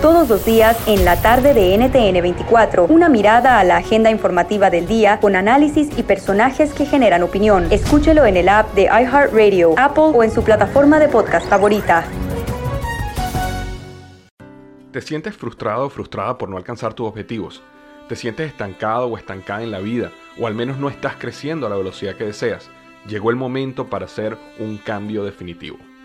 Todos los días en la tarde de NTN 24, una mirada a la agenda informativa del día con análisis y personajes que generan opinión. Escúchelo en el app de iHeartRadio, Apple o en su plataforma de podcast favorita. ¿Te sientes frustrado o frustrada por no alcanzar tus objetivos? ¿Te sientes estancado o estancada en la vida? ¿O al menos no estás creciendo a la velocidad que deseas? Llegó el momento para hacer un cambio definitivo.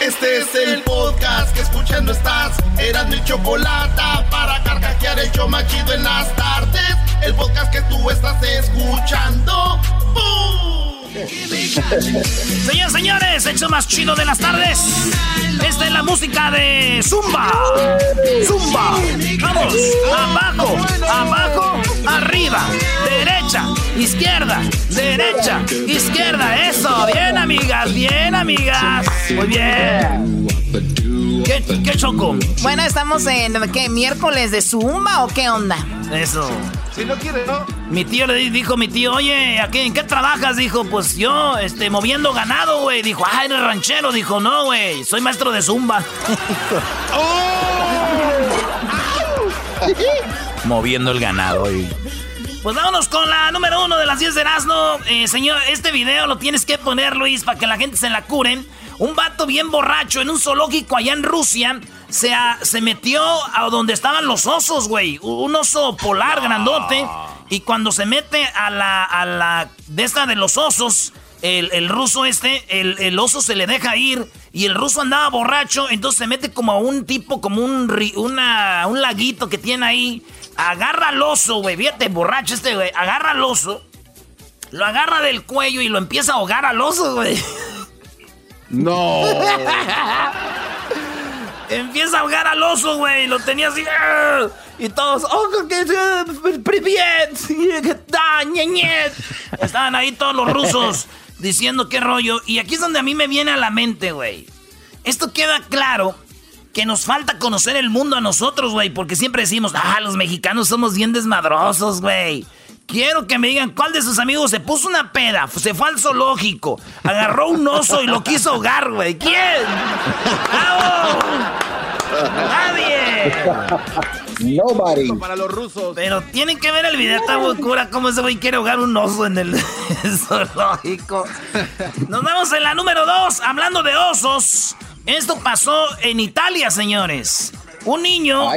Este es el podcast que escuchando estás. Eran mi chocolate para carcajear el yo machido en las tardes. El podcast que tú estás escuchando. Señores, señores, hecho más chido de las tardes. Esta es la música de Zumba. Zumba. Vamos. Abajo, abajo, arriba. Derecha, izquierda, derecha, izquierda. Eso. Bien, amigas, bien, amigas. Muy bien. ¿Qué, qué choco? Bueno, estamos en, ¿qué? ¿Miércoles de Zumba o qué onda? Eso. Si no quiere, ¿no? Mi tío le dijo, mi tío, oye, ¿a qué, ¿en qué trabajas? Dijo, pues yo, este, moviendo ganado, güey. Dijo, ah, eres ranchero. Dijo, no, güey, soy maestro de zumba. moviendo el ganado, güey. Pues vámonos con la número uno de las 10 de Erasmo. Eh, señor, este video lo tienes que poner, Luis, para que la gente se la cure. Un vato bien borracho en un zoológico allá en Rusia se, se metió a donde estaban los osos, güey. Un oso polar grandote. Y cuando se mete a la, a la de esta de los osos, el, ruso este, el, oso se le deja ir y el ruso andaba borracho, entonces se mete como a un tipo, como un, una, un laguito que tiene ahí. Agarra al oso, güey, fíjate, borracho este, güey. Agarra al oso, lo agarra del cuello y lo empieza a ahogar al oso, güey. No. Empieza a ahogar al oso, güey. Lo tenía así. Y todos. ¡Oh. Estaban ahí todos los rusos diciendo qué rollo. Y aquí es donde a mí me viene a la mente, güey. Esto queda claro que nos falta conocer el mundo a nosotros, güey. Porque siempre decimos, ah, los mexicanos somos bien desmadrosos, güey. Quiero que me digan cuál de sus amigos se puso una peda, se fue al zoológico, agarró un oso y lo quiso ahogar, güey. ¿Quién? ¡Bravo! ¡Nadie! Nobody. Para los rusos. Pero tienen que ver el video, está muy cura cómo ese güey quiere ahogar un oso en el zoológico. Nos vamos en la número dos, hablando de osos. Esto pasó en Italia, señores. Un niño,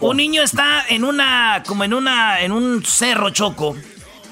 un niño está en una, como en una, en un cerro choco.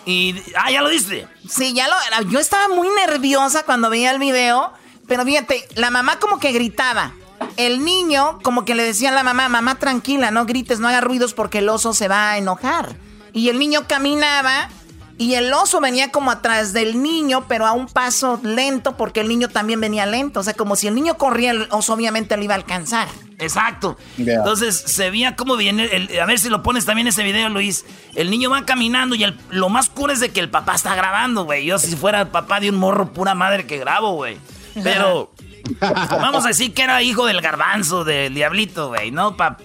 Y, ah, ya lo viste. Sí, ya lo, yo estaba muy nerviosa cuando veía el video, pero fíjate, la mamá como que gritaba. El niño como que le decía a la mamá, mamá tranquila, no grites, no haga ruidos porque el oso se va a enojar. Y el niño caminaba y el oso venía como atrás del niño, pero a un paso lento porque el niño también venía lento. O sea, como si el niño corría, el oso obviamente le iba a alcanzar. Exacto. Entonces se veía cómo viene. El, a ver si lo pones también ese video, Luis. El niño va caminando y lo más cool es de que el papá está grabando, güey. Yo, si fuera el papá de un morro, pura madre que grabo, güey. Pero. Vamos a decir que era hijo del garbanzo, del diablito, güey, ¿no? Para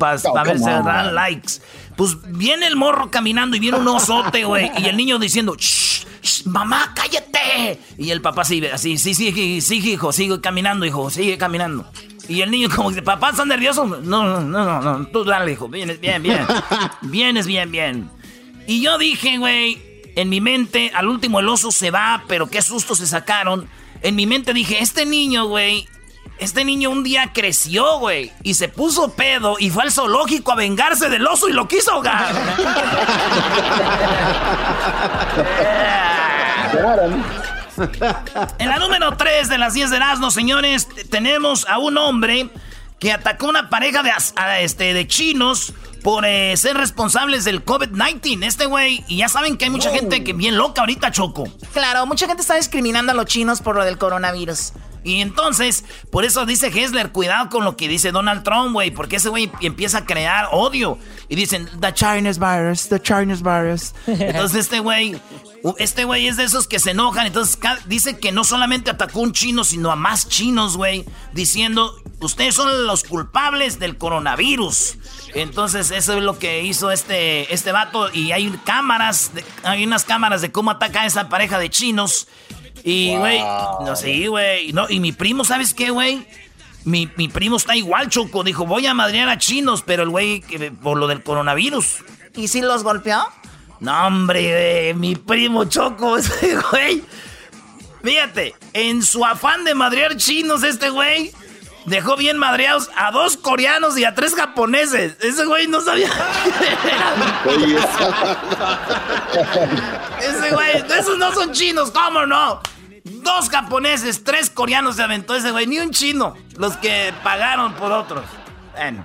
ver si dan likes. Pues viene el morro caminando y viene un osote, güey. Y el niño diciendo, shh, mamá, cállate. Y el papá sigue así, sí, sí, sí, hijo, sigue caminando, hijo, sigue caminando. Y el niño como dice, papá, ¿estás nervioso? No, no, no, no, no, tú dale, hijo, vienes bien, bien. Vienes bien, bien. Y yo dije, güey, en mi mente, al último el oso se va, pero qué susto se sacaron. En mi mente dije, este niño, güey, este niño un día creció, güey, y se puso pedo y fue al zoológico a vengarse del oso y lo quiso ahogar. en la número 3 de las 10 de Erasmo, señores, tenemos a un hombre que atacó una pareja de, este, de chinos por eh, ser responsables del COVID-19. Este güey, y ya saben que hay mucha gente que bien loca ahorita, Choco. Claro, mucha gente está discriminando a los chinos por lo del coronavirus. Y entonces, por eso dice Hessler, cuidado con lo que dice Donald Trump, güey, porque ese güey empieza a crear odio. Y dicen, the Chinese virus, the Chinese virus. Entonces este güey, este güey es de esos que se enojan. Entonces dice que no solamente atacó a un chino, sino a más chinos, güey, diciendo, ustedes son los culpables del coronavirus. Entonces eso es lo que hizo este, este vato. Y hay cámaras, hay unas cámaras de cómo ataca a esa pareja de chinos. Y, güey, no sé, güey. No, y mi primo, ¿sabes qué, güey? Mi, primo está igual, Choco. Dijo, voy a madrear a chinos, pero el güey, por lo del coronavirus. ¿Y si los golpeó? No, hombre, mi primo Choco, ese güey. Fíjate, en su afán de madrear chinos, este güey dejó bien madreados a dos coreanos y a tres japoneses. Ese güey no sabía. ese güey, esos no son chinos, ¿cómo no? Dos japoneses, tres coreanos se aventó ese güey, ni un chino. Los que pagaron por otros. Bueno.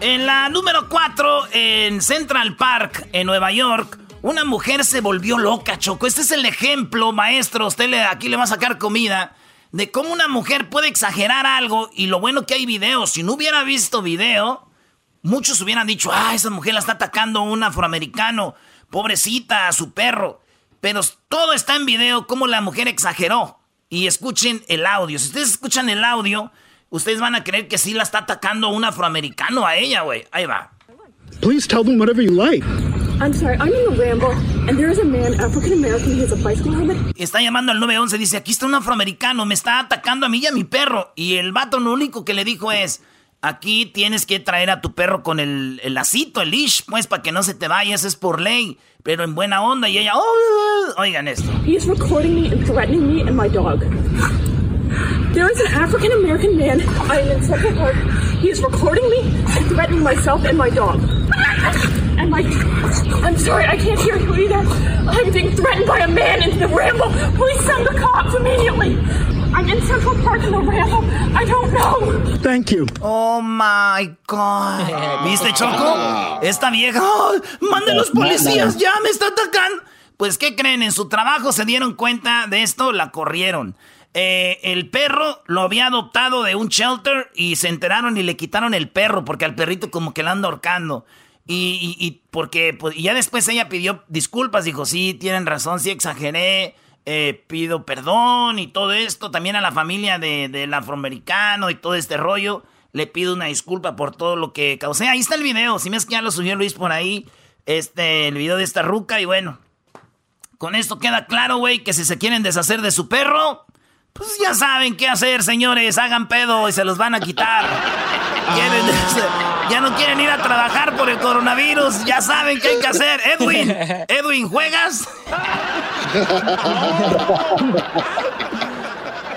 En la número 4, en Central Park, en Nueva York, una mujer se volvió loca, Choco. Este es el ejemplo, maestro. Usted le, aquí le va a sacar comida. De cómo una mujer puede exagerar algo. Y lo bueno que hay video. Si no hubiera visto video, muchos hubieran dicho, ah, esa mujer la está atacando un afroamericano. Pobrecita, a su perro. Pero todo está en video, cómo la mujer exageró. Y escuchen el audio. Si ustedes escuchan el audio, ustedes van a creer que sí la está atacando un afroamericano a ella, güey. Ahí va. Please tell them whatever you like. I'm sorry, I'm in a ramble, and there is a man, African American, has a bicycle helmet. Está llamando al 911, dice, aquí está un afroamericano, me está atacando a mí y a mi perro. Y el vato lo único que le dijo es, aquí tienes que traer a tu perro con el, el lacito, el leash, pues, para que no se te vaya, eso es por ley pero en buena onda y ella, oh, oigan esto. He's recording me and threatening me and my dog. There is an African American man. I am in Central Park. He is recording me and threatening myself and my dog. I'm sorry, I can't hear you either. I'm being threatened by a man in the ramble. Please send the cops immediately. I'm in Central Park in the ramble. I don't know. Thank you. Oh my God. ¿Viste, Choco? Esta vieja. Oh, ¡Mande los policías! ¡Ya me está atacando! Pues, ¿qué creen? En su trabajo se dieron cuenta de esto, la corrieron. Eh, el perro lo había adoptado de un shelter y se enteraron y le quitaron el perro porque al perrito como que la anda ahorcando. Y, y, porque pues, y ya después ella pidió disculpas, dijo, sí, tienen razón, sí exageré. Eh, pido perdón y todo esto, también a la familia del afroamericano y todo este rollo. Le pido una disculpa por todo lo que causé. Ahí está el video, si me es que ya lo subió Luis por ahí, este, el video de esta ruca y bueno. Con esto queda claro, güey, que si se quieren deshacer de su perro, pues ya saben qué hacer, señores. Hagan pedo y se los van a quitar. ya no quieren ir a trabajar por el coronavirus. Ya saben qué hay que hacer. Edwin, Edwin, ¿juegas?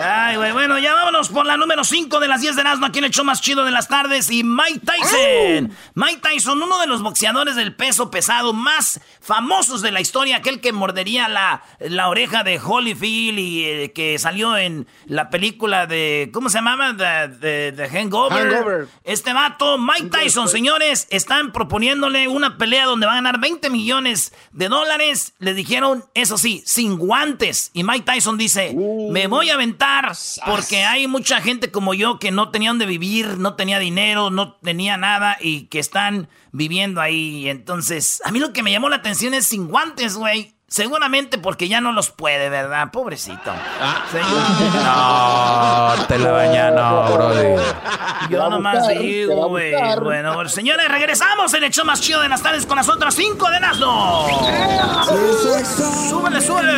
Ay, güey, bueno, ya vámonos por la número 5 de las 10 de Nazno, aquí en el show más chido de las tardes. Y Mike Tyson. Mike Tyson, uno de los boxeadores del peso pesado más famosos de la historia, aquel que mordería la, la oreja de Holyfield y eh, que salió en la película de. ¿Cómo se llamaba? De, de, Hangover. Este vato, Mike Tyson, señores, están proponiéndole una pelea donde va a ganar 20 millones de dólares. Le dijeron, eso sí, sin guantes. Y Mike Tyson dice: Me voy a aventar porque hay mucha gente como yo que no tenía donde vivir, no tenía dinero, no tenía nada y que están viviendo ahí. Entonces, a mí lo que me llamó la atención es sin guantes, güey. Seguramente porque ya no los puede, ¿verdad? Pobrecito. Ah. No, te la baña, no, brother. Yo nomás digo, güey. Bueno, señores, regresamos en el show más chido de las tardes con las otras cinco de Nazno. ¡Súbele, súbele!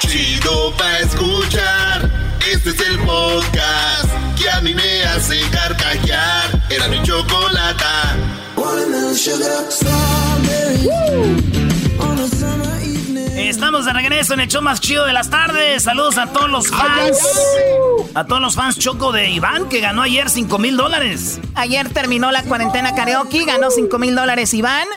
Chido pa' escuchar. Este es el podcast que a mí me hace carcajear. Era mi chocolata. Estamos de regreso en el show más chido de las tardes. Saludos a todos los fans. A todos los fans Choco de Iván, que ganó ayer 5 mil dólares. Ayer terminó la cuarentena karaoke, ganó 5 mil dólares Iván.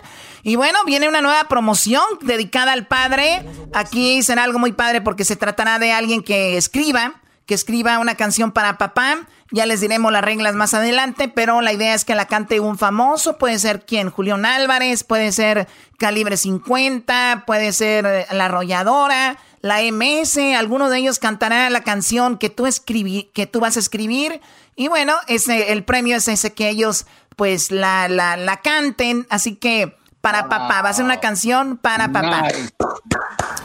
Y bueno, viene una nueva promoción dedicada al padre. Aquí será algo muy padre porque se tratará de alguien que escriba que escriba una canción para papá. Ya les diremos las reglas más adelante, pero la idea es que la cante un famoso. Puede ser quien, Julián Álvarez, puede ser Calibre 50, puede ser eh, La Arrolladora, la MS. Alguno de ellos cantará la canción que tú, escribí, que tú vas a escribir. Y bueno, ese, el premio es ese que ellos pues la, la, la canten. Así que para papá, va a ser una canción para papá.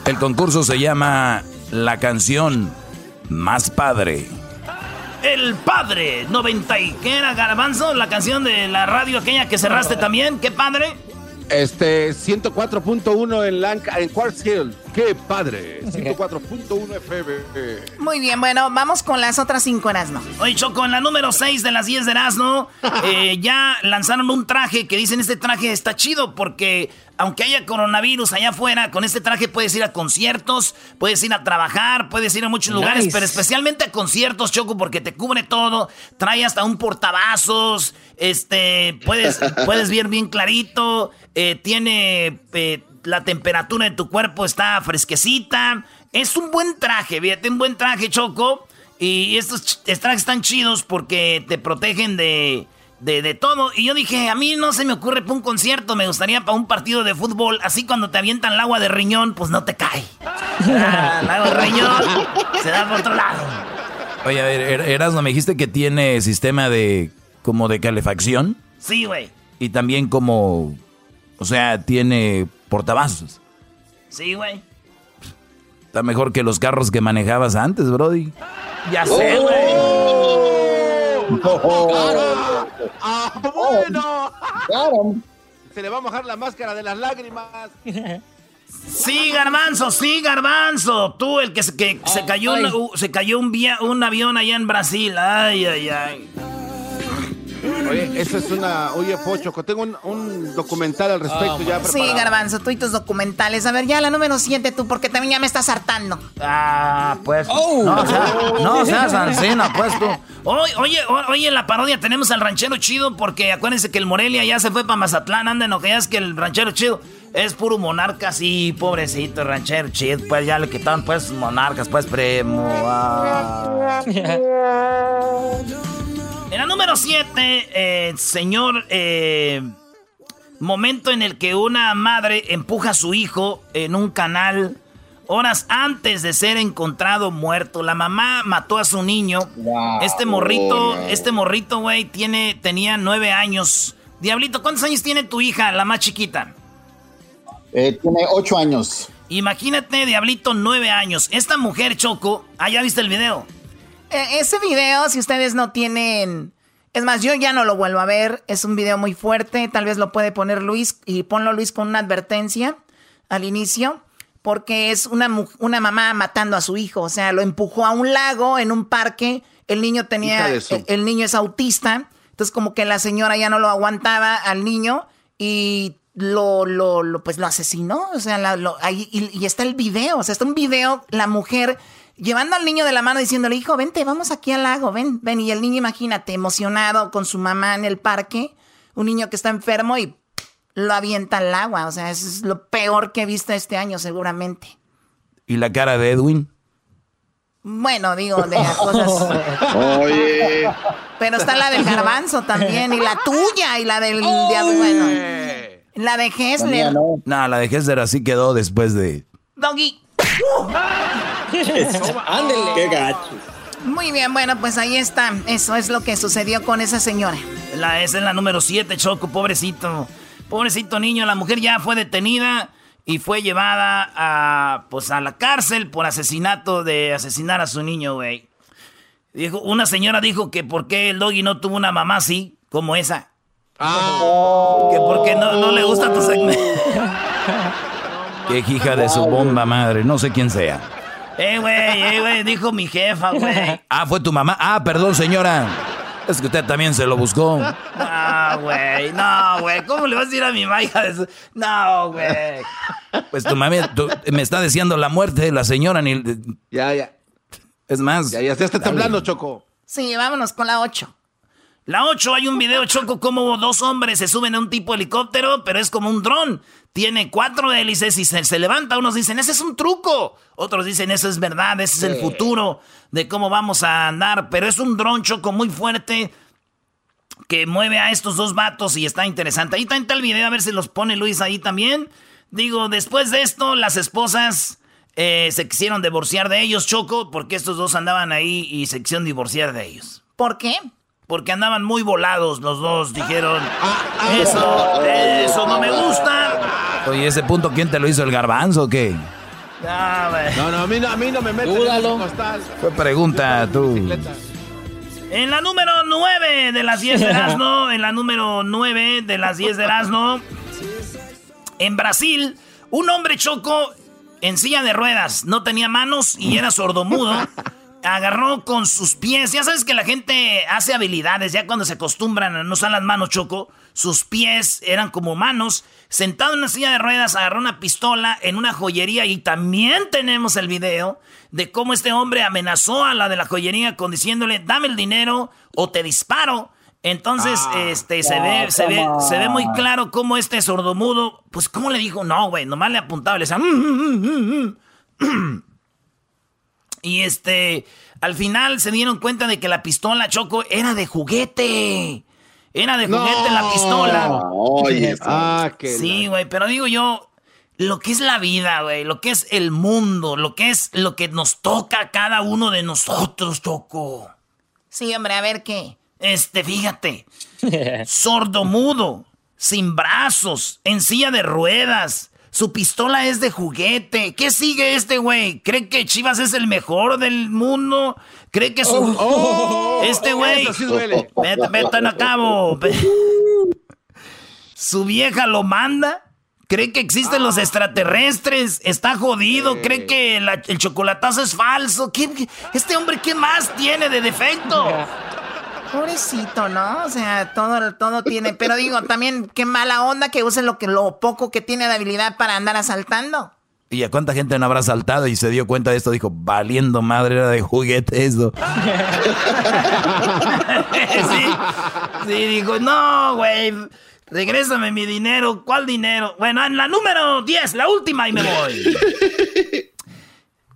El concurso se llama La canción más padre. El padre 90 y ¿qué era Garbanzo? La canción de la radio aquella que cerraste también, qué padre. Este 104.1 en Lanca, en Quartz Hill. ¡Qué padre! 104.1 FM. Muy bien, bueno, vamos con las otras cinco Erasmo. Oye, Choco, en la número 6 de las 10 de Erasmo, eh, ya lanzaron un traje que dicen este traje está chido porque aunque haya coronavirus allá afuera, con este traje puedes ir a conciertos, puedes ir a trabajar, puedes ir a muchos lugares, pero especialmente a conciertos, Choco, porque te cubre todo, trae hasta un portavasos, este, puedes, puedes ver bien clarito, eh, tiene eh, la temperatura de tu cuerpo está fresquecita. Es un buen traje, fíjate, un buen traje, Choco. Y estos trajes están chidos porque te protegen de, de, todo. Y yo dije, a mí no se me ocurre para un concierto, me gustaría para un partido de fútbol. Así cuando te avientan el agua de riñón, pues no te cae. Ah, el agua de riñón se da por otro lado. Oye, a ver, er-, Erasmo, me dijiste que tiene sistema de como de calefacción. Sí, güey. Y también como, o sea, tiene portavasos. Sí, güey. Está mejor que los carros que manejabas antes, Brody. Ya sé, güey. ¡Ah, bueno! Claro. Se le va a mojar la máscara de las lágrimas. Sí, garbanzo, sí, garbanzo. Tú, el que se, que se cayó, se cayó un, vía, un avión allá en Brasil. Ay, ay, ay. Oye, eso es una. Oye, Pocho, tengo un, documental al respecto ya preparado. Sí, Garbanzo, tú y tus documentales. A ver, ya la número 7 tú, porque también ya me estás hartando. Ah, pues. Oh. No, no seas ancina, pues tú. Oye, oye, oye, en la parodia tenemos al ranchero chido, porque acuérdense que el Morelia ya se fue para Mazatlán. Anda enojadas que el ranchero chido es puro monarca, sí, pobrecito, ranchero chido. Pues ya le quitaron, pues, monarcas, pues, primo. Ah. En la número 7, eh, señor, eh, momento en el que una madre empuja a su hijo en un canal horas antes de ser encontrado muerto. La mamá mató a su niño. Este morrito, este morrito, güey, tiene, tenía nueve años. Diablito, ¿cuántos años tiene tu hija, la más chiquita? Eh, tiene ocho años. Imagínate, Diablito, nueve años. Esta mujer, Choco, ah, ya viste el video. Eh, ese video, si ustedes no tienen... Es más, yo ya no lo vuelvo a ver. Es un video muy fuerte. Tal vez lo puede poner Luis y ponlo Luis con una advertencia al inicio. Porque es una, una mamá matando a su hijo. O sea, lo empujó a un lago en un parque. El niño tenía... El, niño es autista. Entonces como que la señora ya no lo aguantaba al niño y lo, lo, pues lo asesinó. O sea, ahí, y, y, está el video. O sea, está un video, la mujer llevando al niño de la mano diciéndole, hijo, vente, vamos aquí al lago, ven, ven. Y el niño, imagínate, emocionado con su mamá en el parque, un niño que está enfermo y lo avienta al agua. O sea, eso es lo peor que he visto este año, seguramente. ¿Y la cara de Edwin? Bueno, digo, de cosas. Oye. Pero está la del garbanzo también, y la tuya, y la del. bueno. La de Hessler. No, la de Hessler así quedó después de. Doggy. Ándele. Qué gacho. Muy bien, bueno, pues ahí está. Eso es lo que sucedió con esa señora. La, esa es la número 7, Choco, pobrecito. Pobrecito niño, la mujer ya fue detenida y fue llevada a, pues, a la cárcel por asesinato de asesinar a su niño, güey. Dijo, una señora dijo que por qué el doggy no tuvo una mamá así, como esa. Ah. Que porque no, no le gusta tu segmento. Qué hija de su bomba madre, no sé quién sea. Eh, güey, eh, güey, dijo mi jefa, güey. Ah, fue tu mamá. Ah, perdón, señora. Es que usted también se lo buscó. No, güey, no, güey. ¿Cómo le vas a decir a mi mamá hija de su... No, güey. Pues tu mamá me está deseando la muerte de la señora. Ni... Ya, ya. Es más. Ya, ya, está temblando, Choco. Sí, vámonos con la 8. La 8, hay un video choco como dos hombres se suben a un tipo de helicóptero, pero es como un dron. Tiene cuatro hélices y se, levanta. Unos dicen, ese es un truco. Otros dicen, eso es verdad, ese es el futuro de cómo vamos a andar. Pero es un dron choco muy fuerte que mueve a estos dos vatos y está interesante. Ahí está el video, a ver si los pone Luis ahí también. Digo, después de esto, las esposas eh, se quisieron divorciar de ellos, Choco, porque estos dos andaban ahí y se quisieron divorciar de ellos. ¿Por qué? Porque andaban muy volados los dos, dijeron, eso, eso no me gusta. Oye, ese punto, ¿quién te lo hizo, el garbanzo o qué? no, no, a mí no, a mí no me metes Fue pregunta tú. En la número 9 de las 10 de Erasmo, en la número 9 de las 10 de Erasmo, en Brasil, un hombre chocó en silla de ruedas, no tenía manos y era sordomudo agarró con sus pies. Ya sabes que la gente hace habilidades, ya cuando se acostumbran a no usar las manos, Choco, sus pies eran como manos. Sentado en una silla de ruedas, agarró una pistola en una joyería y también tenemos el video de cómo este hombre amenazó a la de la joyería con diciéndole, dame el dinero o te disparo. Entonces, ah, este, se ve, se ve, se ve muy claro cómo este sordomudo, pues, ¿cómo le dijo? No, güey, nomás le apuntaba, le decía, mm, mm, mm, y este, al final se dieron cuenta de que la pistola Choco era de juguete. Era de juguete la pistola. Oye, ah, sí, güey, pero digo yo, lo que es la vida, güey, lo que es el mundo, lo que es lo que nos toca a cada uno de nosotros, Choco. Sí, hombre, a ver qué. Este, fíjate, sordo mudo, sin brazos, en silla de ruedas, su pistola es de juguete. ¿Qué sigue este güey? ¿Cree que Chivas es el mejor del mundo? ¿Cree que su... Oh, oh, este güey... Sí a cabo. ¿Su vieja lo manda? ¿Cree que existen los ah. extraterrestres? ¿Está jodido? ¿Cree que el chocolatazo es falso? este hombre qué más tiene de defecto? Pobrecito, ¿no? O sea, todo, todo tiene. Pero digo, también qué mala onda que use lo que lo poco que tiene de habilidad para andar asaltando. ¿Y a cuánta gente no habrá asaltado y se dio cuenta de esto? Dijo, valiendo madre, era de juguete eso. sí, sí, dijo, no, güey, regrésame mi dinero. ¿Cuál dinero? Bueno, en la número 10, la última y me voy.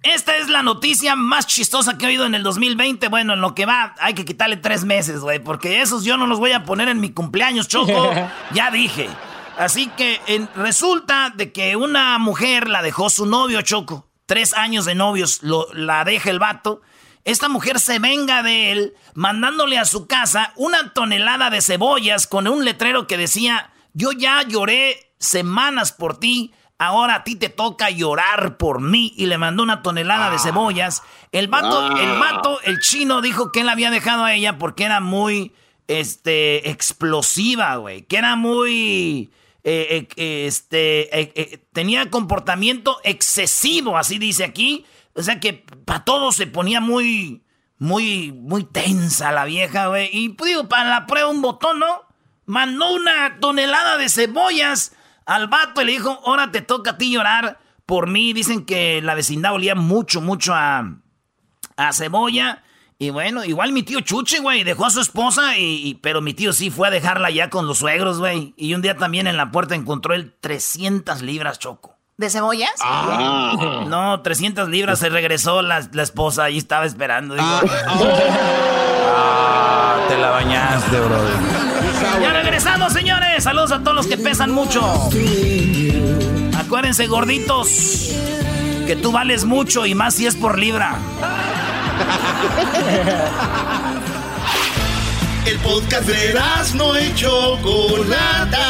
Esta es la noticia más chistosa que he oído en el 2020. Bueno, en lo que va, hay que quitarle tres meses, güey, porque esos yo no los voy a poner en mi cumpleaños, Choco. ya dije. Así que resulta de que una mujer la dejó su novio, Choco. Tres años de novios lo, la deja el vato. Esta mujer se venga de él mandándole a su casa una tonelada de cebollas con un letrero que decía, yo ya lloré semanas por ti ahora a ti te toca llorar por mí. Y le mandó una tonelada de ah. cebollas. El vato, el vato, el chino dijo que él había dejado a ella porque era muy, este, explosiva, güey. Que era muy, eh, eh, este, eh, tenía comportamiento excesivo, así dice aquí. O sea que para todo se ponía muy, muy, muy tensa la vieja, güey. Y pues, digo, para la prueba un botón, ¿no? Mandó una tonelada de cebollas al vato y le dijo, ahora te toca a ti llorar por mí. Dicen que la vecindad olía mucho, mucho a, a cebolla. Y bueno, igual mi tío Chuche, güey, dejó a su esposa, y, pero mi tío sí fue a dejarla ya con los suegros, güey. Y un día también en la puerta encontró él 300 libras choco. ¿De cebollas? Ah. No, 300 libras se regresó la, esposa y estaba esperando. ah, ah te la bañaste, bro. Ya regresamos, señores. Saludos a todos los que pesan mucho. Acuérdense, gorditos, que tú vales mucho y más si es por libra. El podcast de no hecho Chocolata.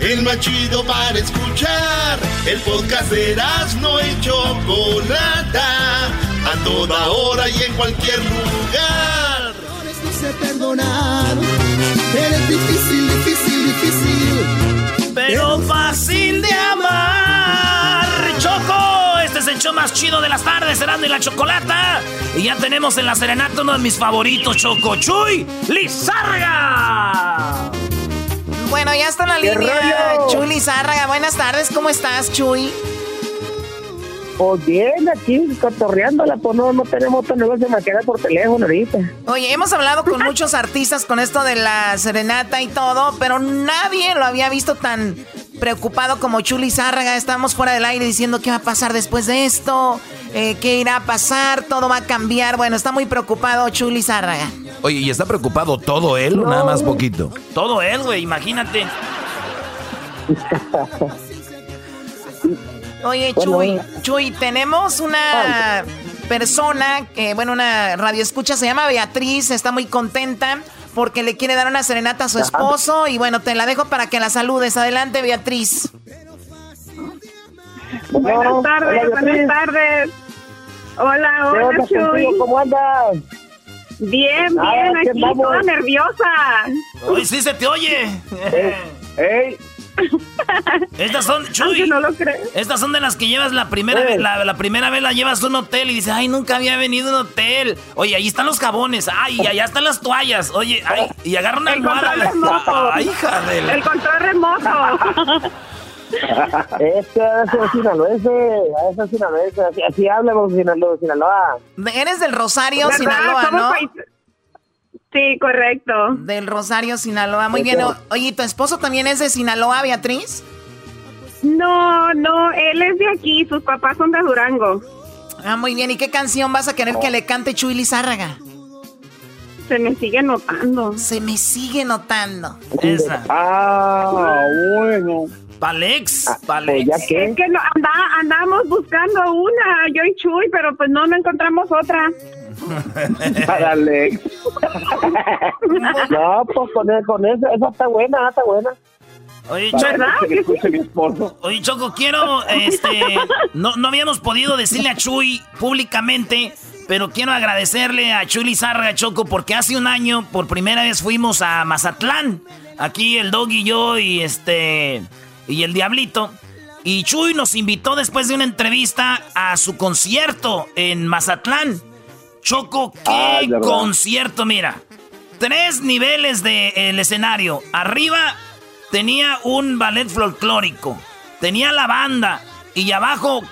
El más chido para escuchar. El podcast de no hecho Chocolata. A toda hora y en cualquier lugar. No sé perdonar Eres difícil, difícil, difícil. Pero fácil de amar. Choco, este es el show más chido de las tardes, Serando y la Chocolata. Y ya tenemos en la serenata uno de mis favoritos, Choco. Chuy Lizárraga. Bueno, ya está en la línea Chuy Lizárraga. Buenas tardes, ¿cómo estás, Chuy? Pues bien, aquí cotorreándola, pues no, no tenemos otro negocio más que por teléfono ahorita. Oye, hemos hablado con muchos artistas con esto de la serenata y todo, pero nadie lo había visto tan preocupado como Chuli Zárraga. Estamos fuera del aire diciendo qué va a pasar después de esto, eh, qué irá a pasar, todo va a cambiar. Bueno, está muy preocupado Chuli Zárraga. Oye, ¿y está preocupado todo él o nada más poquito? Todo él, güey, imagínate. Oye, Chuy, Chuy, tenemos una persona que, bueno, una radio escucha, se llama Beatriz, está muy contenta porque le quiere dar una serenata a su esposo y bueno, te la dejo para que la saludes. Adelante, Beatriz. Buenas tardes, buenas tardes. Hola, hola, Chuy. ¿Cómo andas? Bien, bien, aquí toda nerviosa. Uy, sí se te oye. ¡Ey! Estas son, Chuy, no lo Estas son de las que llevas la primera vez, la, primera vez la llevas a un hotel y dices, ay, nunca había venido a un hotel. Oye, ahí están los jabones, ay, allá están las toallas. Oye, ay, y agarra una almohada. Ay, hija de El control remoto. Este es sinaloense, es sinaloense, así, así hablamos Sinaloa, Sinaloa. Eres del Rosario, Sinaloa, ¿no? Sí, correcto. Del Rosario, Sinaloa. Muy bien. Oye, ¿tu esposo también es de Sinaloa, Beatriz? No, no, él es de aquí, sus papás son de Durango. Ah, muy bien. ¿Y qué canción vas a querer que le cante Chuy Lizárraga? Se me sigue notando. Se me sigue notando. Esa. Ah, bueno. Palex, ah, Palex. ¿Ya qué? Es que no, andamos buscando una, yo y Chuy, pero pues no, no encontramos otra. Para Alex. no, pues con, con eso, esa está buena, está buena. Oye, Choco, Oye, Choco, quiero, este, no, no habíamos podido decirle a Chuy públicamente, pero quiero agradecerle a Chuy Lizarra, Choco, porque hace un año, por primera vez fuimos a Mazatlán, aquí el Dog y yo y este, y el Diablito, y Chuy nos invitó después de una entrevista a su concierto en Mazatlán. Choco, qué concierto, mira. Tres niveles del escenario. Arriba tenía un ballet folclórico. Tenía la banda. Y abajo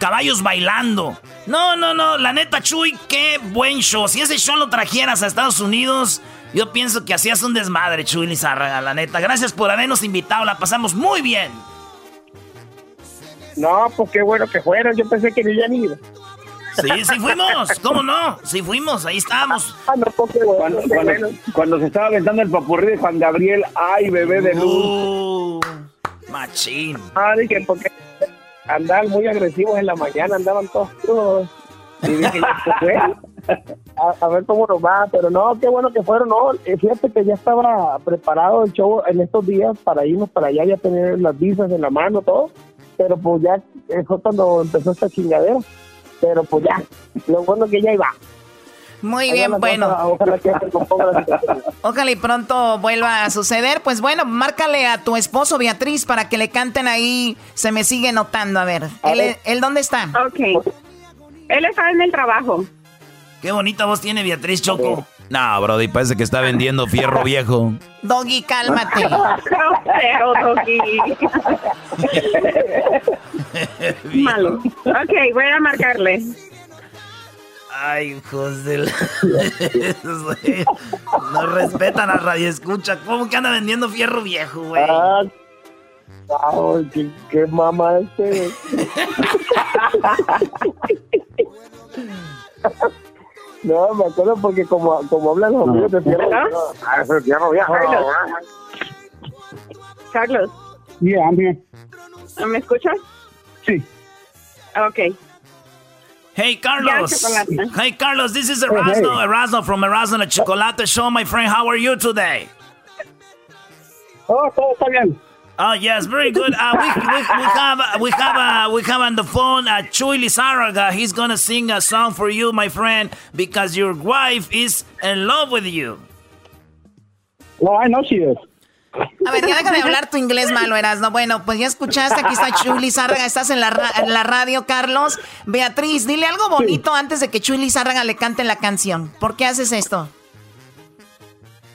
caballos bailando. No, no, no. La neta, Chuy, qué buen show. Si ese show lo trajeras a Estados Unidos, yo pienso que hacías un desmadre, Chuy Lizarraga, la neta. Gracias por habernos invitado. La pasamos muy bien. No, pues qué bueno que fueron. Yo pensé que no iban a ir. Sí, sí fuimos, ¿cómo no? Sí fuimos, ahí estábamos. Ah, cuando, se estaba aventando el papurrí de Juan Gabriel, ay, bebé de luz. Uh, machín. Ah, dije, porque andaban muy agresivos en la mañana, andaban todos Y dije, pues, a, a, ver cómo nos va, pero no, qué bueno que fueron, no, eh, fíjate que ya estaba preparado el show en estos días para irnos para allá, ya tener las visas en la mano, todo, pero pues ya fue cuando empezó esta chingadera pero pues ya, lo bueno que ya iba. Muy bien, bueno. ojalá, y pronto vuelva a suceder. Pues bueno, márcale a tu esposo Beatriz para que le canten ahí. Se me sigue notando. A ver, ¿él, dónde está? Ok. Él está en el trabajo. Qué bonita voz tiene Beatriz Choco. No, Brody, parece que está vendiendo fierro viejo. Doggy, cálmate. Pero, Doggy. Malo. Ok, voy a marcarle. Ay, hijos del... no respetan a Radio Escucha. ¿Cómo que anda vendiendo fierro viejo, güey? Ah, qué, qué mamá este. No, me acuerdo porque como, como hablan los amigos de. Ah, ya no viaja. Carlos. Yeah, I'm here. ¿Me escuchas? Sí. Okay. Hey Carlos. Hey Carlos, this is Erasmo, hey, Erasmo from Erasmo La Chocolate Show, my friend. How are you today? Oh, todo está bien. Oh yes, very good. Uh, we, we, we, have we have uh, we have on the phone uh, Chuy Lizarraga. He's gonna sing a song for you, my friend, because your wife is in love with you. Well, I know she is. A ver, ya deja de hablar tu inglés malo, Erasno. Bueno, pues ya escuchaste, aquí está Chuy Lizárraga, estás en la, en la radio, Carlos. Beatriz, dile algo bonito antes de que Chuy Lizárraga le cante la canción. ¿Por qué haces esto?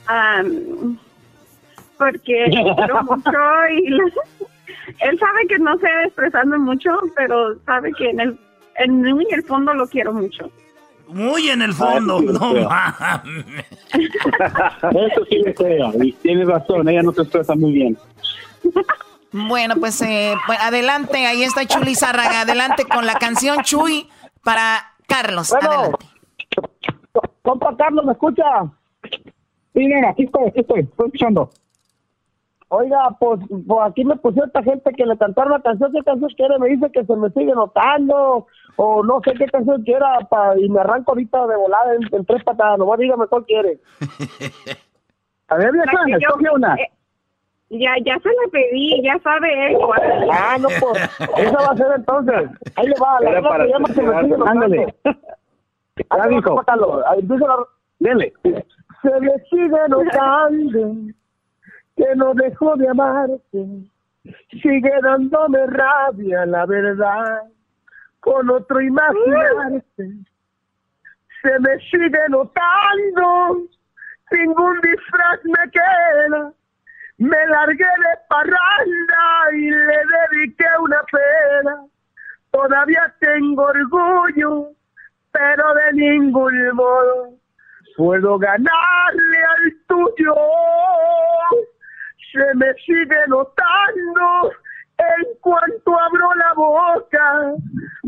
Um, porque quiero mucho y Él sabe que no sé expresarme mucho, pero sabe que en el, en muy el fondo lo quiero mucho. Muy en el fondo, Ay, sí, no mames. Eso sí le creo. Y tienes razón, ella no te expresa muy bien. Bueno, pues, eh, pues, adelante, ahí está Chuli Zárraga. Adelante con la canción Chuy para Carlos. Bueno. Adelante. Compa Carlos, ¿me escucha? Sí, mira, aquí estoy, aquí estoy, estoy escuchando. Oiga, pues, pues aquí me pusieron esta gente que le cantaron la canción, ¿qué canción quiere? Me dice que se me sigue notando, o no sé qué canción quiera, pa, y me arranco ahorita de volada en, en tres patadas, nomás dígame cuál quiere. A ver, vieja, que escoge una. eh, ya, ya se la pedí, ya sabe él cuál. Ah, no, pues, esa va a ser entonces. Ahí le va, la para se llama Se me sigue notando. Ándale. Dijo. empieza la... Dele. Se me sigue notando que no dejo de amarte. Sigue dándome rabia, la verdad, con otro imaginarte. Se me sigue notando, ningún disfraz me queda. Me largué de parranda y le dediqué una pena. Todavía tengo orgullo, pero de ningún modo puedo ganarle al tuyo. Se me sigue notando en cuanto abro la boca,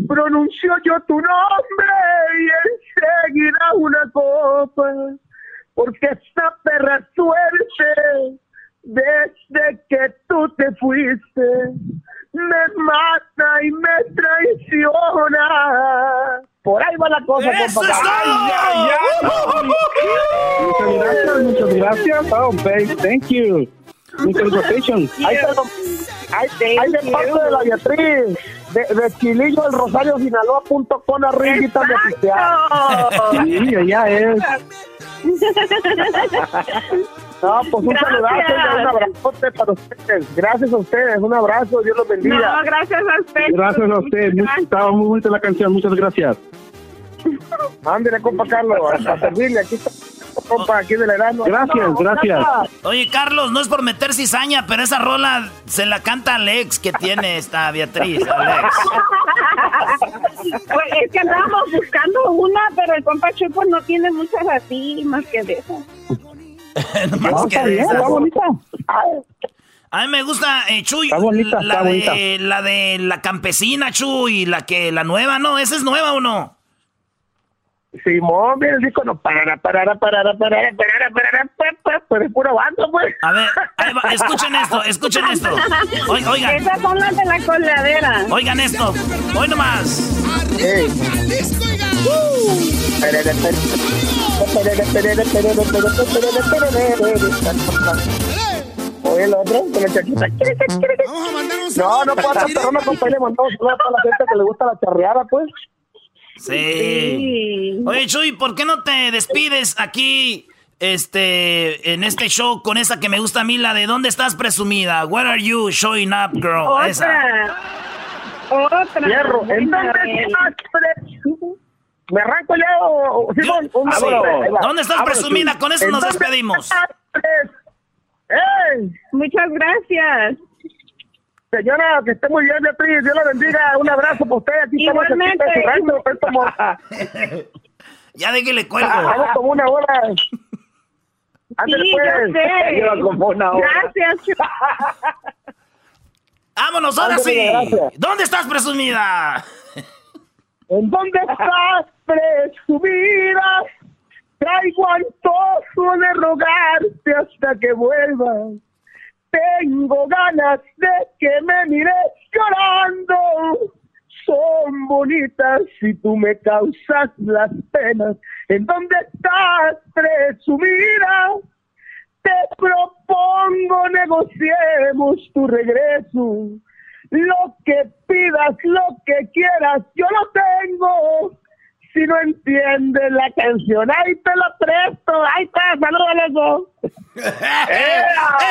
pronuncio yo tu nombre y enseguida una copa, porque esta perra suerte, desde que tú te fuiste, me mata y me traiciona. Por ahí va la cosa, ¡Eso compa. es Ay, ay, ay. Muchas gracias, muchas gracias. Oh, babe, thank you. Gracias. Ahí te lo- ahí, de parte de la Beatriz, de, de Chilillo del Rosario Sinaloa punto com arribita de oficial. Sí, ella es. No, pues un Gracias. saludazo y un abrazote para ustedes. Gracias a ustedes, un abrazo, Dios los bendiga. No, gracias a usted. Gracias a usted. Muy- Estaba muy bonita la canción. Muchas gracias. Ándale, compa Carlos, a servirle, aquí está, compa, aquí de la Erasmo. Gracias, gracias. Oye, Carlos, no es por meter cizaña, pero esa rola se la canta Alex que tiene esta Beatriz, Alex. Pues es que andábamos buscando una, pero el compa Chuy pues no tiene muchas así, más que de eso. Más No, que está de bien, esas. está bonita. A mí me gusta, eh, Chuy, Está bonita, la, está de, bonita. la de la campesina, Chuy, la que la nueva, ¿no? ¿Esa es nueva o no? Simón, mira el disco, no parará, parará, parará, parará, parará, parará, pa, pa, pero es pura banda, pues. A ver, ahí va, escuchen esto, escuchen esto. Oi- Oigan, Esas son las de la coladera. oigan esto. Hoy nomás. Oye, el otro, con la chaquita. No, no puedo hacer perrona, compa, y le mandamos un saludo a la gente que le gusta la charreada, pues. Sí. Sí. Oye, Chuy, ¿por qué no te despides aquí, este, en este show con esa que me gusta a mí, la de ¿Dónde estás presumida? Where are you showing up, girl? Esa. Otra. Otra. Hierro. ¿En Buena dónde estás, presumido? ¿Me arranco ya o? Un Sí. ¿Dónde estás Vámonos, presumida? Con eso ¿En nos dónde despedimos. estás. Muchas gracias. Señora, que esté muy bien, Beatriz. Dios la bendiga. Un abrazo para usted. Aquí estamos Igualmente. su rancho, pues, Ya de que le cuelgo. Vamos como una hora. Ándale, Sí, pues. yo sé. Lleva como una hora. Gracias. Vámonos, ahora Ándale, sí. gracias. ¿Dónde estás presumida? ¿En dónde estás, presumida? Traigo antojo de rogarte hasta que vuelvas. Tengo ganas de que me mires llorando. Son bonitas si tú me causas las penas. ¿En dónde estás, presumida? Te propongo negociemos tu regreso. Lo que pidas, lo que quieras, yo lo tengo. Si no entiendes la canción, ahí te la presto. Ahí está, saludos a los dos.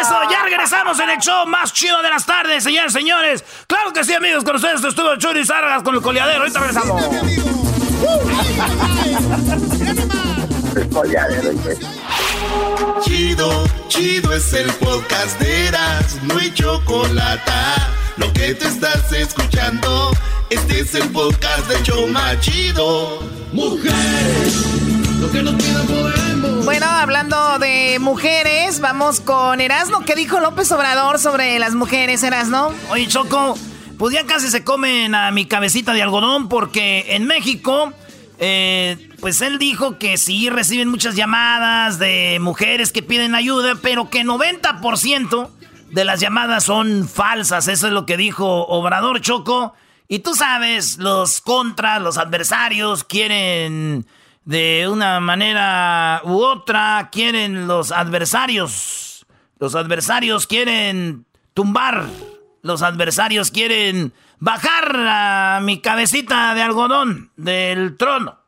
Eso, ya regresamos en el show más chido de las tardes, señores, señores. Claro que sí, amigos, con ustedes estuvo Churi Sargas con el coleadero. Ahorita regresamos. Chido, chido es el podcast de Eras, no hay chocolate. lo que te estás escuchando, este es el podcast de Choma Chido. Mujeres, lo que nos queda podemos. Bueno, hablando de mujeres, vamos con Erasmo. ¿Qué dijo López Obrador sobre las mujeres, Erasmo? Oye, Choco, pues ya casi se comen a mi cabecita de algodón porque en México... Eh, pues él dijo que sí reciben muchas llamadas de mujeres que piden ayuda, pero que 90% de las llamadas son falsas. Eso es lo que dijo Obrador Choco. Y tú sabes, los contras, los adversarios quieren de una manera u otra, quieren los adversarios. Los adversarios quieren tumbar. Los adversarios quieren bajar a mi cabecita de algodón del trono.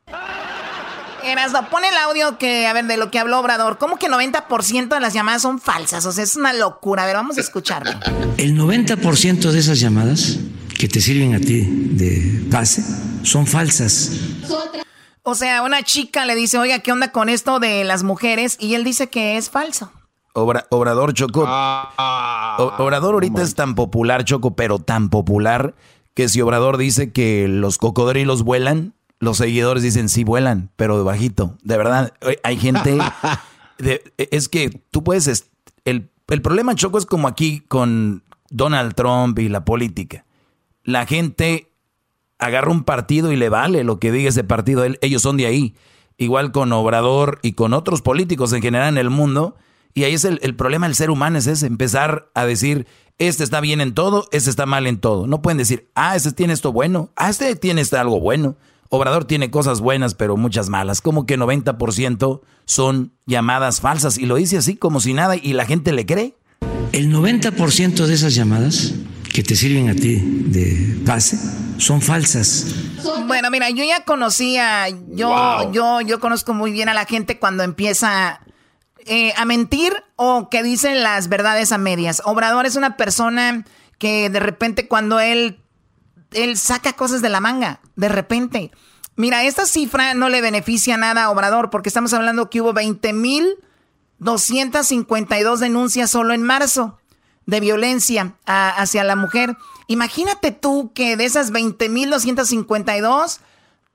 Erasmo, pon el audio que, a ver, de lo que habló Obrador. ¿Cómo que 90% de las llamadas son falsas? O sea, es una locura. A ver, vamos a escucharlo. El 90% de esas llamadas que te sirven a ti de base son falsas. O sea, una chica le dice, oiga, ¿qué onda con esto de las mujeres? Y él dice que es falso. Obrador Choco. Ah. Obrador ahorita es tan popular, Choco, pero tan popular que si Obrador dice que los cocodrilos vuelan, los seguidores dicen sí vuelan, pero de bajito. De verdad, hay gente. es que tú puedes. El, el problema, Choco, es como aquí con Donald Trump y la política. La gente agarra un partido y le vale lo que diga ese partido. Ellos son de ahí. Igual con Obrador y con otros políticos en general en el mundo. Y ahí es el, el problema del ser humano, es ese, empezar a decir, este está bien en todo, este está mal en todo. No pueden decir, ah, este tiene esto bueno, ah, este tiene este algo bueno. Obrador tiene cosas buenas, pero muchas malas. Como que 90% son llamadas falsas. Y lo dice así como si nada y la gente le cree. El 90% de esas llamadas que te sirven a ti de base son falsas. Bueno, mira, yo ya conocía, yo, yo, yo conozco muy bien a la gente cuando empieza eh, a mentir o que dicen las verdades a medias. Obrador es una persona que de repente cuando él él saca cosas de la manga, de repente. Mira, esta cifra no le beneficia nada a Obrador, porque estamos hablando que hubo 20.252 denuncias solo en marzo de violencia hacia la mujer. Imagínate tú que de esas 20.252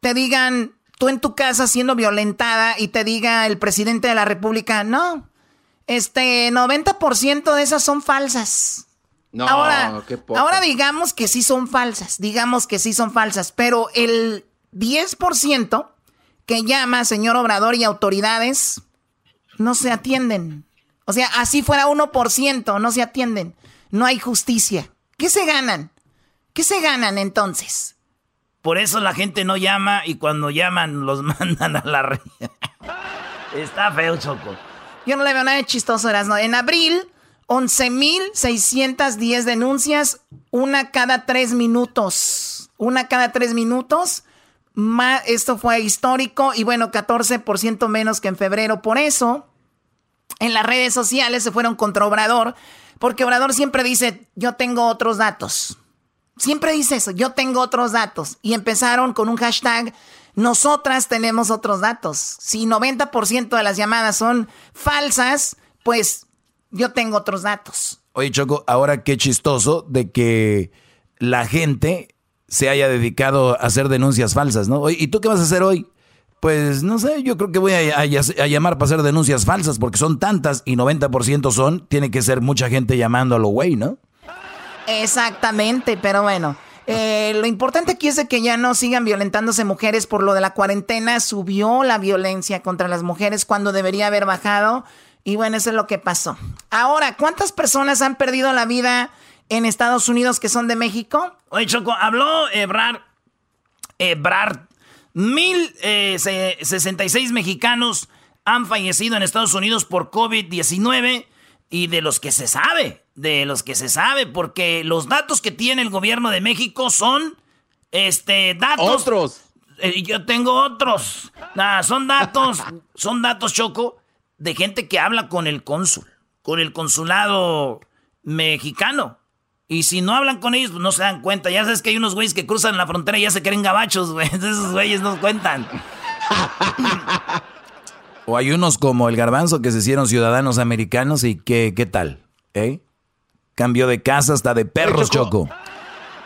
te digan, tú en tu casa siendo violentada y te diga el presidente de la República, no, este 90% de esas son falsas ahora, ahora digamos que sí son falsas, digamos que sí son falsas, pero el 10% que llama señor Obrador y autoridades no se atienden. O sea, así fuera 1%, no se atienden. No hay justicia. ¿Qué se ganan? ¿Qué se ganan entonces? Por eso la gente no llama y cuando llaman los mandan a la red. Está feo, Choco. Yo no le veo nada de chistoso, ¿no? En abril 11.610 denuncias, una cada tres minutos. Una cada tres minutos. esto fue histórico y bueno, 14% menos que en febrero. Por eso, en las redes sociales se fueron contra Obrador, porque Obrador siempre dice, yo tengo otros datos. Siempre dice eso, yo tengo otros datos. Y empezaron con un hashtag, nosotras tenemos otros datos. Si 90% de las llamadas son falsas, pues yo tengo otros datos. Oye, Choco, ahora qué chistoso de que la gente se haya dedicado a hacer denuncias falsas, ¿no? ¿y tú qué vas a hacer hoy? Pues no sé, yo creo que voy a, llamar para hacer denuncias falsas porque son tantas y 90% son, tiene que ser mucha gente llamando a lo güey, ¿no? Exactamente, pero bueno. Eh, lo importante aquí es de que ya no sigan violentándose mujeres por lo de la cuarentena. Subió la violencia contra las mujeres cuando debería haber bajado. Y bueno, eso es lo que pasó. Ahora, ¿cuántas personas han perdido la vida en Estados Unidos que son de México? Oye, Choco, habló Ebrard. Ebrard. Mil eh, y seis mexicanos han fallecido en Estados Unidos por COVID-19 y de los que se sabe, de los que se sabe, porque los datos que tiene el gobierno de México son, este, datos... Otros. Eh, yo tengo otros. Nah, son datos, son datos, Choco, de gente que habla con el cónsul, con el consulado mexicano. Y si no hablan con ellos, pues no se dan cuenta. Ya sabes que hay unos güeyes que cruzan la frontera y ya se creen gabachos, güey. Esos güeyes no cuentan. o hay unos como el garbanzo que se hicieron ciudadanos americanos y que, ¿qué tal? ¿Eh? Cambio de casa hasta de perros, Choco.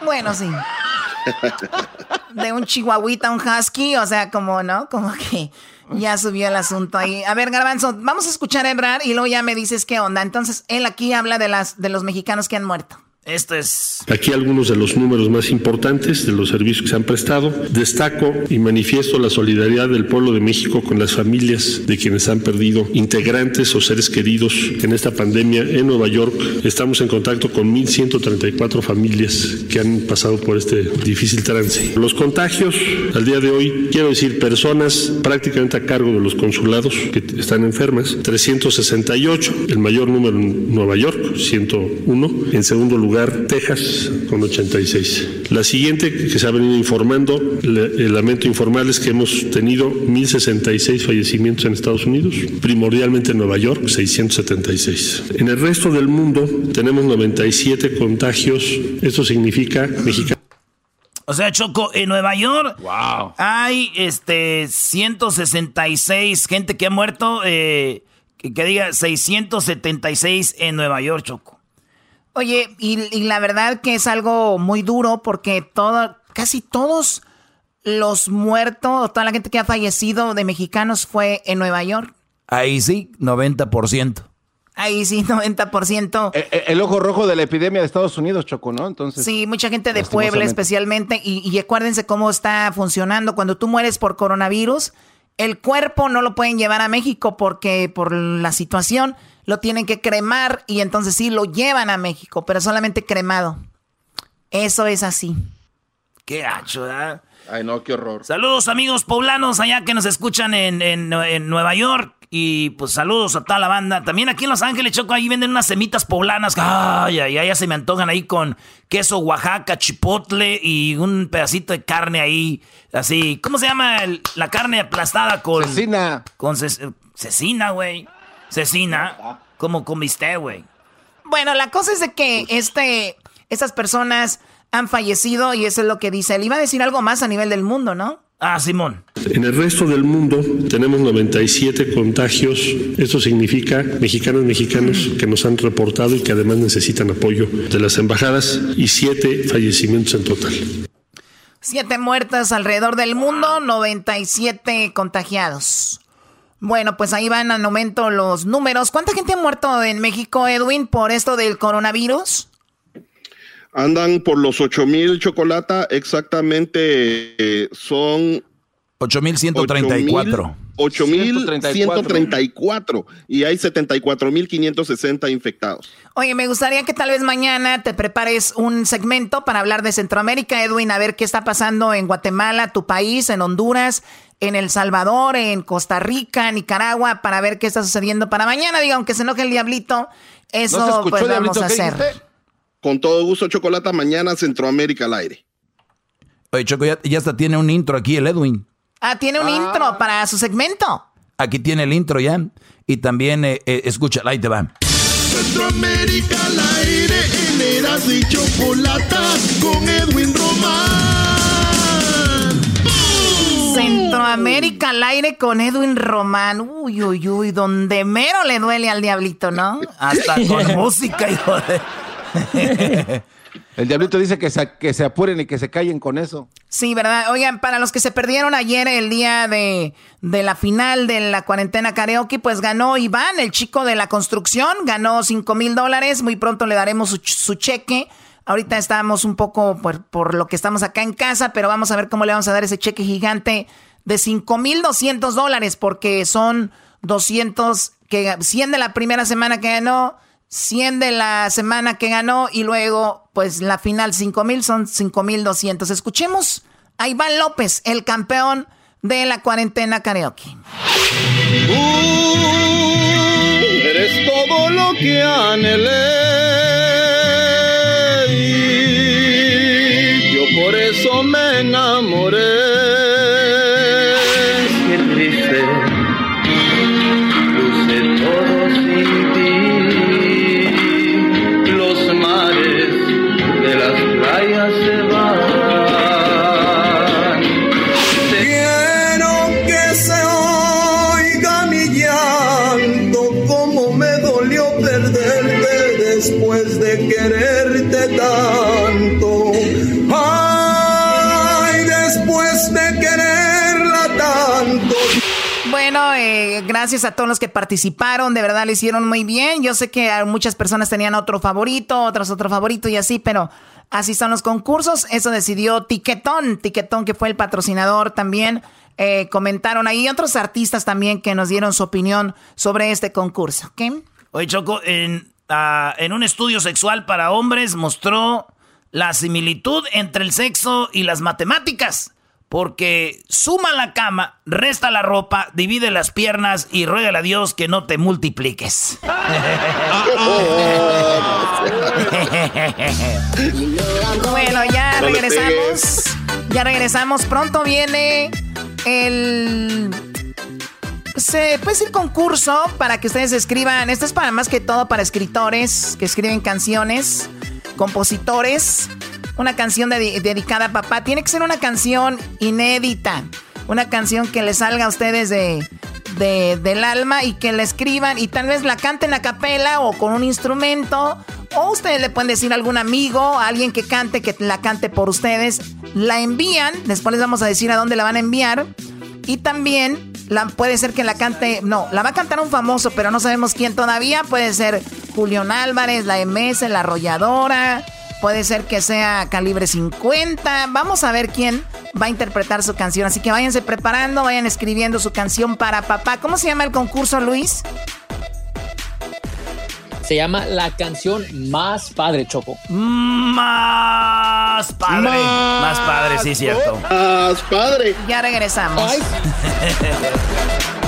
Bueno, sí. De un chihuahuita a un husky, o sea, como, ¿no? Como que ya subió el asunto ahí. A ver, Garbanzo, vamos a escuchar a Ebrar y luego ya me dices qué onda. Entonces, él aquí habla de, las, de los mexicanos que han muerto. Esto es. Aquí algunos de los números más importantes de los servicios que se han prestado. Destaco y manifiesto la solidaridad del pueblo de México con las familias de quienes han perdido integrantes o seres queridos en esta pandemia en Nueva York. Estamos en contacto con 1.134 familias que han pasado por este difícil trance. Los contagios, al día de hoy, quiero decir, personas prácticamente a cargo de los consulados que están enfermas, 368, el mayor número en Nueva York, 101. En segundo lugar, Texas con 86. La siguiente que se ha venido informando, el lamento informal es que hemos tenido 1.066 fallecimientos en Estados Unidos, primordialmente en Nueva York, 676. En el resto del mundo tenemos 97 contagios, eso significa México. O sea, Choco, en Nueva York wow. hay este 166 gente que ha muerto, eh, que, que diga 676 en Nueva York, Choco. Oye, y, la verdad que es algo muy duro porque todo, casi todos los muertos, toda la gente que ha fallecido de mexicanos fue en Nueva York. Ahí sí, 90%. Ahí sí, 90%. El, el, ojo rojo de la epidemia de Estados Unidos, Choco, ¿no? Entonces. Sí, mucha gente de Puebla especialmente. Y, y acuérdense cómo está funcionando. Cuando tú mueres por coronavirus, el cuerpo no lo pueden llevar a México porque por la situación lo tienen que cremar y entonces sí lo llevan a México, pero solamente cremado. Eso es así. Qué hacho, ¿verdad? Ay, no, qué horror. Saludos, amigos poblanos allá que nos escuchan en, en, Nueva York. Y pues saludos a toda la banda. También aquí en Los Ángeles, Choco, ahí venden unas semitas poblanas. Ay, ay, ay, ya se me antojan ahí con queso Oaxaca, chipotle y un pedacito de carne ahí. Así, ¿cómo se llama la carne aplastada con. Cecina. Con cecina, güey. Cecina, como comiste, güey. Bueno, la cosa es de que este, estas personas han fallecido y eso es lo que dice. Él iba a decir algo más a nivel del mundo, ¿no? Ah, Simón. En el resto del mundo tenemos 97 contagios. Esto significa mexicanos, mexicanos que nos han reportado y que además necesitan apoyo de las embajadas y siete fallecimientos en total. Siete muertas alrededor del mundo, 97 contagiados. Bueno, pues ahí van al momento los números. ¿Cuánta gente ha muerto en México, Edwin, por esto del coronavirus? Andan por los 8 mil chocolata, exactamente eh, son 8.134. 8.134 y hay 74.560 infectados. Oye, me gustaría que tal vez mañana te prepares un segmento para hablar de Centroamérica, Edwin, a ver qué está pasando en Guatemala, tu país, en Honduras, en El Salvador, en Costa Rica, Nicaragua, para ver qué está sucediendo para mañana. Diga, aunque se enoje el diablito, eso pues vamos a hacer. Con todo gusto, Chocolata, mañana Centroamérica al aire. Oye, Choco, ya, hasta tiene un intro aquí el Edwin. Ah, tiene un intro para su segmento. Aquí tiene el intro ya. Y también, eh, eh, escucha, ahí te va. Centroamérica al aire en y Chocolata con Edwin Román. Centroamérica al aire con Edwin Román. Uy, uy, uy, donde mero le duele al diablito, ¿no? Hasta con música, hijo de... El diablito dice que se, que se apuren y que se callen con eso. Sí, ¿verdad? Oigan, para los que se perdieron ayer el día de, la final de la cuarentena karaoke, pues ganó Iván, el chico de la construcción, ganó 5 mil dólares. Muy pronto le daremos su, cheque. Ahorita estamos un poco por, por, lo que estamos acá en casa, pero vamos a ver cómo le vamos a dar ese cheque gigante de 5 mil 200 dólares, porque son 200, que 100 de la primera semana que ganó. 100 de la semana que ganó y luego, pues la final 5 mil son 5 mil 200. Escuchemos a Iván López, el campeón de la cuarentena karaoke. Uh, eres todo lo que anhelé. Yo por eso me enamoré. Gracias a todos los que participaron, de verdad lo hicieron muy bien. Yo sé que muchas personas tenían otro favorito, otros otro favorito y así, pero así son los concursos. Eso decidió Tiquetón, Tiquetón que fue el patrocinador también. Eh, comentaron ahí otros artistas también que nos dieron su opinión sobre este concurso. ¿ok? Oye, Choco, en, ah, en un estudio sexual para hombres mostró la similitud entre el sexo y las matemáticas. Porque suma la cama, resta la ropa, divide las piernas y ruega a Dios que no te multipliques. bueno, ya regresamos. Ya regresamos. Pronto viene el pues el concurso para que ustedes escriban. Esto es para más que todo para escritores que escriben canciones, compositores. Una canción dedicada a papá. Tiene que ser una canción inédita. Una canción que les salga a ustedes de, del alma y que la escriban y tal vez la canten a capela o con un instrumento. O ustedes le pueden decir a algún amigo, a alguien que cante, que la cante por ustedes. La envían. Después les vamos a decir a dónde la van a enviar. Y también la, puede ser que la cante, no, la va a cantar un famoso, pero no sabemos quién todavía. Puede ser Julián Álvarez, la MS, la arrolladora. Puede ser que sea calibre 50. Vamos a ver quién va a interpretar su canción. Así que váyanse preparando, vayan escribiendo su canción para papá. ¿Cómo se llama el concurso, Luis? Se llama La canción más padre, Choco. Más padre. Más, padre, sí, cierto. Más padre. Ya regresamos.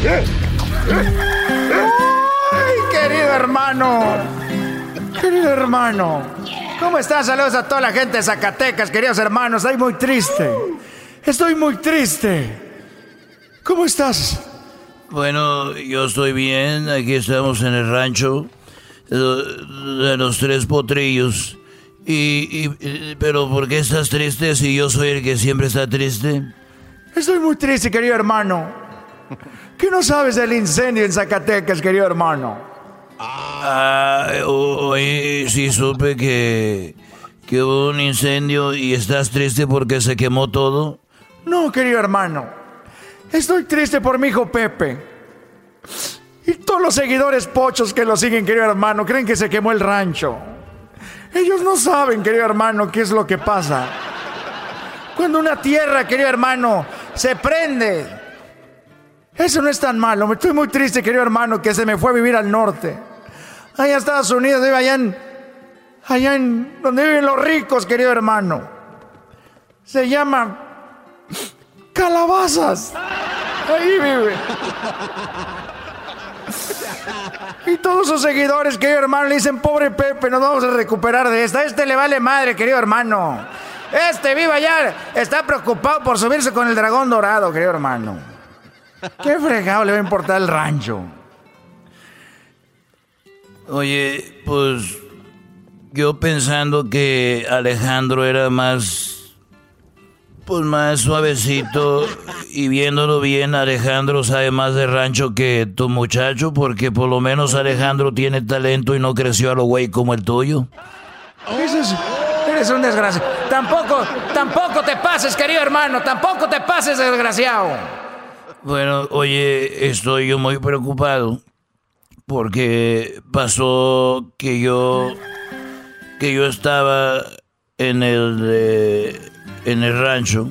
¡Ay, querido hermano! Querido hermano. ¿Cómo estás? Saludos a toda la gente de Zacatecas, queridos hermanos. Estoy muy triste. Estoy muy triste. ¿Cómo estás? Bueno, yo estoy bien. Aquí estamos en el rancho de los tres potrillos. Y, pero ¿por qué estás triste si yo soy el que siempre está triste? Estoy muy triste, querido hermano. ¿Qué no sabes del incendio en Zacatecas, querido hermano? Ah, hoy sí supe que, que hubo un incendio y estás triste porque se quemó todo. No, querido hermano. Estoy triste por mi hijo Pepe. Y todos los seguidores pochos que lo siguen, querido hermano, creen que se quemó el rancho. Ellos no saben, querido hermano, qué es lo que pasa. Cuando una tierra, querido hermano, se prende. Eso no es tan malo. Me estoy muy triste, querido hermano, que se me fue a vivir al norte. Allá en Estados Unidos, allá en, allá en donde viven los ricos, querido hermano. Se llama calabazas. Ahí vive. Y todos sus seguidores, querido hermano, le dicen, pobre Pepe, nos vamos a recuperar de esta. Este le vale madre, querido hermano. Este viva allá, está preocupado por subirse con el dragón dorado, querido hermano. ¿Qué fregado le va a importar el rancho? Oye, pues yo pensando que Alejandro era más pues más suavecito y viéndolo bien, Alejandro sabe más de rancho que tu muchacho, porque por lo menos Alejandro tiene talento y no creció a lo güey como el tuyo. eres un desgraciado. Tampoco, tampoco te pases, querido hermano, tampoco te pases, desgraciado. Bueno, oye, estoy yo muy preocupado porque pasó que yo que yo estaba en el en el rancho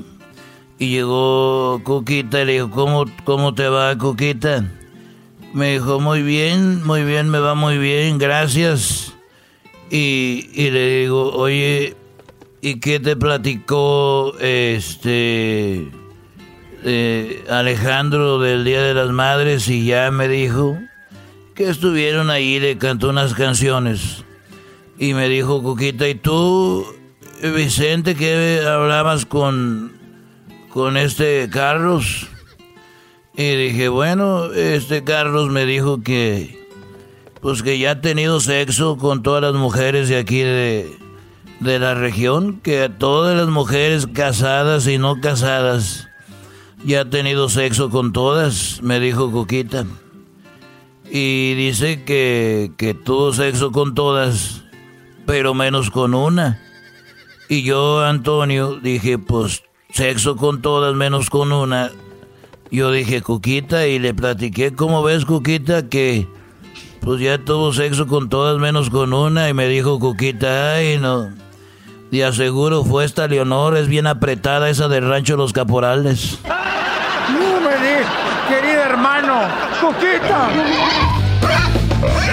y llegó Cuquita y le dijo, ¿cómo, cómo te va, Cuquita? Me dijo, muy bien, muy bien, me va muy bien, gracias. Y, y le digo, oye, ¿y qué te platicó este Alejandro del Día de las Madres? Y ya me dijo que estuvieron ahí, le cantó unas canciones. Y me dijo, Cuquita, ¿y tú Vicente, ¿qué hablabas con, con este Carlos? Y dije, bueno, este Carlos me dijo que, pues que ya ha tenido sexo con todas las mujeres de aquí de, de la región, que todas las mujeres casadas y no casadas ya ha tenido sexo con todas, me dijo Coquita. Y dice que, que tuvo sexo con todas, pero menos con una. Y yo, Antonio, dije, pues sexo con todas menos con una. Yo dije, Cuquita, y le platiqué, ¿cómo ves, Cuquita? Que pues ya tuvo sexo con todas menos con una. Y me dijo, Cuquita, ay, no. Y aseguro fue esta Leonor, es bien apretada esa del rancho Los Caporales. No me di, querido hermano, Cuquita.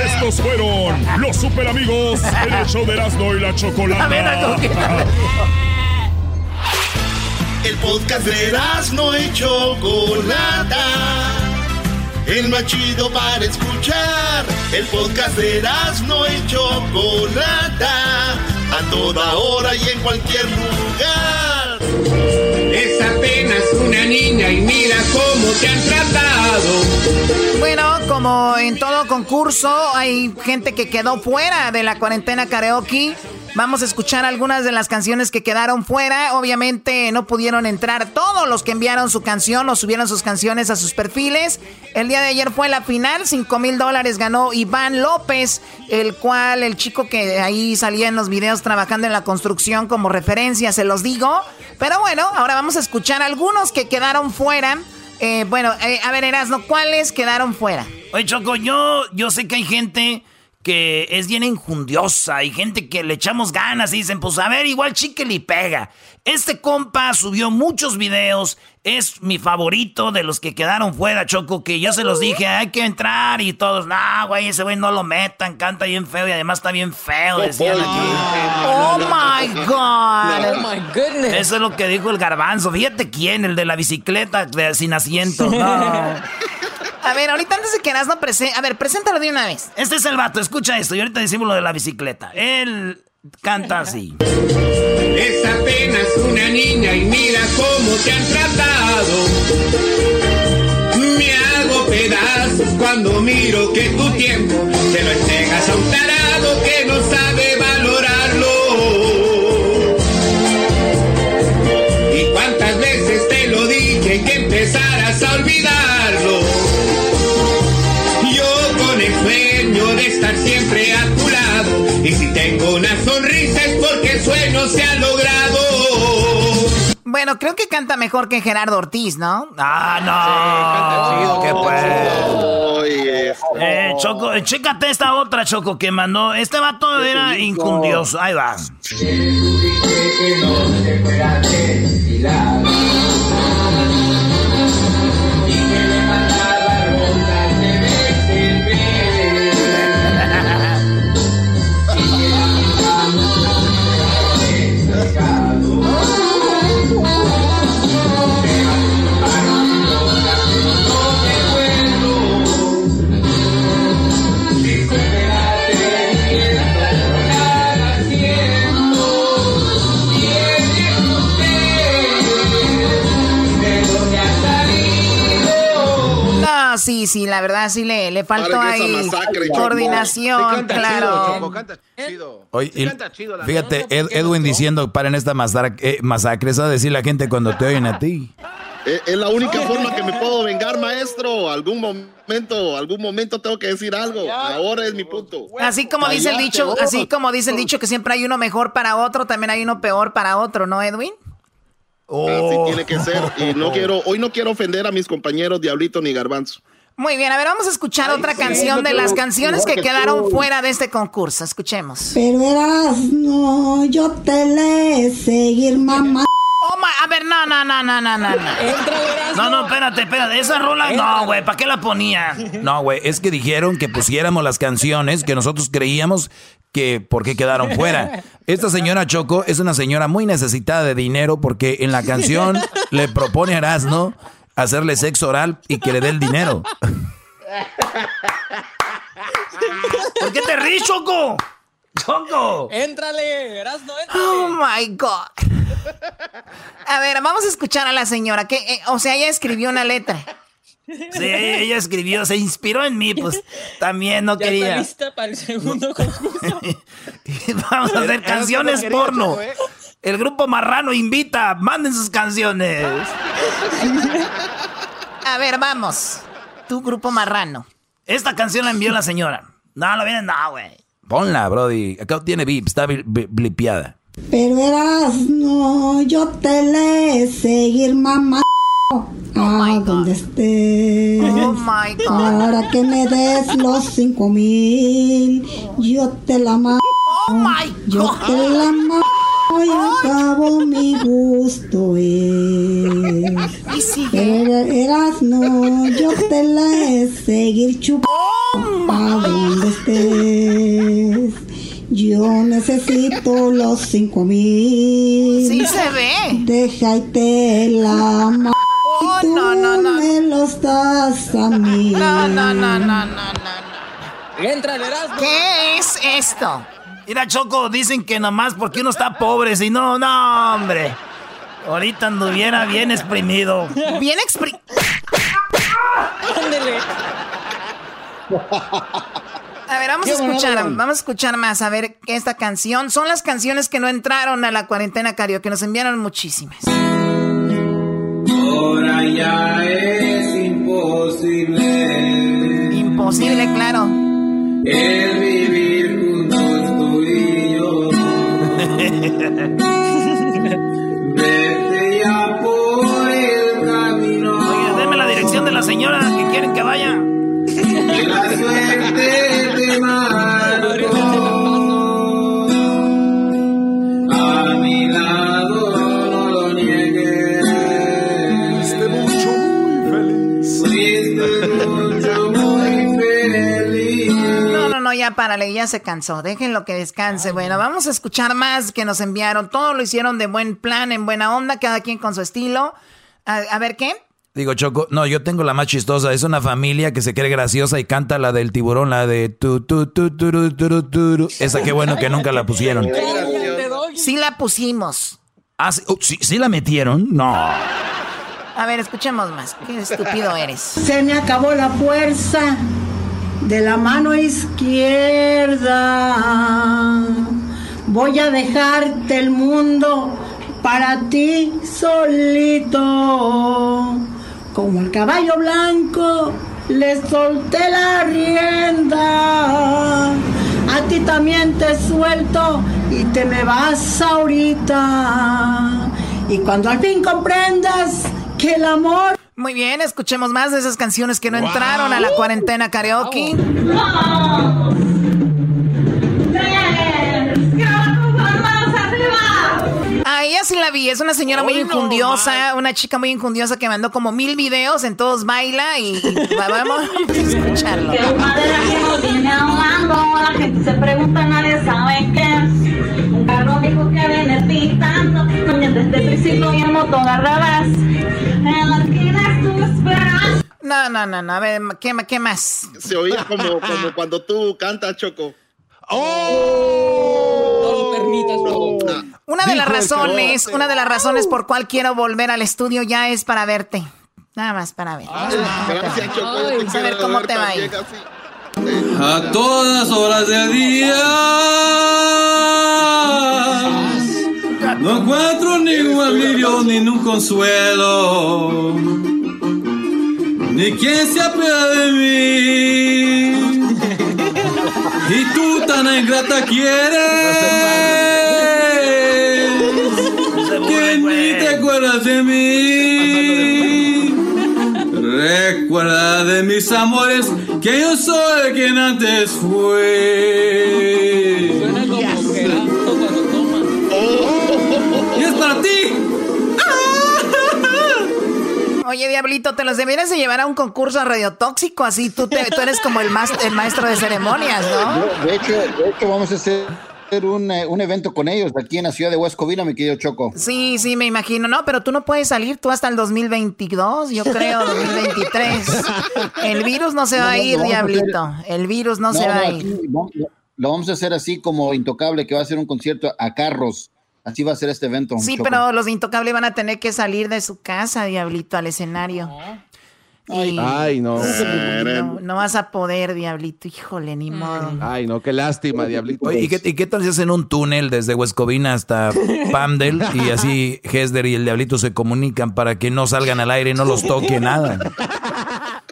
Estos fueron los super amigos en el show de Erasmo y la Chocolata. El podcast de Erasmo y Chocolata. El más chido para escuchar. El podcast de Erasmo y Chocolata. A toda hora y en cualquier lugar. Es apenas una niña y mira cómo te han tratado. Bueno, como en todo concurso, hay gente que quedó fuera de la cuarentena karaoke. Vamos a escuchar algunas de las canciones que quedaron fuera. Obviamente no pudieron entrar todos los que enviaron su canción o subieron sus canciones a sus perfiles. El día de ayer fue la final. 5 mil dólares ganó Iván López, el cual el chico que ahí salía en los videos trabajando en la construcción como referencia, se los digo. Pero bueno, ahora vamos a escuchar algunos que quedaron fuera. Eh, bueno, eh, a ver, Erasno, ¿cuáles quedaron fuera? Oye, Choco, yo, yo sé que hay gente que es bien injundiosa y gente que le echamos ganas y dicen, pues a ver, igual chique y pega. Este compa subió muchos videos, es mi favorito de los que quedaron fuera, Choco, que yo se los dije, hay que entrar y todos, no, güey, ese güey no lo metan, canta bien feo y además está bien feo, decían aquí. Oh my God. Oh my goodness. Eso es lo que dijo el garbanzo. Fíjate quién, el de la bicicleta de- sin asiento. No. A ver, ahorita antes de que Erasno presente. A ver, preséntalo de una vez. Este es el vato, escucha esto y ahorita decimos lo de la bicicleta. Él canta así. Es apenas una niña y mira cómo te han tratado. Me hago pedazos cuando miro que tu tiempo te lo entregas a un tarado que no sabe estar siempre a tu lado. Y si tengo una sonrisa es porque el sueño se ha logrado. Bueno, creo que canta mejor que Gerardo Ortiz, ¿no? Ah, no. ¿Qué pues? Eh, Choco, eh, chécate esta otra, Choco, que mandó. Este vato era injundioso. Ahí va. La verdad sí le, le faltó ahí coordinación, claro. Fíjate, Ed- Edwin diciendo, paren esta masacre, eh, masacre, eso va a decir la gente cuando te oyen a ti. Es, es la única forma que me puedo vengar, maestro. Algún momento, algún momento tengo que decir algo. Ahora es mi punto. Así como dice el dicho, así como dice el dicho que siempre hay uno mejor para otro, también hay uno peor para otro, ¿no, Edwin? Así tiene que ser. Y no quiero, hoy no quiero ofender a mis compañeros Diablito ni Garbanzo. Muy bien, a ver, vamos a escuchar otra canción de las canciones que quedaron fuera de este concurso. Escuchemos. Pero verás, no, yo te le seguir mamá. Oh my, a ver, no, no, no, no, no, no. no. No, no, espérate, espérate. Esa rola, no, güey, ¿para qué la ponía? No, güey, es que dijeron que pusiéramos las canciones que nosotros creíamos que por qué quedaron fuera. Esta señora Choco es una señora muy necesitada de dinero porque en la canción le propone a Erasmo hacerle sexo oral y que le dé el dinero. ¿Por qué te ríes, Choco? Choco. Éntrale, Erasno, éntrale. Oh my God. A ver, vamos a escuchar a la señora que, eh, o sea, ella escribió una letra. Sí, ella escribió, se inspiró en mí, pues también no Ya quería. está lista para el segundo concurso. Vamos a hacer canciones porno. Choco, ¿eh? El grupo Marrano invita, manden sus canciones. A ver, vamos. Tu grupo marrano. Esta canción la envió la señora. No, lo vienen, no, güey. Ponla, Brody. Acá tiene beep, está blipeada. Pero eras, no, yo te le seguir mamá. a donde estés. Oh my God. Para que me des los cinco mil, yo te la mando. Oh my Yo te la mando y acabo mi gusto es. Pero eras, no, yo te la he seguir chupando a donde estés. Yo necesito los cinco mil. Sí se ve. Deja y te la mando. Oh, Tú no, no, no. me los das a mí. No, no, no, no, no, no. Entra. ¿Qué es esto? Mira, Choco, dicen que nomás porque uno está pobre, si no, no, hombre. Ahorita anduviera bien exprimido. Bien expri... Ándele. A ver, vamos a escuchar, vamos a escuchar más, a ver esta canción. Son las canciones que no entraron a la cuarentena karaoke, nos enviaron muchísimas. Ahora ya es imposible Imposible, claro. el vivir Vete ya por el camino. Oye, denme la dirección de la señora que quieren que vaya. Que la suerte te ya párale, ya se cansó. Déjenlo que descanse. Bueno, vamos a escuchar más que nos enviaron. Todo lo hicieron de buen plan, en buena onda, cada quien con su estilo. A, a ver, ¿qué? Digo, Choco, no, yo tengo la más chistosa. Es una familia que se cree graciosa y canta la del tiburón, la de tu, tu, tu, turu, turu, turu. Esa qué bueno que nunca la pusieron. Sí la pusimos. Ah, sí, oh, ¿sí, sí la metieron? No. A ver, escuchemos más. Qué estúpido eres. Se me acabó la fuerza de la mano izquierda. Voy a dejarte el mundo para ti solito. Como el caballo blanco le solté la rienda. A ti también te suelto y te me vas ahorita. Y cuando al fin comprendas que el amor Muy bien, escuchemos más de esas canciones que no entraron a la cuarentena karaoke. Ah, ella sí la vi, es una señora muy Hoy no injundiosa, una chica muy injundiosa que mandó como mil videos, en todos baila y, y va- vamos a escucharlo. Que madera que no viene hablando, la gente se pregunta, nadie sabe qué es. Un carro viejo que viene pintando, desde este principio y el motor al revés. En la. No, no, no, no, a ver, ¿qué, qué más? Se oía como, como cuando tú cantas, Choco. No lo permitas, Choco. Una de las razones, una de las razones por cual quiero volver al estudio ya es para verte. Nada más para ver. Gracias, Choco. Vamos a ver cómo te va a todas horas del día. No encuentro ningún alivio ni un consuelo. Ni quien se apiade de mí. Y tú tan ingrata quieres. Que ni te acuerdas de mí. Recuerda de mis amores que yo soy quien antes fue. Suena como Gerardo cuando toma. Y es para ti. Oye, Diablito, te los deberías de llevar a un concurso radiotóxico, así tú, te- tú eres como el, más, el maestro de ceremonias, ¿no? De hecho, de hecho, vamos a hacer un, eh, un evento con ellos aquí en la ciudad de Huescovina, mi querido Choco. Sí, sí, me imagino, ¿no? Pero tú no puedes salir tú hasta el 2022, yo creo, 2023. El virus no se va a No, ir, a hacer- Diablito. El virus no, se va no, a ir. lo vamos a hacer así como Intocable, que va a hacer un concierto a carros. Así va a ser este evento. Sí, Choco. pero los de Intocable van a tener que salir de su casa, Diablito, al escenario. Y- Ay, no. no. No vas a poder, diablito. Híjole, ni modo. Ay, no, qué lástima, diablito. Oye, ¿y qué, y qué tal si hacen un túnel desde Huescovina hasta Pamdel y así Hesder y el Diablito se comunican para que no salgan al aire y no los toque nada?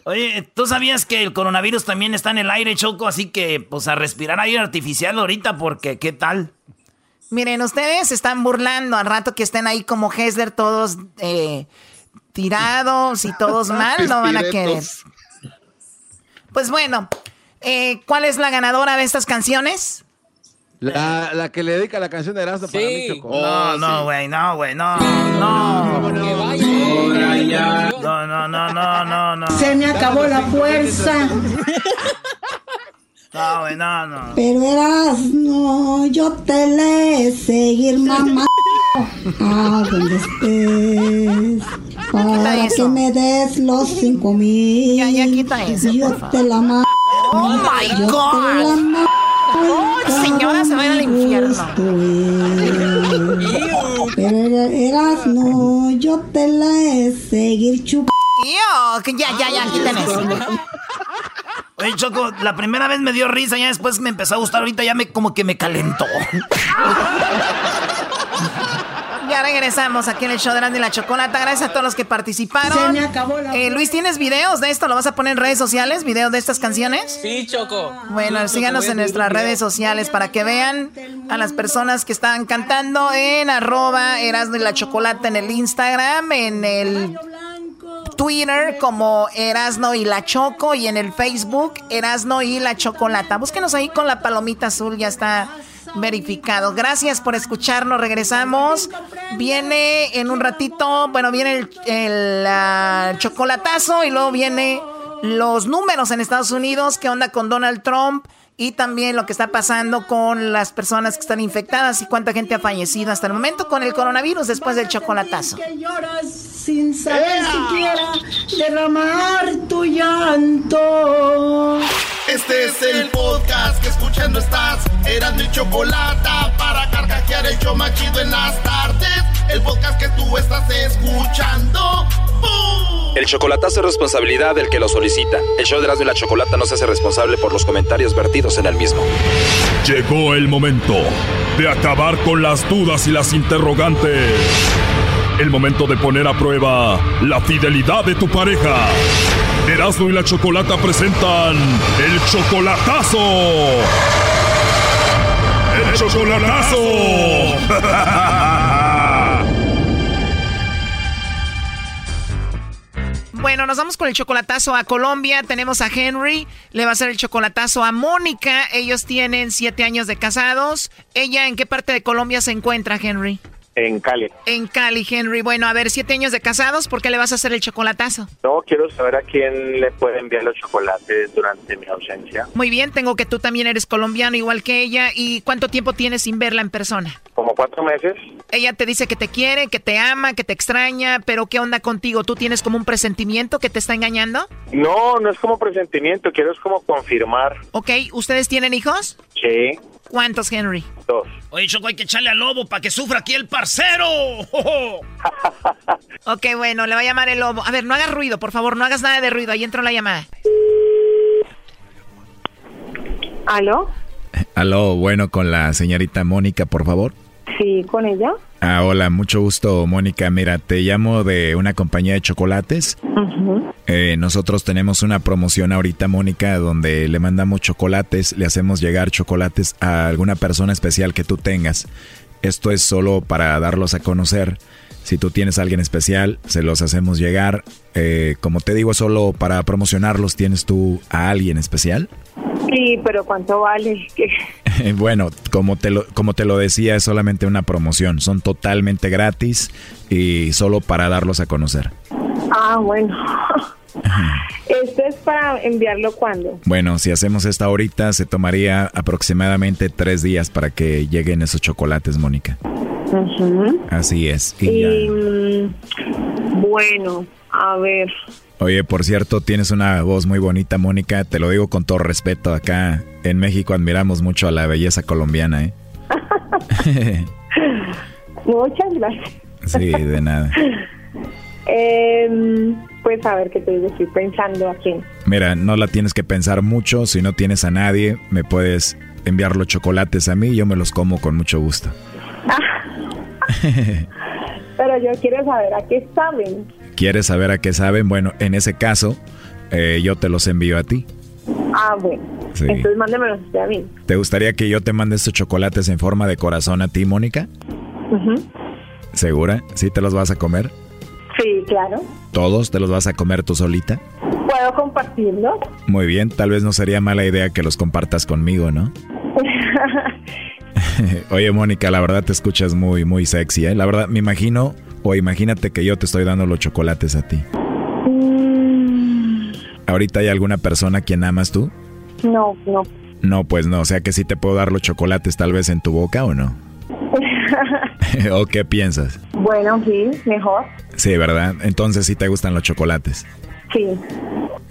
Oye, ¿tú sabías que el coronavirus también está en el aire, Choco? Así que, pues, a respirar aire artificial ahorita, porque, ¿qué tal? Miren, ustedes se están burlando al rato que estén ahí como Hesler todos eh, tirados y todos mal, no van a querer. Pues bueno, eh, ¿cuál es la ganadora de estas canciones? La, la que le dedica la canción de Erasmo para mí, Choco. no, no, güey, no, güey, no, no. No, no, no, no, no, no. Se me acabó la fuerza. No, güey, no, no. Pero eras, no, yo te le seguir mamá a donde estés. Para que me des los cinco mil. Ya, ya quita eso, Yo por favor. te la mando. Oh my Yo te la God. mando. Oh, señora, se va a ir al infierno. Pero era- eras, no, yo te la he seguir chupando. Yo, ya, ya, ya, quiten eso. Oye, Choco, la primera vez me dio risa, ya después me empezó a gustar, ahorita ya me como que me calentó. Ya regresamos aquí en el show de Randy y la Chocolata. Gracias a todos los que participaron. Se me acabó la Eh, Luis, ¿tienes videos de esto? ¿Lo vas a poner en redes sociales? ¿Videos de estas canciones? Sí, Choco. Bueno, Sí, Choco, síganos en nuestras redes sociales para que vean a las personas que están cantando en arroba Erasmo y la Chocolata en el Instagram, en el Twitter como Erasno y la Choco y en el Facebook Erasno y la Chocolata. Búsquenos ahí con la palomita azul, ya está verificado. Gracias por escucharnos, regresamos. Viene en un ratito, bueno, viene el, chocolatazo y luego viene los números en Estados Unidos, qué onda con Donald Trump y también lo que está pasando con las personas que están infectadas y cuánta gente ha fallecido hasta el momento con el coronavirus después del chocolatazo. Que lloras sin saber siquiera derramar tu llanto. Este es el podcast que escuchando estás. Eran mi chocolate para carcajear el show más chido en las tardes. El podcast que tú estás escuchando. ¡Bum! El chocolatazo es responsabilidad del que lo solicita. El show de Erasmo y la Chocolata no se hace responsable por los comentarios vertidos en el mismo. Llegó el momento de acabar con las dudas y las interrogantes. El momento de poner a prueba la fidelidad de tu pareja. Erasmo y la Chocolata presentan el chocolatazo. ¡El chocolatazo! Bueno, nos vamos con el chocolatazo a Colombia. Tenemos a Henry, le va a hacer el chocolatazo a Mónica. Ellos tienen siete años de casados. ¿Ella en qué parte de Colombia se encuentra, Henry? En Cali. En Cali, Henry. Bueno, a ver, siete años de casados, ¿por qué le vas a hacer el chocolatazo? No, quiero saber a quién le puede enviar los chocolates durante mi ausencia. Muy bien, tengo que tú también eres colombiano igual que ella. ¿Y cuánto tiempo tienes sin verla en persona? Como cuatro meses. Ella te dice que te quiere, que te ama, que te extraña, pero ¿qué onda contigo? ¿Tú tienes como un presentimiento que te está engañando? No, no es como presentimiento, quiero es como confirmar. Ok, ¿ustedes tienen hijos? Sí, ¿Cuántos, Henry? dos. Oye, Choco, hay que echarle al lobo para que sufra aquí el parcero. Ok, bueno, le va a llamar el lobo. A ver, no hagas ruido, por favor, no hagas nada de ruido. Ahí entró la llamada. ¿Aló? Aló, bueno, con la señorita Mónica, por favor. Sí, con ella. Ah, hola, mucho gusto, Mónica. Mira, te llamo de una compañía de chocolates. Eh, nosotros tenemos una promoción ahorita, Mónica, donde le mandamos chocolates, le hacemos llegar chocolates a alguna persona especial que tú tengas. Esto es solo para darlos a conocer. Si tú tienes a alguien especial, se los hacemos llegar. Eh, como te digo, solo para promocionarlos, ¿tienes tú a alguien especial? Sí, pero ¿cuánto vale? Bueno, como te, lo, como te lo decía, es solamente una promoción. Son totalmente gratis y solo para darlos a conocer. Ah, bueno. ¿Esto es para enviarlo cuándo? Bueno, si hacemos esta ahorita, se tomaría aproximadamente tres días para que lleguen esos chocolates, Mónica. Ujú. Así es. Y mm, bueno, a ver. Oye, por cierto, tienes una voz muy bonita, Mónica. Te lo digo con todo respeto. Acá en México admiramos mucho a la belleza colombiana, ¿eh? Muchas gracias. sí, de nada. Em, Pues a ver qué te digo, estoy pensando a quién. Mira, no la tienes que pensar mucho. Si no tienes a nadie, me puedes enviar los chocolates a mí y yo me los como con mucho gusto. Pero yo quiero saber a qué saben. ¿Quieres saber a qué saben? Bueno, en ese caso, eh, yo te los envío a ti. Ah, bueno. Sí. Entonces mándemelos a mí. ¿Te gustaría que yo te mande estos chocolates en forma de corazón a ti, Mónica? ¿Segura? ¿Sí te los vas a comer? Sí, claro. ¿Todos te los vas a comer tú solita? ¿Puedo compartirlos? Muy bien, tal vez no sería mala idea que los compartas conmigo, ¿no? Oye, Mónica, la verdad te escuchas muy, muy sexy, ¿eh? La verdad, me imagino, o imagínate que yo te estoy dando los chocolates a ti. Mm, ¿Ahorita hay alguna persona a quien amas tú? no, no. No, pues no, o sea que sí te puedo dar los chocolates tal vez en tu boca o no. ¿O qué piensas? bueno, sí, mejor. Sí, ¿verdad? Entonces sí te gustan los chocolates. Sí.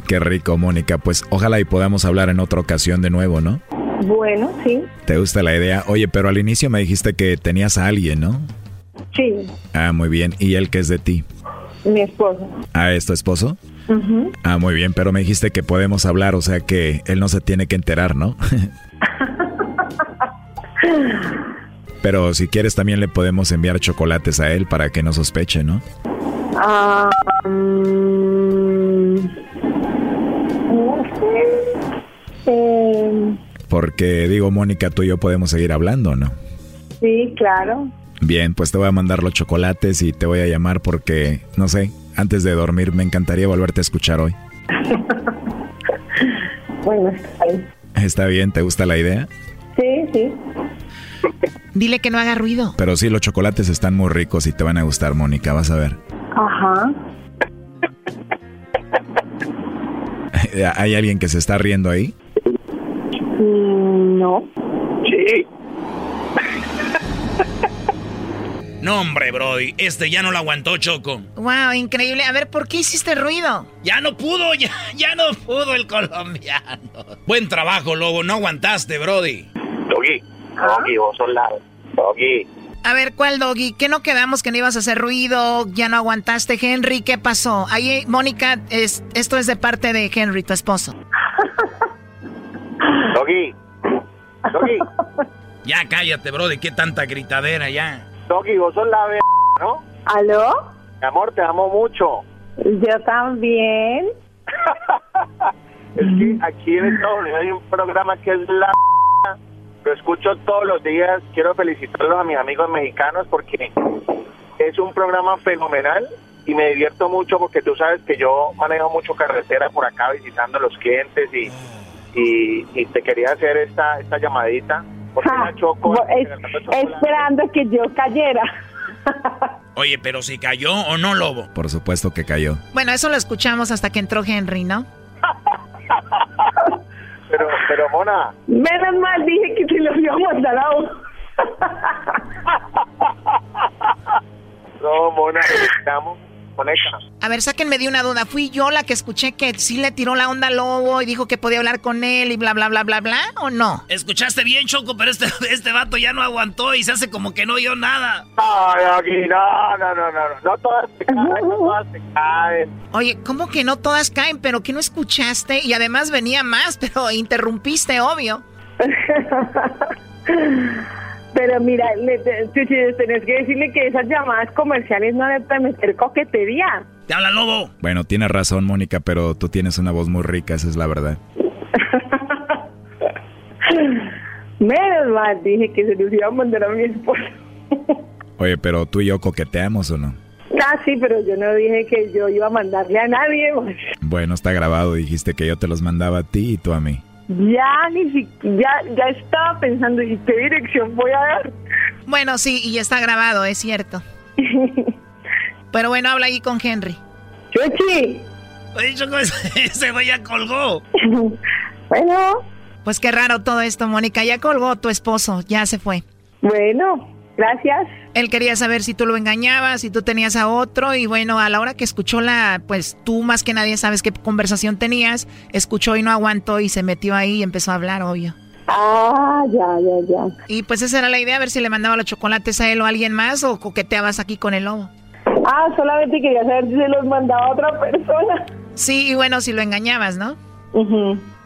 Qué rico, Mónica. Pues ojalá y podamos hablar en otra ocasión de nuevo, ¿no? Bueno, sí. ¿Te gusta la idea? Oye, pero al inicio me dijiste que tenías a alguien, ¿no? Sí, Ah, muy bien. ¿Y él qué es de ti? mi esposo. Ah, ¿es tu esposo? Ujú. Ah, muy bien, pero me dijiste que podemos hablar, o sea que él no se tiene que enterar, ¿no? pero si quieres también le podemos enviar chocolates a él para que no sospeche, ¿no? Ah, mm, no sé. Eh, Porque digo, Mónica, tú y yo podemos seguir hablando, ¿no? sí, claro. Bien, pues te voy a mandar los chocolates y te voy a llamar porque, no sé, antes de dormir me encantaría volverte a escuchar hoy. Bueno, está bien. ¿Está bien? ¿Te gusta la idea? Sí, sí. Dile que no haga ruido. Pero sí, los chocolates están muy ricos y te van a gustar, Mónica, vas a ver. Ajá. ¿Hay alguien que se está riendo ahí? Mm, no. Sí. No, hombre, Brody, este ya no lo aguantó, Choco. Wow, increíble. A ver, ¿por qué hiciste ruido? Ya no pudo, ya, ya no pudo el colombiano. Buen trabajo, Lobo, no aguantaste, Brody. Doggy, Doggy, vos sos la... Doggy. A ver, ¿cuál doggy? ¿Qué no quedamos que no ibas a hacer ruido? ¿Ya no aguantaste, Henry? ¿Qué pasó? Ahí, Mónica, es, esto es de parte de Henry, tu esposo. Doggy. Doggy. Ya cállate, Brody, qué tanta gritadera ya. Doggy, vos sos la. ¿no? ¿Aló? Mi amor, te amo mucho. Yo también. Es que aquí en Estados Unidos hay un programa que es la... Lo escucho todos los días. Quiero felicitarlos a mis amigos mexicanos porque es un programa fenomenal y me divierto mucho porque tú sabes que yo manejo mucho carretera por acá visitando a los clientes y, y, y te quería hacer esta, esta llamadita. Porque la Choco... Es- esperando que yo cayera. Oye, pero si cayó o no, Lobo. Por supuesto que cayó. Bueno, eso lo escuchamos hasta que entró Henry, ¿no? Pero, pero Mona, Menos mal dije que se lo iba a mandar a uno. no, Mona, estamos conecta. A ver, sáquenme de una duda. ¿Fui yo la que escuché que sí le tiró la onda al lobo y dijo que podía hablar con él y bla, bla, bla, bla, bla? ¿O no? Escuchaste bien, Choco, pero este, este vato ya no aguantó y se hace como que no oyó nada. Ay, aquí, no, no, no, no, no, no todas se caen, no todas se caen. Oye, ¿cómo que no todas caen? ¿Pero que no escuchaste? Y además venía más, pero interrumpiste, obvio. Pero mira, le, tenés que decirle que esas llamadas comerciales no deben permitir coquetería. Te habla Lobo. Bueno, tienes razón, Mónica, pero tú tienes una voz muy rica, esa es la verdad. Menos mal dije que se los iba a mandar a mi esposo. Oye, pero tú y yo coqueteamos o no? Ah, sí, pero yo no dije que yo iba a mandarle a nadie. pues. Bueno, está grabado, dijiste que yo te los mandaba a ti y tú a mí. Ya ni si, ya, ya estaba pensando y qué dirección voy a dar. Bueno, sí, y está grabado, es cierto. Pero bueno, habla ahí con Henry. ¡Chuchi! Oye, Choco, ese, ese güey ya colgó. Bueno. Pues qué raro todo esto, Mónica. Ya colgó tu esposo, ya se fue. Bueno, gracias. Él quería saber si tú lo engañabas, si tú tenías a otro, y bueno, a la hora que escuchó la, pues tú más que nadie sabes qué conversación tenías, escuchó y no aguantó y se metió ahí y empezó a hablar, obvio. Ah, ya, ya, ya. Y pues esa era la idea, a ver si le mandaba los chocolates a él o a alguien más o coqueteabas aquí con el lobo. Ah, solamente quería saber si se los mandaba a otra persona. Sí, y bueno, si lo engañabas, ¿no?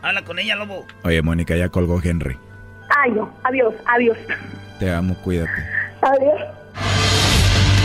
Habla con ella, lobo. Oye, Mónica, ya colgó Henry. Ay, no. Adiós, adiós. Te amo, cuídate. Adiós.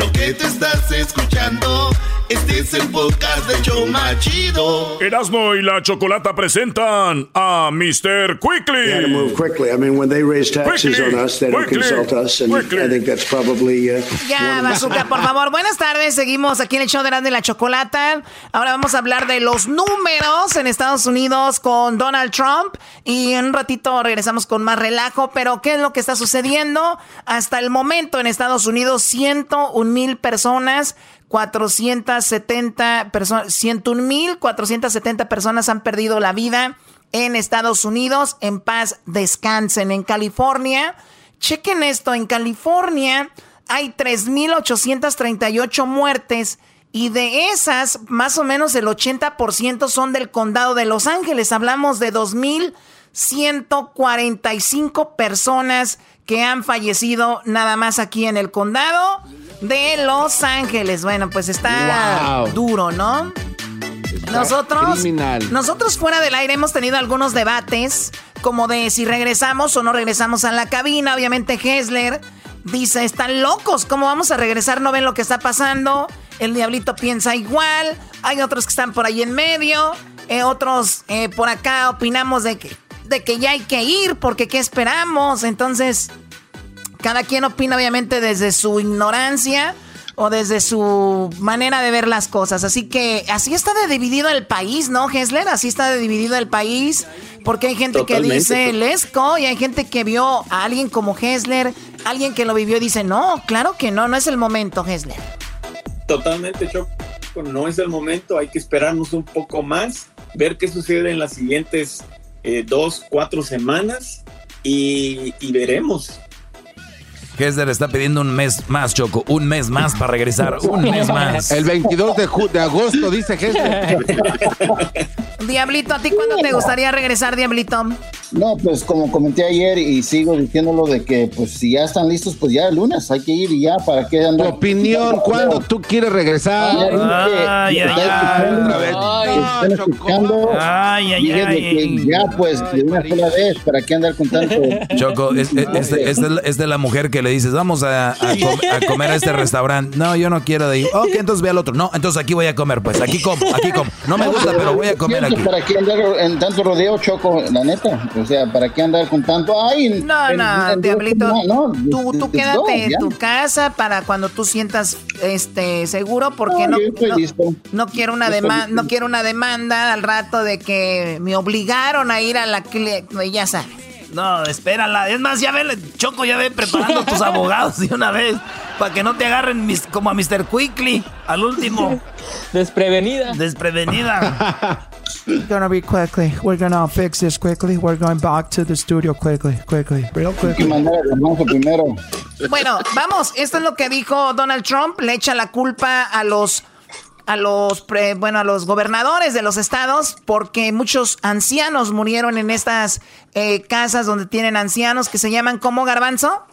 Lo que te estás escuchando, este es el podcast de Choma Chido. Erasmo y la chocolata presentan a Mr. Quickly. We had to move quickly. I mean, when they raise taxes Quickly, on us, they don't quickly, consult us, and quickly. I think that's probably. Uh, Ya, Bazooka, por favor. Buenas tardes. Seguimos aquí en el show de de la Chocolata. Ahora vamos a hablar de los números en Estados Unidos con Donald Trump. Y en un ratito regresamos con más relajo. Pero, ¿qué es lo que está sucediendo? Hasta el momento en Estados Unidos, 101 mil personas. 470 personas, 101 mil 470 personas han perdido la vida en Estados Unidos. En paz descansen. En California, chequen esto, en California hay 3.838 muertes y de esas, más o menos el 80% son del condado de Los Ángeles. Hablamos de 2.145 personas que han fallecido nada más aquí en el condado de Los Ángeles. Bueno, pues está Wow. duro, ¿no? Nosotros, criminal. nosotros fuera del aire hemos tenido algunos debates, como de si regresamos o no regresamos a la cabina. Obviamente Hessler dice, están locos, ¿cómo vamos a regresar? ¿No ven lo que está pasando? El diablito piensa igual. Hay otros que están por ahí en medio. eh, otros eh, por acá opinamos de que, de que ya hay que ir, porque ¿qué esperamos? Entonces, cada quien opina obviamente desde su ignorancia o desde su manera de ver las cosas. Así que así está de dividido el país, ¿no, Hessler? Así está de dividido el país. Porque hay gente que dice Lesco y hay gente que vio a alguien como Hessler, alguien que lo vivió y dice, no, claro que no, no es el momento, Hessler. Totalmente, Choco. No es el momento, hay que esperarnos un poco más, ver qué sucede en las siguientes eh, dos, cuatro semanas y, y veremos. Hesler está pidiendo un mes más, Choco. Un mes más para regresar. Un mes más. El 22 de, de agosto, dice Hessler. Diablito, ¿a ti cuándo te gustaría regresar, Diablito? No, pues como comenté ayer y sigo diciéndolo de que pues si ya están listos, pues ya el lunes hay que ir y ya, ¿para qué Tu andar? opinión, ¿cuándo tú quieres regresar? Ay, ay, ay. Ay, ay, ay. ya pues de una sola vez, ¿para qué andar con tanto? Choco, es, es- es de, es de la- es de la mujer que le dices, vamos a, a com- a comer a este restaurante. No, yo no quiero de ahí. Ok, entonces ve al otro. No, entonces aquí voy a comer, pues. Aquí como, aquí como. No me gusta, pero voy a comer aquí. ¿Para qué andar en tanto rodeo, Choco? La neta. O sea, ¿para qué andar con tanto? Ay, en- No, en- no, en- Diablito. no, no, tú quédate en tu casa para cuando tú sientas este seguro, porque No, no, yo estoy no, listo. no quiero una demanda, no quiero una demanda al rato de que me obligaron a ir a la ya sabes. No, espérala. Es más, ya ve, Choco, ya ve preparando tus abogados de una vez. Para que no te agarren mis- como a Mr. Quickly, al último. Desprevenida. Desprevenida. Gonna be quickly. We're gonna fix this quickly. We're going back to the studio quickly, quickly, real quickly. Bueno, vamos, esto es lo que dijo Donald Trump, le echa la culpa a los a los pre- bueno, a los gobernadores de los estados porque muchos ancianos murieron en estas eh, casas donde tienen ancianos que se llaman como garbanzo.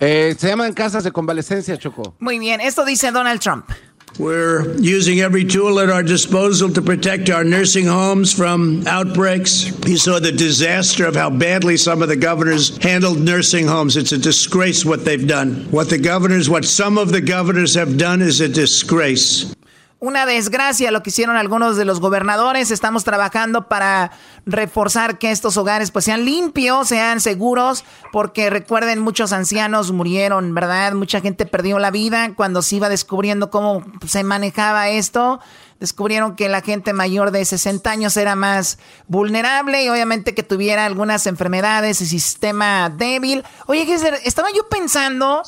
Eh, se llaman casas de convalecencia, Choco. Muy bien, esto dice Donald Trump. We're using every tool at our disposal to protect our nursing homes from outbreaks. You saw the disaster of how badly some of the governors handled nursing homes. It's a disgrace what they've done. What the governors, what some of the governors have done is a disgrace. Una desgracia lo que hicieron algunos de los gobernadores. Estamos trabajando para reforzar que estos hogares pues sean limpios, sean seguros, porque recuerden muchos ancianos murieron, ¿verdad? Mucha gente perdió la vida cuando se iba descubriendo cómo se manejaba esto. Descubrieron que la gente mayor de 60 años era más vulnerable y obviamente que tuviera algunas enfermedades y sistema débil. Oye, Gessler, estaba yo pensando,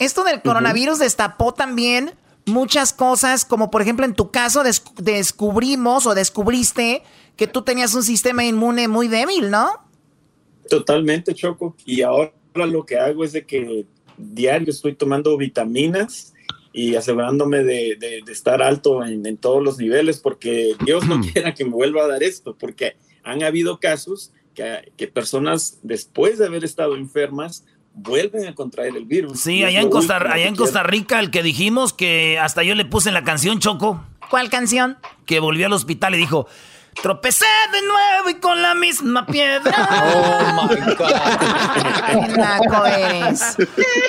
esto del coronavirus destapó también muchas cosas, como por ejemplo en tu caso descubrimos o descubriste que tú tenías un sistema inmune muy débil, ¿no? Totalmente, Choco. Y ahora lo que hago es de que diario estoy tomando vitaminas y asegurándome de, estar alto en, todos los niveles, porque Dios no quiera que me vuelva a dar esto, porque han habido casos que, que personas después de haber estado enfermas vuelven a contraer el virus. Sí, allá en, Costa, allá en Costa Rica, el que dijimos que hasta yo le puse en la canción Choco. ¿Cuál canción? Que volvió al hospital y dijo, Tropecé de nuevo y con la misma piedra. Oh my God. Naco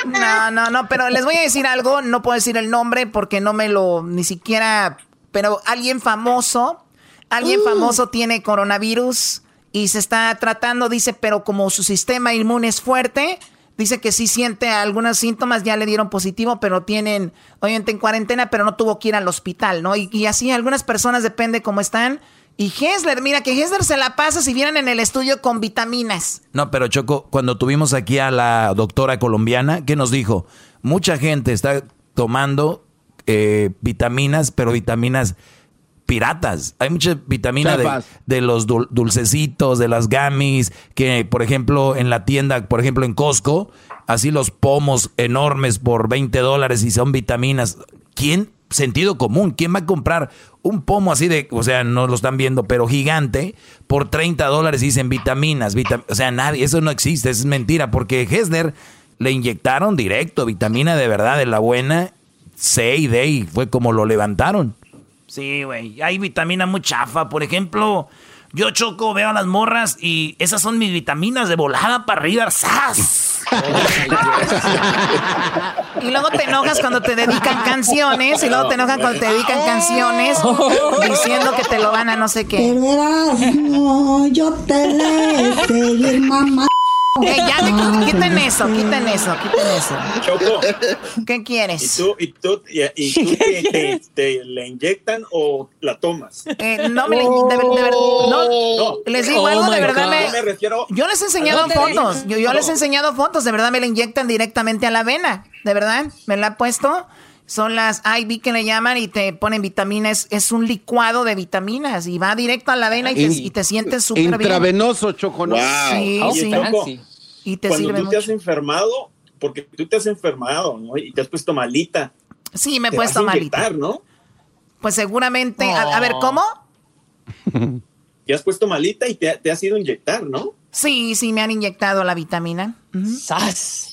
No, no, no, pero les voy a decir algo. No puedo decir el nombre porque no me lo ni siquiera. Pero alguien famoso, alguien uh. famoso tiene coronavirus y se está tratando, dice, pero como su sistema inmune es fuerte, dice que sí siente algunos síntomas, ya le dieron positivo, pero tienen, obviamente en cuarentena, pero no tuvo que ir al hospital, ¿no? Y, y así algunas personas, depende cómo están y Hesler, mira que Hesler se la pasa si vienen en el estudio con vitaminas. No, pero Choco, cuando tuvimos aquí a la doctora colombiana, ¿qué nos dijo? Mucha gente está tomando eh, vitaminas, pero vitaminas piratas. Hay mucha vitamina de, los dulcecitos, de las gamis, que por ejemplo en la tienda, por ejemplo en Costco, así los pomos enormes por 20 dólares y son vitaminas. ¿Quién sentido común. ¿Quién va a comprar un pomo así de, o sea, no lo están viendo, pero gigante, por 30 dólares y dicen vitaminas, o sea, nadie, eso no existe, es mentira, porque Hesner le inyectaron directo vitamina de verdad, de la buena, C y D, y fue como lo levantaron. Sí, güey, hay vitamina muy chafa, por ejemplo... Yo choco, veo a las morras y esas son mis vitaminas de volada para arriba. ¡Sas! y luego te enojas cuando te dedican canciones. Y luego te enojas cuando te dedican canciones diciendo que te lo van a no sé qué. no, yo te le seguir mamá. Eh, ya, quiten eso, quiten eso, quiten eso. Choco. ¿Qué quieres? ¿Y tú, y tú, y, tú te, te, le inyectan o la tomas? Eh, no, me, de, de, de, no, no, les digo oh algo, de verdad me, me refiero, Yo les he enseñado fotos, yo, yo les he enseñado fotos, de verdad me la inyectan directamente a la vena, de verdad, me la he puesto. Son las IV que le llaman y te ponen vitaminas. Es un licuado de vitaminas y va directo a la vena y te, y te sientes súper bien. Intravenoso, Choco. Wow. Sí, sí. y te Cuando tú te has enfermado, porque tú te has enfermado, ¿no? Y te has puesto malita. Sí, me he puesto malita. ¿no? Pues seguramente. A, ver, ¿cómo? Te has puesto malita y te, te, has ido a inyectar, ¿no? Sí, sí, me han inyectado la vitamina. ¡Sas!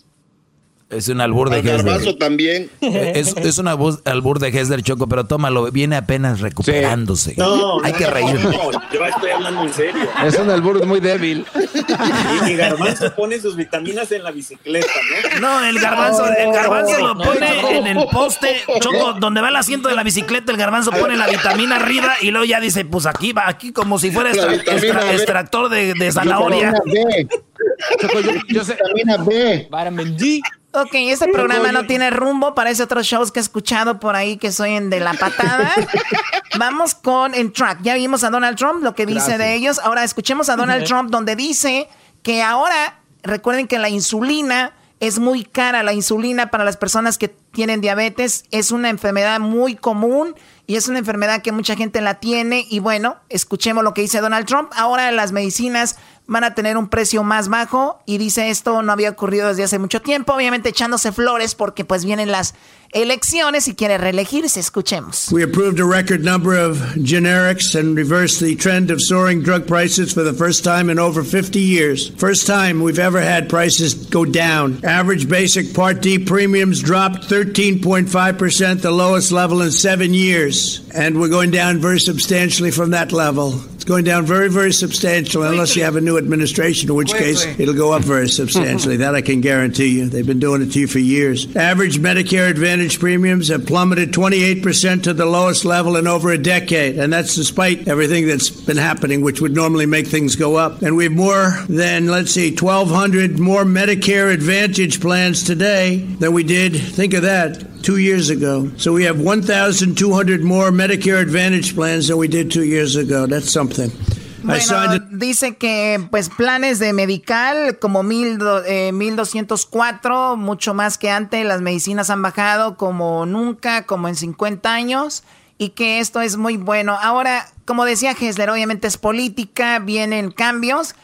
Es un albur de Hesler. también. Es, es un albur de Hesler Choco, pero tómalo, viene apenas recuperándose. No, hay que reír. No, yo estoy hablando en serio. Es un albur muy débil. Y mi garbanzo pone sus vitaminas en la bicicleta, ¿no? No, el garbanzo, el garbanzo lo pone en el poste, Choco, donde va el asiento de la bicicleta, el garbanzo pone la vitamina arriba y luego ya dice, pues aquí va, aquí como si fuera extractor de, de zanahoria. Choco, yo, yo sé. Vitamina B. Vitamin D. Ok, este programa no tiene rumbo, parece otros shows que he escuchado por ahí que soy en de la patada. Vamos con el track. Ya vimos a Donald Trump, lo que dice de ellos. Ahora escuchemos a Donald Trump donde dice que ahora, recuerden que la insulina es muy cara. La insulina para las personas que tienen diabetes es una enfermedad muy común y es una enfermedad que mucha gente la tiene. Y bueno, escuchemos lo que dice Donald Trump. Ahora las medicinas van a tener un precio más bajo y dice esto no había ocurrido desde hace mucho tiempo, obviamente echándose flores porque pues vienen las elecciones y quiere reelegirse. Escuchemos. We approved a record number of generics and reversed the trend of soaring drug prices for the first time in over 50 years. First time we've ever had prices go down. Average basic Part D premiums dropped 13.5%, the lowest level in 7 years, and we're going down very substantially from that level. It's going down very, very substantially, unless you have a new administration, in which case it'll go up very substantially. that I can guarantee you. They've been doing it to you for years. Average Medicare Advantage premiums have plummeted 28% to the lowest level in over a decade, and that's despite everything that's been happening, which would normally make things go up. And we have more than, let's see, 1,200 more Medicare Advantage plans today than we did, think of that, two years ago. So we have 1,200 more Medicare Advantage plans than we did two years ago. That's something. Bueno, dice que pues planes de medical como mil, eh, 1204, mucho más que antes, las medicinas han bajado como nunca, como en 50 años, y que esto es muy bueno. Ahora, como decía Hessler, obviamente es política, vienen cambios,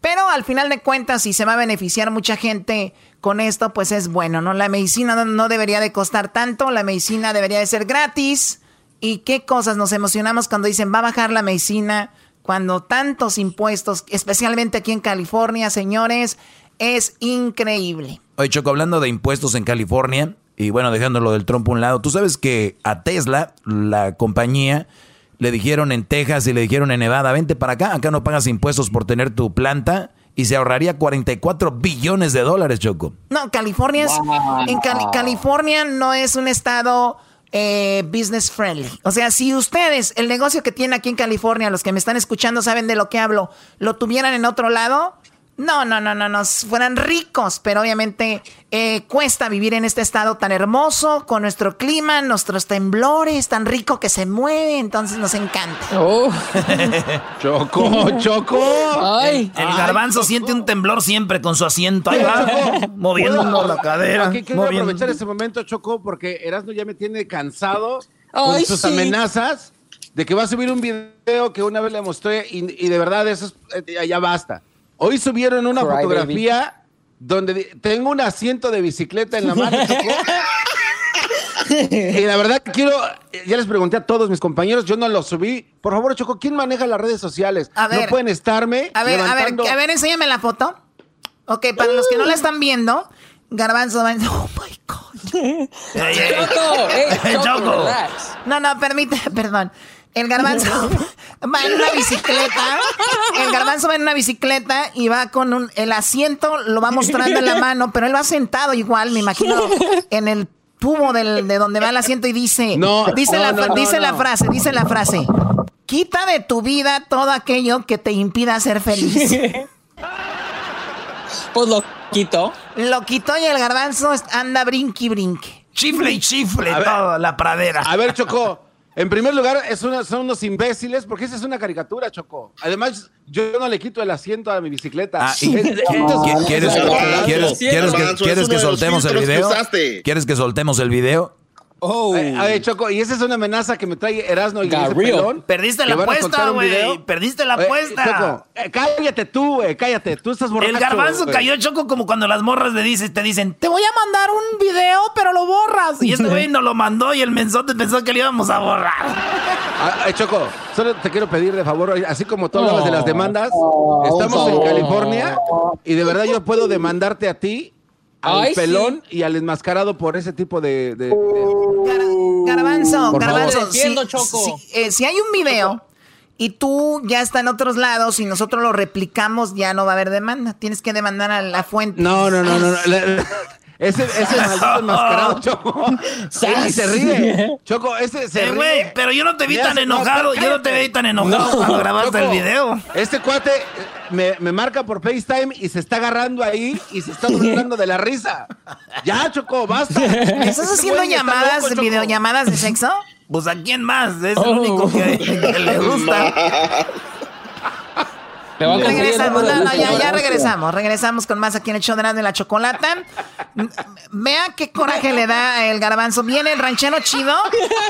pero al final de cuentas, si se va a beneficiar mucha gente con esto, pues es bueno, ¿no? La medicina no, debería de costar tanto, la medicina debería de ser gratis. ¿Y qué cosas nos emocionamos cuando dicen va a bajar la medicina? Cuando tantos impuestos, especialmente aquí en California, señores, es increíble. Oye, Choco, hablando de impuestos en California, y bueno, dejándolo del trompo a un lado, tú sabes que a Tesla, la compañía, le dijeron en Texas y le dijeron en Nevada, vente para acá, acá no pagas impuestos por tener tu planta y se ahorraría 44 billones de dólares, Choco. No, California es, en Cali- California no es un estado eh, business friendly. O sea, si ustedes, el negocio que tienen aquí en California, los que me están escuchando saben de lo que hablo, lo tuvieran en otro lado, no, no, no, no, no, fueran ricos, pero obviamente eh, cuesta vivir en este estado tan hermoso, con nuestro clima, nuestros temblores, tan rico que se mueve, entonces nos encanta. Choco, Choco. El, el garbanzo siente un temblor siempre con su asiento. Ahí va, moviendo la cadera. Aquí quiero moviendo. aprovechar ese momento, Choco, porque Erasmo ya me tiene cansado Ay, con sus sí. amenazas de que va a subir un video que una vez le mostré y, y de verdad eso es- eh, ya basta. Hoy subieron una Cry, fotografía donde tengo un asiento de bicicleta en la mano, Choco. Y la verdad que quiero, ya les pregunté a todos mis compañeros, yo no lo subí. Por favor, Choco, ¿quién maneja las redes sociales? A ver. no pueden estarme A ver, a ver, a ver, enséñame la foto. Ok, para los que no la están viendo, Garbanzo va Oh my God. Choco, ey, Choco, relax. No, no, permite, perdón. El garbanzo va en una bicicleta. El garbanzo va en una bicicleta y va con un, el asiento, lo va mostrando en la mano, pero él va sentado igual, me imagino, en el tubo del- de donde va el asiento y dice, No, dice, no, la, no, no, dice la frase, dice la frase, quita de tu vida todo aquello que te impida ser feliz. Pues lo quito. Lo quitó y el garbanzo anda brinqui brinque. Chifle y chifle A ver. toda la pradera. A ver, Choco. En primer lugar, es una- son unos imbéciles porque esa es una caricatura, Choco. Además, yo no le quito el asiento a mi bicicleta. Ah, y- Es- esto es- ¿Qui- ¿Quieres, Garbanzo. ¿quieres, quieres que, soltemos el video? ¿Quieres que soltemos el video? Oh. Eh, a ver, Choco, y esa es una amenaza que me trae Erasmo y pelón. Perdiste la apuesta, güey. Perdiste la Eh, apuesta. Choco, eh, cállate tú, güey, cállate. Tú estás borracho. El garbanzo güey. cayó choco como cuando las morras le dices, te dicen, te voy a mandar un video, pero lo borras. Y este güey no lo mandó y el mensote pensó que le íbamos a borrar. Ah, eh, Choco, solo te quiero pedir de favor, así como tú hablabas de las demandas, Oh, estamos en. California y de verdad yo puedo demandarte a ti, al Ay, pelón y al enmascarado por ese tipo de... de- de- Gar- garbanzo, Por garbanzo. Si, Choco. si- eh, si hay un video y tú ya está en otros lados y nosotros lo replicamos, ya no va a haber demanda. Tienes que demandar a la fuente. No, no, no, no. ese, ese maldito enmascarado, Choco. y se ríe. Choco, ese se Eh, ríe. güey, pero yo no te vi tan enojado. yo no te vi tan enojado No, cuando grabaste Choco, el video. Este cuate eh, me, me marca por FaceTime y se está agarrando ahí y se está burlando de la risa. Ya, Choco, basta. ¿Estás Este haciendo güey está llamadas, videollamadas de sexo? Pues a quién más, es el Oh. único que, que le gusta. Te a Regresamos, no, no, ya, regresamos. Regresamos con más aquí en el show de Erasmo y la Chocolata. Vea qué coraje le da el garbanzo. Viene el ranchero chido.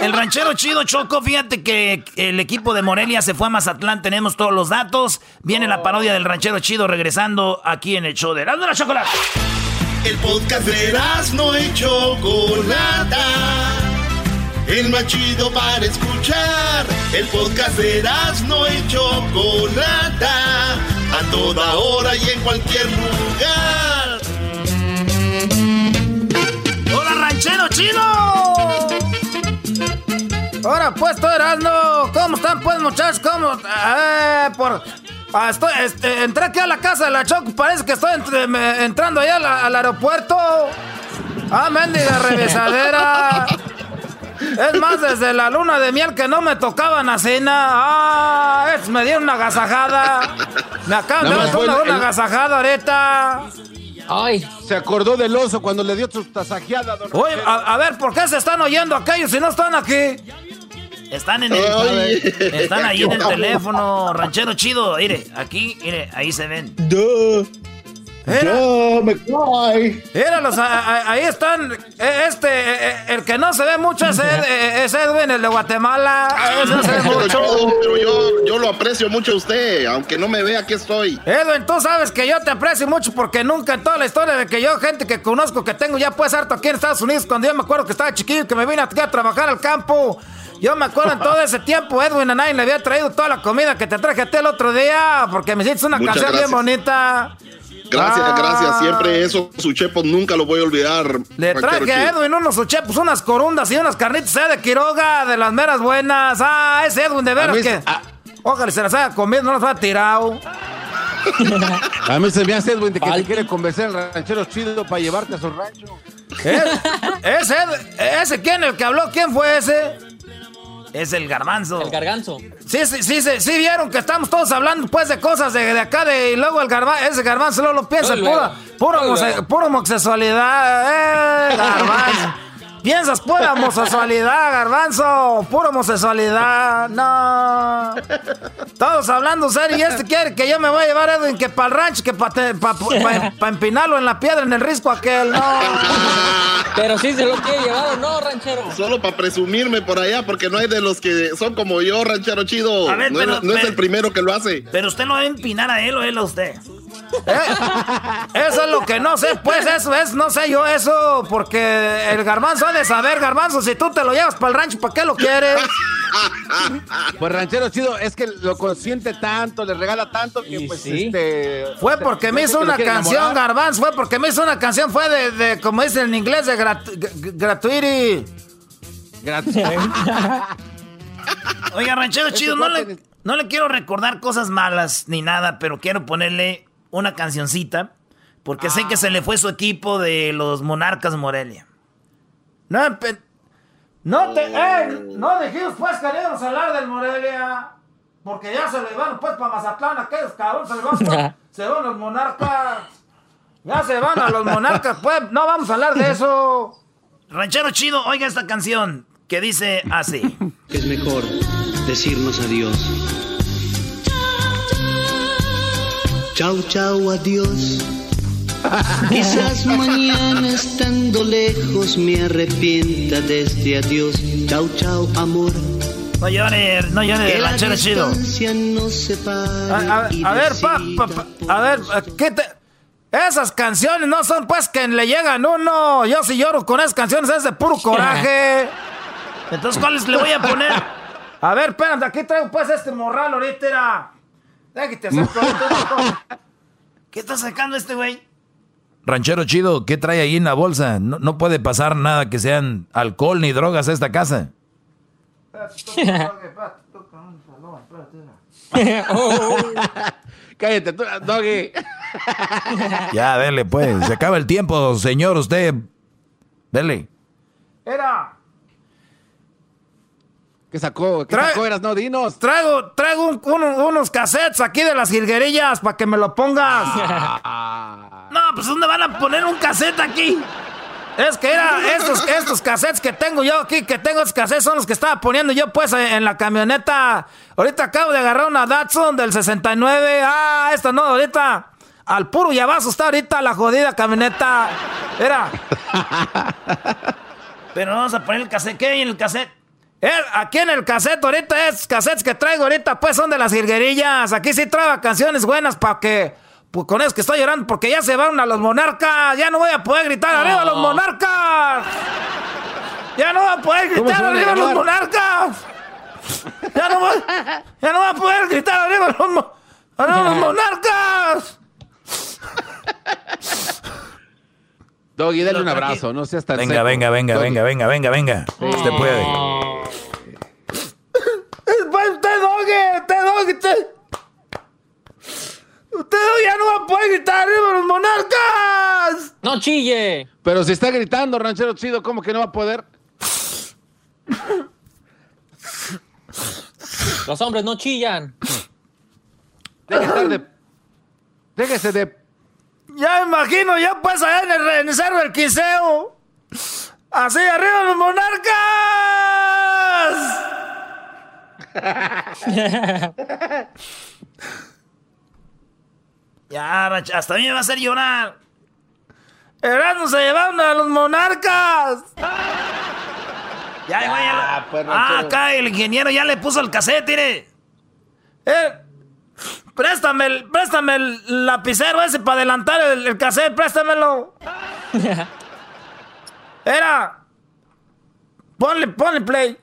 El ranchero chido Choco, fíjate que el equipo de Morelia se fue a Mazatlán, tenemos todos los datos. Viene la parodia del ranchero chido regresando aquí en el show de Erasmo y la Chocolata. El podcast de Erasmo y Chocolata. El más chido para escuchar. El podcast de Erasmo y Chocolata. A toda hora y en cualquier lugar. ¡Hola, ranchero chido! Ahora pues, tú Erasmo, ¿cómo están pues muchachos? ¿Cómo? Eh, por... ah, estoy, este, entré aquí a la casa de la Choco, parece que estoy entre- me- entrando allá al, al aeropuerto. Ah, mendiga revisadera. Es más, desde la luna de miel que no me tocaban a cena. Ah, es, me dieron una agasajada. Me acaban de dar una, una el- agasajada ahorita. Ay, Se acordó del oso cuando le dio su tasajeada, don Oye, a, a ver, ¿por qué se están oyendo aquellos si no están aquí? Están en el, están ahí en el teléfono, ranchero chido. Mire, aquí, mire, ahí se ven. Era, me cae. Míralos, ahí están. E, este, e, e, el que no se ve mucho es, Edwin, el de Guatemala. Ese no se ve mucho. Pero yo, yo lo aprecio mucho a usted, aunque no me vea, aquí estoy. Edwin, tú sabes que yo te aprecio mucho porque nunca en toda la historia de que yo, gente que conozco, que tengo ya pues harto aquí en Estados Unidos, cuando yo me acuerdo que estaba chiquillo, que me vine aquí a trabajar al campo. Yo me acuerdo en todo ese tiempo, Edwin, a nadie le había traído toda la comida que te traje a ti el otro día, porque me hiciste una canción bien bonita. Gracias, ah. gracias. Siempre eso, su chepo, nunca lo voy a olvidar. Le traje a Edwin unos chepos, unas corundas y unas carnitas ¿eh? de Quiroga, de las meras buenas. Ah, ese Edwin, de veras que. Ojalá se las haya comido, no las haya tirado. a mí se me hace Edwin de que te quiere convencer al ranchero chido para llevarte a su rancho. ¿Eh? ¿Ese, ese quién, el que habló? ¿Quién fue ese? Es el garbanzo. El garganzo. Sí, sí, sí, sí, vieron que estamos todos hablando pues de cosas de, acá de y luego el garbanzo, ese garbanzo luego lo piensa, pura, pura, homosexualidad, eh, garbanzo. Piensas pura homosexualidad, garbanzo. Pura homosexualidad. No. Todos hablando serio. Y este quiere que yo me voy a llevar a Edwin que para el rancho, que para pa, empinarlo en la piedra, en el risco aquel. No. Pero sí se lo quiere llevar, ¿no, ranchero? Solo para presumirme por allá, porque no hay de los que son como yo, ranchero chido. no, es el primero que lo hace. Pero usted no va a empinar a él o él a usted. ¿Eh? Eso es lo que no sé, pues eso es, no sé yo eso, porque el garbanzo ha de saber, garbanzo, si tú te lo llevas para el rancho, ¿para qué lo quieres? Pues ranchero chido, es que lo consiente tanto, le regala tanto que pues este... Fue porque me hizo una canción, garbanzo, fue porque me hizo una canción, fue de, como dicen en inglés, de gratuity. Oiga, ranchero chido, no le, no le quiero recordar cosas malas ni nada, pero quiero ponerle una cancioncita, porque sé que se le fue su equipo de los Monarcas Morelia. No, no te, eh, no dijimos pues que hablar del Morelia, porque ya se le van pues para Mazatlán, aquellos cabrones se le van, se van los Monarcas. Ya se van a los Monarcas, pues, no vamos a hablar de eso. Ranchero chido, oiga esta canción que dice así. Es mejor decirnos adiós Chau, chau, adiós. Quizás mañana estando lejos me arrepienta de este adiós. Chau, chau, amor. No llores, no llores, ranchero chido. A, a, ver, pa, a ver, ¿qué te...? Esas canciones no son pues que le llegan uno. Yo si lloro con esas canciones es de puro coraje. Entonces, ¿cuáles le voy a poner? A ver, espérate, aquí traigo pues este morral ahorita. Era... ¿Qué está sacando este güey? Ranchero chido, ¿qué trae ahí en la bolsa? No, puede pasar nada que sean alcohol ni drogas a esta casa. Cállate, tú, doggy. ya, dele, pues. Se acaba el tiempo, señor, usted. Dele. Era. ¿Qué sacó? ¿Qué sacó? Eras no, dinos. Traigo, traigo unos cassettes aquí de las jilguerillas para que me lo pongas. no, pues ¿dónde van a poner un cassette aquí? Es que era estos, estos cassettes que tengo yo aquí, que tengo estos cassettes son los que estaba poniendo yo pues en la camioneta. Ahorita acabo de agarrar una Datsun del 69. Ah, esta no, ahorita. Al puro llavazo está ahorita la jodida camioneta. Era. Pero vamos a poner el cassette. ¿Qué hay en el cassette? Aquí en el cassette ahorita es cassettes que traigo ahorita pues son de las jilguerillas. Aquí sí traigo canciones buenas para que pues con eso que estoy llorando porque ya se van a los monarcas. Ya no voy a poder gritar arriba los monarcas. Ya no voy a poder gritar arriba los monarcas. Ya no voy, ya no voy a poder gritar arriba los, arriba los monarcas. Doggy, dale un abrazo, no seas tan Venga, venga, venga, venga, venga, venga, venga. Usted puede. Usted, Doggy, usted, Doggy, usted. Usted ya no va a poder gritar arriba los monarcas. No chille. Pero si está gritando, ranchero chido, ¿cómo que no va a poder? Los hombres no chillan. Déjese de. Déjese de ya me imagino, ya pues allá en el, cerro del Quiseo. Así arriba los monarcas. ya, hasta a mí me va a hacer llorar. Erasmo se llevaron a los monarcas. Ya, ya, pues, ah, acá el ingeniero ya le puso el cassette, tire. Eh, préstame el, préstame el lapicero ese para adelantar el, el cassette, préstamelo. Era. Ponle, ponle play.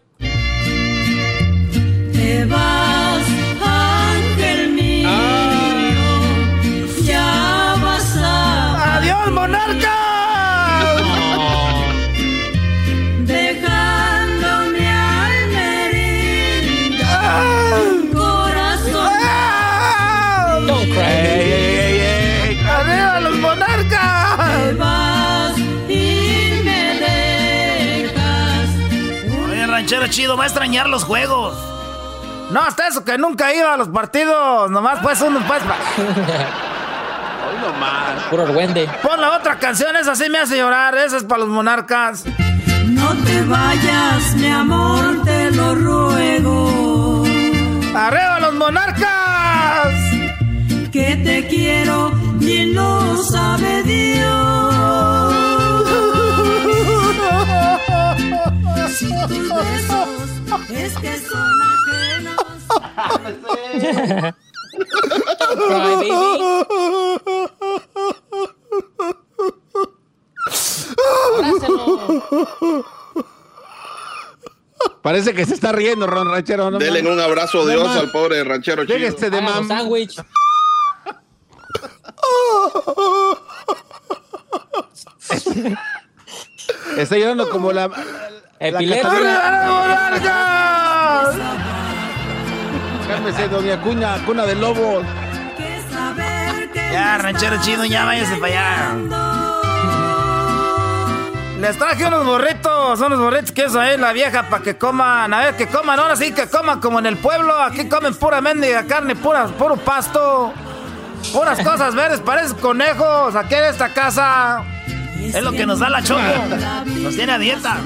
Chido, va a extrañar los juegos. No, hasta eso que nunca iba a los partidos. Nomás pues uno pues. Hoy nomás. Puro argüende. Pon la otra canción, esa sí me hace llorar. Esa es para los monarcas. No te vayas, mi amor, te lo ruego. ¡Arriba los monarcas! Que te quiero y lo sabe Dios. Si tus besos es que son ajenos. Parece que se está riendo, Ron Ranchero. ¿no? Denle un abrazo de oso al pobre ranchero chido. Déjese de mam. sándwich. Está llorando como la. Epilepsia. Cálmese, doña Cuña, cuna de lobos. Ya, ranchero chido, ya váyase para allá. Les traje unos burritos, unos burritos que eso ahí la vieja para que coman, a ver que coman, ahora sí que coman como en el pueblo, aquí comen pura mendiga carne, pura, puro pasto, puras cosas verdes, parecen conejos, aquí en esta casa. Es lo que nos da la choco, nos tiene a dieta.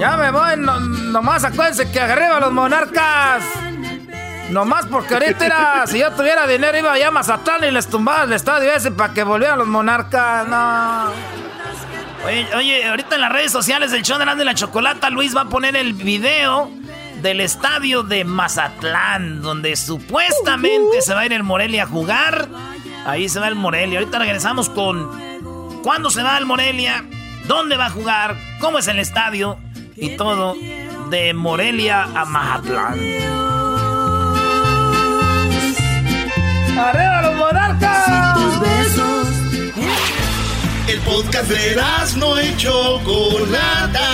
Ya me voy, no- nomás acuérdense que arriba los monarcas. Nomás porque ahorita era, si yo tuviera dinero iba allá a Mazatlán y les tumbaba el estadio ese para que volvieran los monarcas, no. Oye, oye, ahorita en las redes sociales del show de la Chocolata, Luis va a poner el video del estadio de Mazatlán, donde supuestamente se va a ir el Morelia a jugar. Ahí se va el Morelia. Ahorita regresamos con cuándo se va el Morelia, dónde va a jugar, cómo es el estadio y todo de Morelia a Mazatlán. ¡Arriba los monarcas! El podcast de no y Chocolata.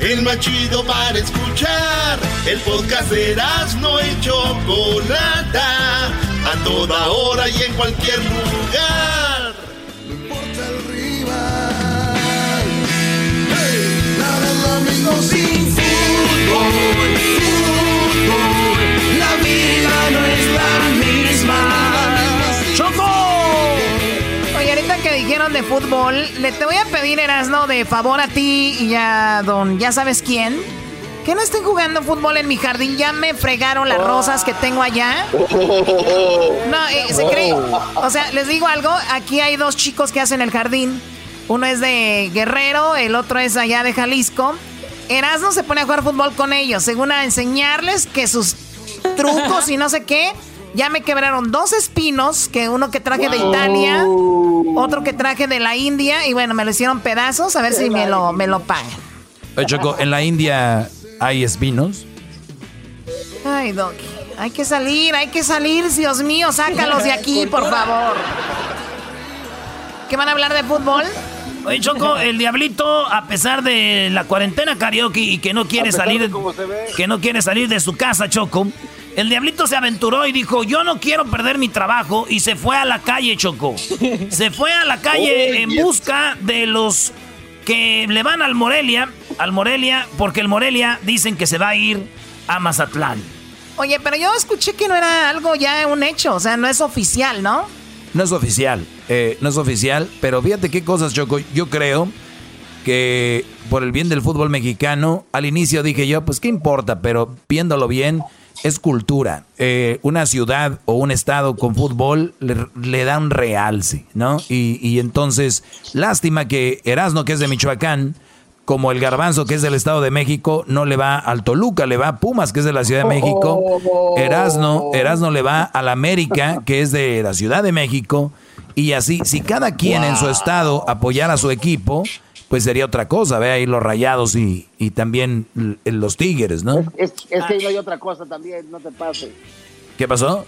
El más chido para escuchar. El podcast de no y Chocolata. A toda hora y en cualquier lugar. De fútbol, le te voy a pedir, Erasno, de favor a ti y a don, ya sabes quién, que no estén jugando fútbol en mi jardín. Ya me fregaron las rosas que tengo allá. No, eh, se cree. O sea, les digo algo. Aquí hay dos chicos que hacen el jardín. Uno es de Guerrero, el otro es allá de Jalisco. Erasmo se pone a jugar fútbol con ellos, según a enseñarles que sus trucos y no sé qué. Ya me quebraron dos espinos, que uno que traje de Italia, otro que traje de la India, y bueno, me lo hicieron pedazos, a ver si me lo, me lo pagan. Oye, Choco, en la India hay espinos. Ay, Doc, hay que salir, hay que salir, Dios mío, sácalos de aquí, por favor. ¿Qué van a hablar de fútbol? Oye, Choco, el diablito, a pesar de la cuarentena karaoke y que no quiere salir, de que no quiere salir de su casa, Choco, el diablito se aventuró y dijo, yo no quiero perder mi trabajo y se fue a la calle, Choco. Se fue a la calle Oh, en yes. busca de los que le van al Morelia, al Morelia, porque el Morelia dicen que se va a ir a Mazatlán. Oye, pero yo escuché que no era algo ya un hecho, o sea, no es oficial, ¿no? No es oficial, eh, no es oficial, pero fíjate qué cosas, Choco. Yo creo que por el bien del fútbol mexicano, al inicio dije yo, pues qué importa, pero viéndolo bien, es cultura. Eh, una ciudad o un estado con fútbol le, da un realce, ¿no? Y, y, entonces, lástima que Erasno, que es de Michoacán, como el Garbanzo, que es del Estado de México, no le va al Toluca, le va a Pumas, que es de la Ciudad de México. Erasno, Erasno le va al América, que es de la Ciudad de México. Y así, si cada quien en su estado apoyara a su equipo, pues sería otra cosa, ve ahí los rayados y, y también los tigres, ¿no? Es, que ahí no hay otra cosa también, no te pases. ¿Qué pasó?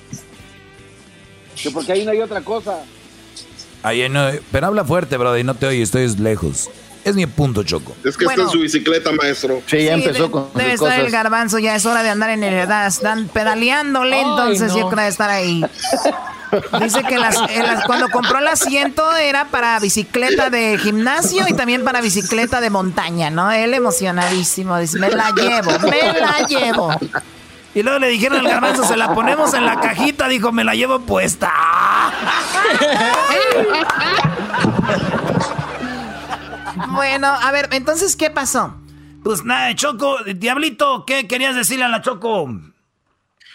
Que porque ahí no hay otra cosa. Ahí no, pero habla fuerte, brother, y no te oye, estoy lejos. Es mi punto, Choco. Es que está en su bicicleta, maestro. Sí, ya empezó con Debe estar el garbanzo, ya es hora de andar en el edad. Están pedaleándole, entonces yo creo de estar ahí. Dice que cuando compró el asiento era para bicicleta de gimnasio y también para bicicleta de montaña, ¿no? Él emocionadísimo, dice, me la llevo, me la llevo. Y luego le dijeron al garbanzo, se la ponemos en la cajita, dijo, me la llevo puesta. bueno, a ver, entonces, ¿qué pasó? Pues nada, Choco, Diablito, ¿qué querías decirle a la Choco?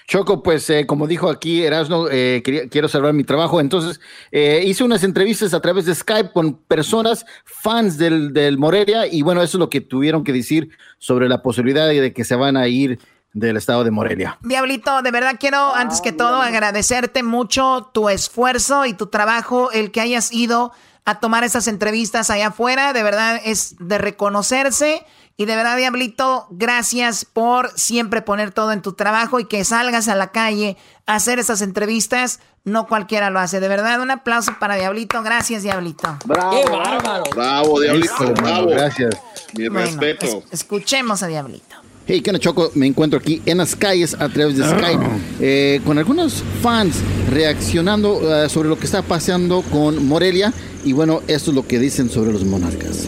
Choco, pues eh, como dijo aquí Erasno, eh, quiero salvar mi trabajo. Entonces, eh, hice unas entrevistas a través de Skype con personas fans del, del, Morelia y bueno, eso es lo que tuvieron que decir sobre la posibilidad de que se van a ir del estado de Morelia. Diablito, de verdad quiero antes que todo agradecerte mucho tu esfuerzo y tu trabajo, el que hayas ido a tomar esas entrevistas allá afuera, de verdad es de reconocerse y de verdad, Diablito, gracias por siempre poner todo en tu trabajo y que salgas a la calle a hacer esas entrevistas. No cualquiera lo hace. De verdad, un aplauso para Diablito. Gracias, Diablito. Bravo. Qué bárbaro. Bravo, Diablito. Bravo. Gracias. Mi respeto. escuchemos a Diablito. Hey, ¿qué Choco? Me encuentro aquí en las calles a través de Skype eh, con algunos fans reaccionando eh, sobre lo que está pasando con Morelia. Y bueno, esto es lo que dicen sobre los monarcas.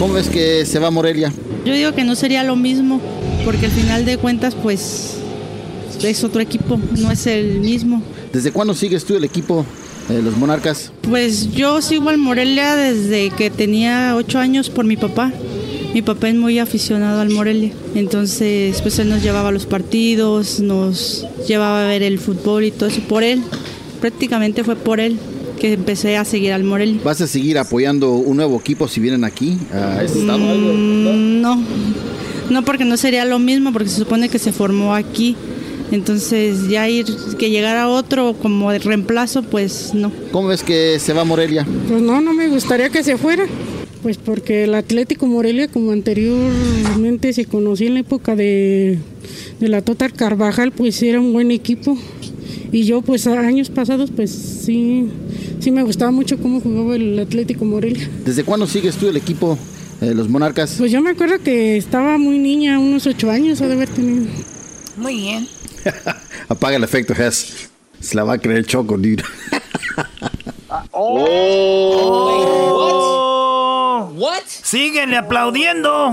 ¿Cómo ves que se va Morelia? Yo digo que no sería lo mismo, porque al final de cuentas, pues es otro equipo, no es el mismo. ¿Desde cuándo sigues tú el equipo de los Monarcas? Pues yo sigo al Morelia desde que tenía ocho años por mi papá. Mi papá es muy aficionado al Morelia, entonces pues él nos llevaba a los partidos, nos llevaba a ver el fútbol y todo eso por él. Prácticamente fue por él que empecé a seguir al Morelia. ¿Vas a seguir apoyando un nuevo equipo si vienen aquí a este estado? Mm, no, no porque no sería lo mismo, porque se supone que se formó aquí. Entonces ya ir, que llegara otro como de reemplazo, pues no. ¿Cómo ves que se va Morelia? Pues no, no me gustaría que se fuera. Pues porque el Atlético Morelia, como anteriormente se conocía en la época de, de la Total Carvajal, pues era un buen equipo. Y yo pues años pasados pues sí sí me gustaba mucho cómo jugaba el Atlético Morelia. ¿Desde cuándo sigues tú el equipo, de los Monarcas? Pues yo me acuerdo que estaba muy niña, unos ocho años o de haber tenido. Muy bien. Apaga el efecto, Ges. Se la va a creer Choco, dude. oh. oh. What? Síguenle aplaudiendo.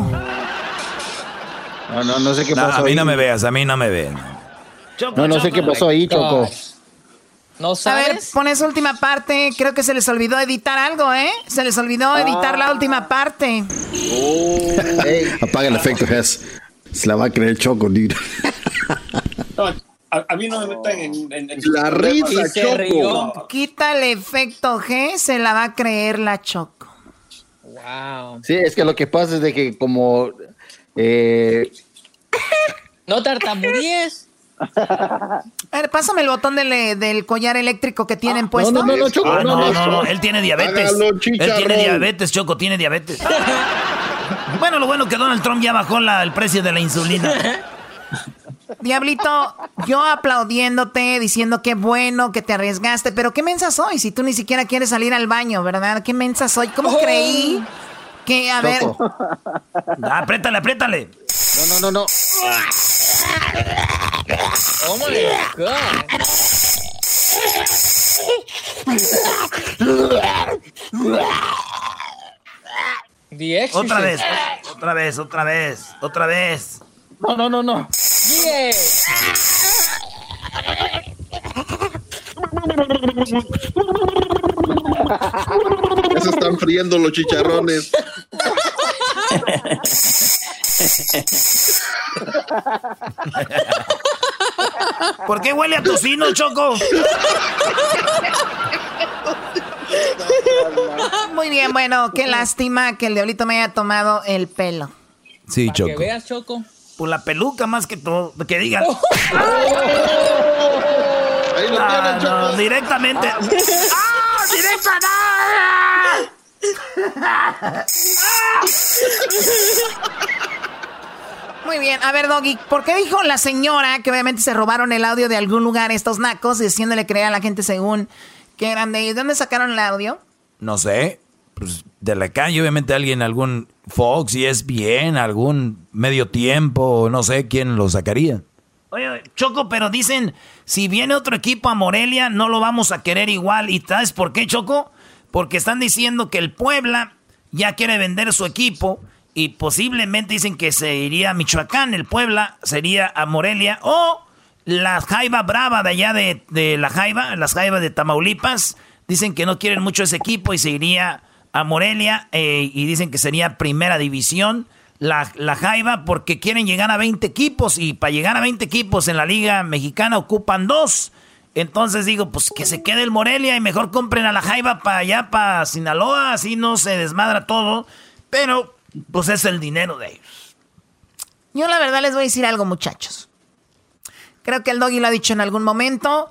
No, no, no sé qué pasó. a mí no me veas, a mí no me vean. no, no sé qué pasó ahí, Choco. No sabes. A ver, pon esa última parte. Creo que se les olvidó editar algo, ¿eh? Se les olvidó editar la última parte. Oh. Apaga el efecto, Ges. Se la va a creer Choco, dude. a, mí no me metan en, la risa, Choco. Quita el efecto G, se la va a creer la Choco. Wow. Sí, es que lo que pasa es de que como... Eh... No tartamudees. A ver, pásame el botón del, del collar eléctrico que tienen ah, puesto. No, no, no, Choco, ah, no, no, no, él tiene diabetes. él tiene diabetes, Choco, tiene diabetes. bueno, lo bueno que Donald Trump ya bajó la, el precio de la insulina. Diablito, yo aplaudiéndote, diciendo que bueno, que te arriesgaste, pero qué mensa soy si tú ni siquiera quieres salir al baño, ¿verdad? Qué mensa soy. ¿Cómo oh. creí que, a ver... Ah, apriétale, apriétale. No, no, no, no. Oh my god. Otra vez, otra vez, otra vez, otra vez. No, no, no, no. Yeah. Se están friendo los chicharrones. ¿Por qué huele a tocino, Choco? Muy bien, bueno, qué lástima que el diablito me haya tomado el pelo. Sí, Choco. Que veas, Choco. Por la peluca más que todo. Que digan. Ahí lo Ah, no, directamente. ¡Ah! ¡Directa! Muy bien, a ver, Doggy, ¿por qué dijo la señora que obviamente se robaron el audio de algún lugar estos nacos, diciéndole creer a la gente según que eran de ellos? ¿De dónde sacaron el audio? No sé. Pues de la calle, obviamente alguien, algún Fox y es bien, algún medio tiempo, no sé quién lo sacaría. Oye, Choco, pero dicen, si viene otro equipo a Morelia, no lo vamos a querer igual. ¿Y sabes por qué, Choco? Porque están diciendo que el Puebla ya quiere vender su equipo y posiblemente dicen que se iría a Michoacán, el Puebla sería a Morelia o la Jaiba Brava de allá de, de la Jaiba, las Jaivas de Tamaulipas, dicen que no quieren mucho ese equipo y se iría a Morelia eh, y dicen que sería primera división la, la Jaiba porque quieren llegar a 20 equipos y para llegar a 20 equipos en la Liga Mexicana ocupan dos. Entonces digo, pues que se quede el Morelia y mejor compren a la Jaiba para allá, para Sinaloa, así no se desmadra todo. Pero, pues es el dinero de ellos. Yo la verdad les voy a decir algo, muchachos. Creo que el Doggy lo ha dicho en algún momento.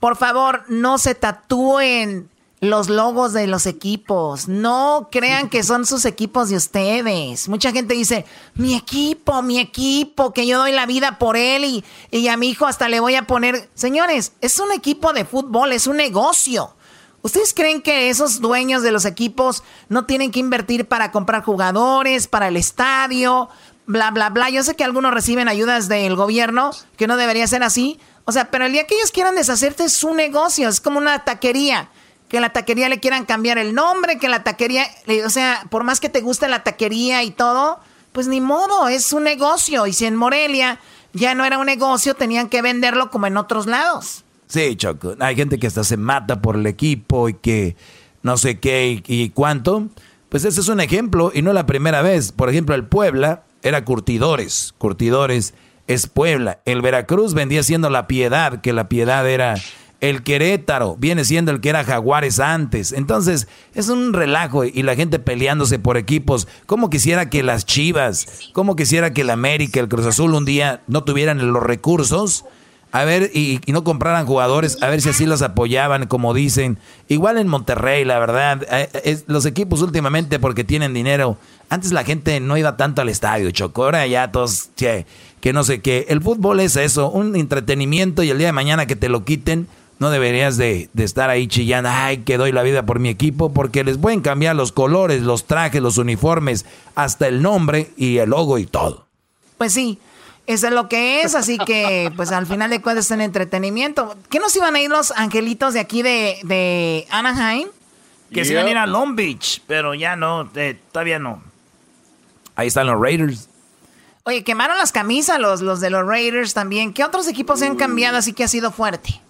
Por favor, no se tatúen los logos de los equipos. No crean que son sus equipos de ustedes. Mucha gente dice, mi equipo, mi equipo, que yo doy la vida por él y, y a mi hijo hasta le voy a poner... Señores, es un equipo de fútbol, es un negocio. ¿Ustedes creen que esos dueños de los equipos no tienen que invertir para comprar jugadores, para el estadio, bla, bla, bla? Yo sé que algunos reciben ayudas del gobierno, que no debería ser así. O sea, pero el día que ellos quieran deshacerte es su negocio, es como una taquería. Que la taquería le quieran cambiar el nombre, que la taquería, o sea, por más que te guste la taquería y todo, pues ni modo, es un negocio. Y si en Morelia ya no era un negocio, tenían que venderlo como en otros lados. Sí, Choco. Hay gente que hasta se mata por el equipo y que no sé qué y, y cuánto. Pues ese es un ejemplo y no la primera vez. Por ejemplo, el Puebla era curtidores. Curtidores es Puebla. El Veracruz vendía siendo la Piedad, que la Piedad era el Querétaro, viene siendo el que era Jaguares antes. Entonces, es un relajo y la gente peleándose por equipos. Como quisiera que las Chivas, como quisiera que el América, el Cruz Azul un día no tuvieran los recursos a ver, y, no compraran jugadores, a ver si así los apoyaban, como dicen. Igual en Monterrey, la verdad, eh, los equipos últimamente porque tienen dinero. Antes la gente no iba tanto al estadio, Choco. Ahora ya todos, che, que no sé qué. El fútbol es eso, un entretenimiento y el día de mañana que te lo quiten, no deberías de, de estar ahí chillando, ay, que doy la vida por mi equipo, porque les pueden cambiar los colores, los trajes, los uniformes, hasta el nombre y el logo y todo. Pues sí, eso es lo que es, así que pues al final de cuentas es un entretenimiento. ¿Qué nos iban a ir los angelitos de aquí de, de Anaheim? Que se iban a ir a Long Beach, pero ya no, eh, todavía no. Ahí están los Raiders. Oye, quemaron las camisas los, los de los Raiders también. ¿Qué otros equipos se han cambiado así que ha sido fuerte?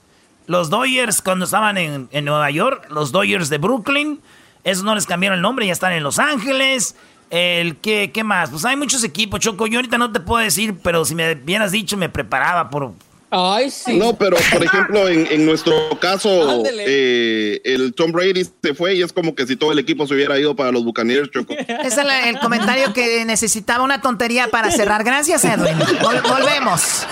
Los Dodgers, cuando estaban en, en Nueva York, los Dodgers de Brooklyn, esos no les cambiaron el nombre, ya están en Los Ángeles. El que, ¿qué más? Pues hay muchos equipos, Choco. Yo ahorita no te puedo decir, pero si me hubieras dicho, me preparaba por. Ay, sí. No, pero por ejemplo, en, en nuestro caso, eh, el Tom Brady se fue y es como que si todo el equipo se hubiera ido para los Buccaneers, Choco. Ese es el, el comentario que necesitaba una tontería para cerrar. Gracias, Edwin. Vol- volvemos.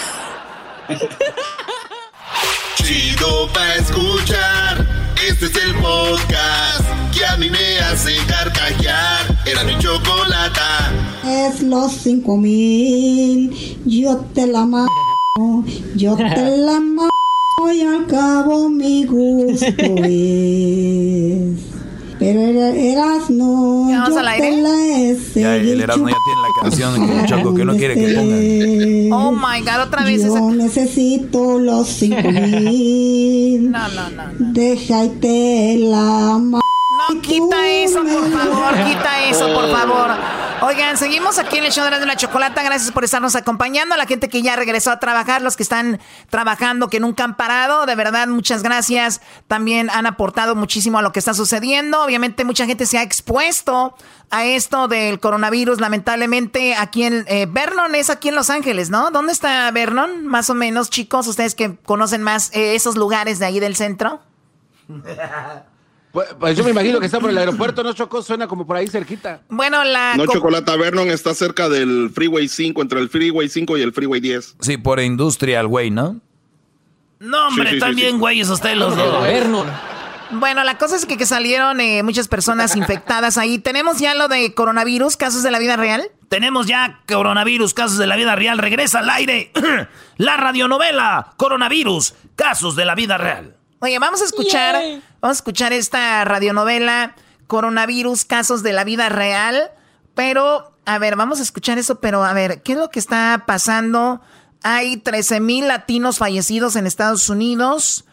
Chido pa' escuchar. Este es el podcast que a mí me hace carcajear. Era mi chocolata. Es los cinco mil, yo te la mamo, yo te la mamo y al cabo mi gusto es. Pero era- eras no, ¿Ya vamos yo al aire? la Ya el Erasmo ya tiene la canción que Choco que no quiere que pongan. Oh my God, otra vez Yo esa. necesito los cinco mil. No, no, no. Deja y te la mamo. No, quita eso, por favor, quita eso, por favor. Oigan, seguimos aquí en el show de la chocolata. Gracias por estarnos acompañando. A la gente que ya regresó a trabajar, los que están trabajando, que nunca han parado. De verdad, muchas gracias. También han aportado muchísimo a lo que está sucediendo. Obviamente, mucha gente se ha expuesto a esto del coronavirus. Lamentablemente, aquí en eh, Vernon es aquí en Los Ángeles, ¿no? ¿Dónde está Vernon? Más o menos, chicos, ustedes que conocen más eh, esos lugares de ahí del centro. Pues, pues, yo me imagino que está por el aeropuerto, ¿no, Chocó? Suena como por ahí cerquita. Bueno, la... No, Chocolata Vernon está cerca del Freeway 5, entre el Freeway 5 y el Freeway 10. Sí, por Industrial Way, ¿no? No, hombre, sí, también, güeyes, ustedes los dos. Vernon. Bueno, la cosa es que, que salieron eh, muchas personas infectadas ahí. ¿Tenemos ya lo de coronavirus, casos de la vida real? Tenemos ya coronavirus, casos de la vida real. Regresa al aire la radionovela Coronavirus, casos de la vida real. Oye, vamos a escuchar, vamos a escuchar esta radionovela Coronavirus, casos de la vida real. Pero, a ver, vamos a escuchar eso, pero a ver, ¿qué es lo que está pasando? Hay 13 mil latinos fallecidos en Estados Unidos,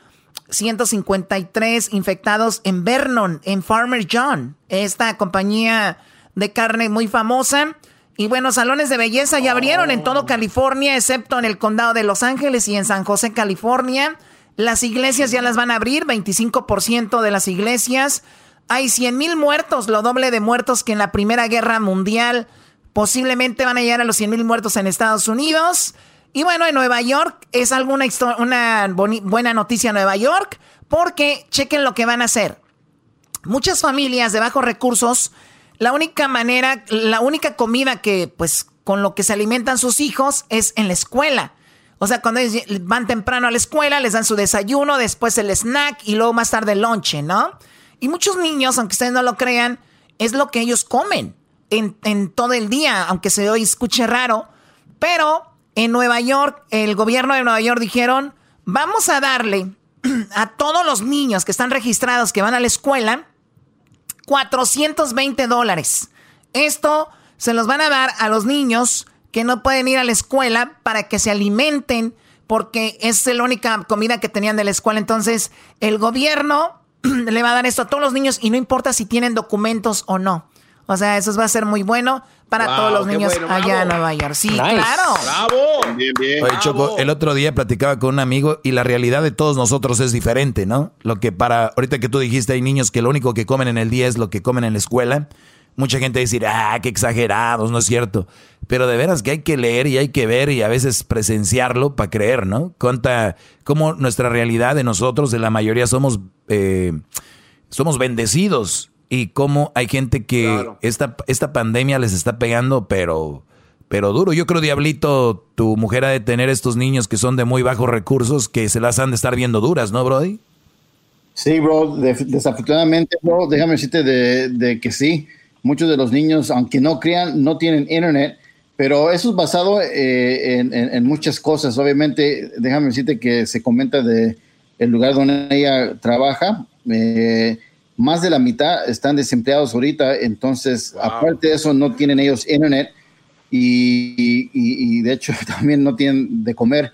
153 infectados en Vernon, en Farmer John, esta compañía de carne muy famosa. Y bueno, salones de belleza ya abrieron en todo California, excepto en el condado de Los Ángeles y en San José, California. Las iglesias ya las van a abrir, 25% de las iglesias. Hay 100 mil muertos, lo doble de muertos que en la Primera Guerra Mundial. Posiblemente van a llegar a los 100 mil muertos en Estados Unidos. Y bueno, en Nueva York es alguna una buena noticia Nueva York, porque chequen lo que van a hacer. Muchas familias de bajos recursos, la única manera, la única comida que, pues, con lo que se alimentan sus hijos es en la escuela. O sea, cuando van temprano a la escuela, les dan su desayuno, después el snack y luego más tarde el lonche, ¿no? Y muchos niños, aunque ustedes no lo crean, es lo que ellos comen en, todo el día, aunque se hoy escuche raro. Pero en Nueva York, el gobierno de Nueva York dijeron, vamos a darle a todos los niños que están registrados que van a la escuela 420 dólares. Esto se los van a dar a los niños que no pueden ir a la escuela para que se alimenten porque es la única comida que tenían de la escuela. Entonces, el gobierno le va a dar esto a todos los niños y no importa si tienen documentos o no. O sea, eso va a ser muy bueno para todos los niños allá en Nueva York. Sí, claro. Bravo. Bien, bien. Oye, Choco, el otro día platicaba con un amigo y la realidad de todos nosotros es diferente, ¿no? Lo que para, ahorita que tú dijiste, hay niños que lo único que comen en el día es lo que comen en la escuela. Mucha gente decir, ah, qué exagerados, no es cierto. Pero de veras que hay que leer y hay que ver y a veces presenciarlo para creer, ¿no? Cuenta cómo nuestra realidad de nosotros, de la mayoría, somos, eh, somos bendecidos y cómo hay gente que esta, esta pandemia les está pegando, pero, pero duro. Yo creo, Diablito, tu mujer ha de tener estos niños que son de muy bajos recursos que se las han de estar viendo duras, ¿no, Brody? Sí, bro, desafortunadamente, bro, déjame decirte de, de que sí muchos de los niños, aunque no crean, no tienen internet, pero eso es basado eh, en, muchas cosas. Obviamente, déjame decirte que se comenta de el lugar donde ella trabaja. Eh, más de la mitad están desempleados ahorita, entonces, aparte de eso, no tienen ellos internet y, y, de hecho también no tienen de comer.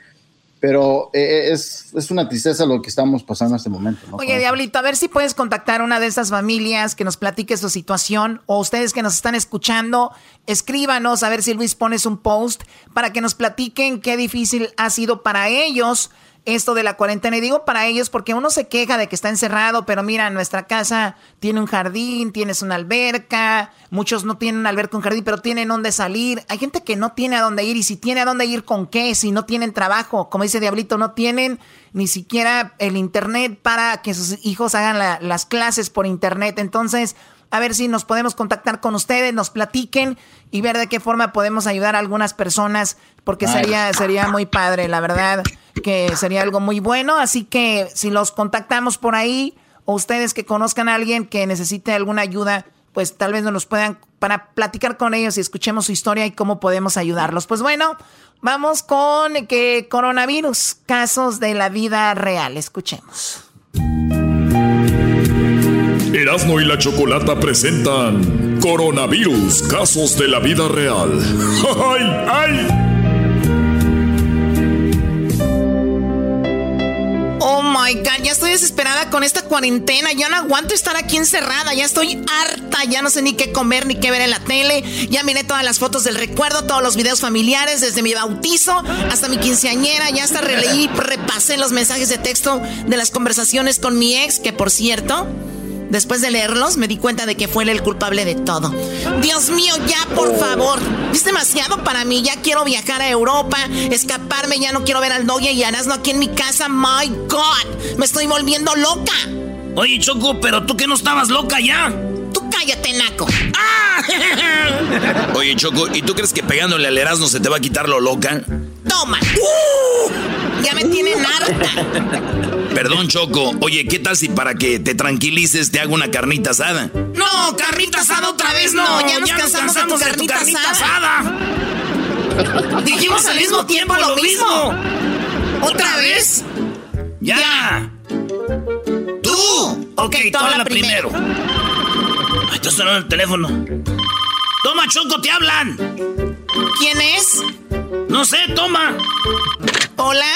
Pero eh, es, es, una tristeza lo que estamos pasando en este momento. Oye, Diablito, a ver si puedes contactar a una de esas familias que nos platique su situación o ustedes que nos están escuchando, escríbanos a ver si Luis pones un post para que nos platiquen qué difícil ha sido para ellos esto de la cuarentena. Y digo para ellos porque uno se queja de que está encerrado, pero mira, nuestra casa tiene un jardín, tienes una alberca, muchos no tienen alberca, un jardín, pero tienen dónde salir. Hay gente que no tiene a dónde ir y si tiene a dónde ir con qué, si no tienen trabajo, como dice Diablito, no tienen ni siquiera el internet para que sus hijos hagan las clases por internet. Entonces, a ver si nos podemos contactar con ustedes, nos platiquen y ver de qué forma podemos ayudar a algunas personas, porque sería, sería muy padre, la verdad, que sería algo muy bueno. Así que si los contactamos por ahí, o ustedes que conozcan a alguien que necesite alguna ayuda, pues tal vez nos puedan para platicar con ellos y escuchemos su historia y cómo podemos ayudarlos. Pues bueno, vamos con que coronavirus, casos de la vida real. Escuchemos. Erasmo y la Chocolata presentan Coronavirus, casos de la vida real. ¡Ay, ay! Oh my god, ya estoy desesperada con esta cuarentena. Ya no aguanto estar aquí encerrada. Ya estoy harta. Ya no sé ni qué comer ni qué ver en la tele. Ya miré todas las fotos del recuerdo, todos los videos familiares, desde mi bautizo hasta mi quinceañera. Ya hasta releí, repasé los mensajes de texto de las conversaciones con mi ex, que por cierto, Después de leerlos, me di cuenta de que fue él el culpable de todo. Dios mío, ya, por favor. Es demasiado para mí. Ya quiero viajar a Europa, escaparme. Ya no quiero ver al Noya y Arasno aquí en mi casa. My God, me estoy volviendo loca. Oye, Choco, pero tú que no estabas loca ya. Tú cállate, Naco. Oye, Choco, ¿y tú crees que pegándole al Erasmo se te va a quitar lo loca? Toma. ¡Uh! Ya me tienen harta. Perdón, Choco. Oye, ¿qué tal si para que te tranquilices te hago una carnita asada? No, carnita asada otra vez no. Ya nos, cansamos, de tu carnita, asada. Dijimos al mismo tiempo lo mismo. ¿Otra vez? Ya. Tú. Ok, toma la primero. Ay, está sonando el teléfono. Toma, Choco, te hablan. ¿Quién es? No sé, toma. Hola.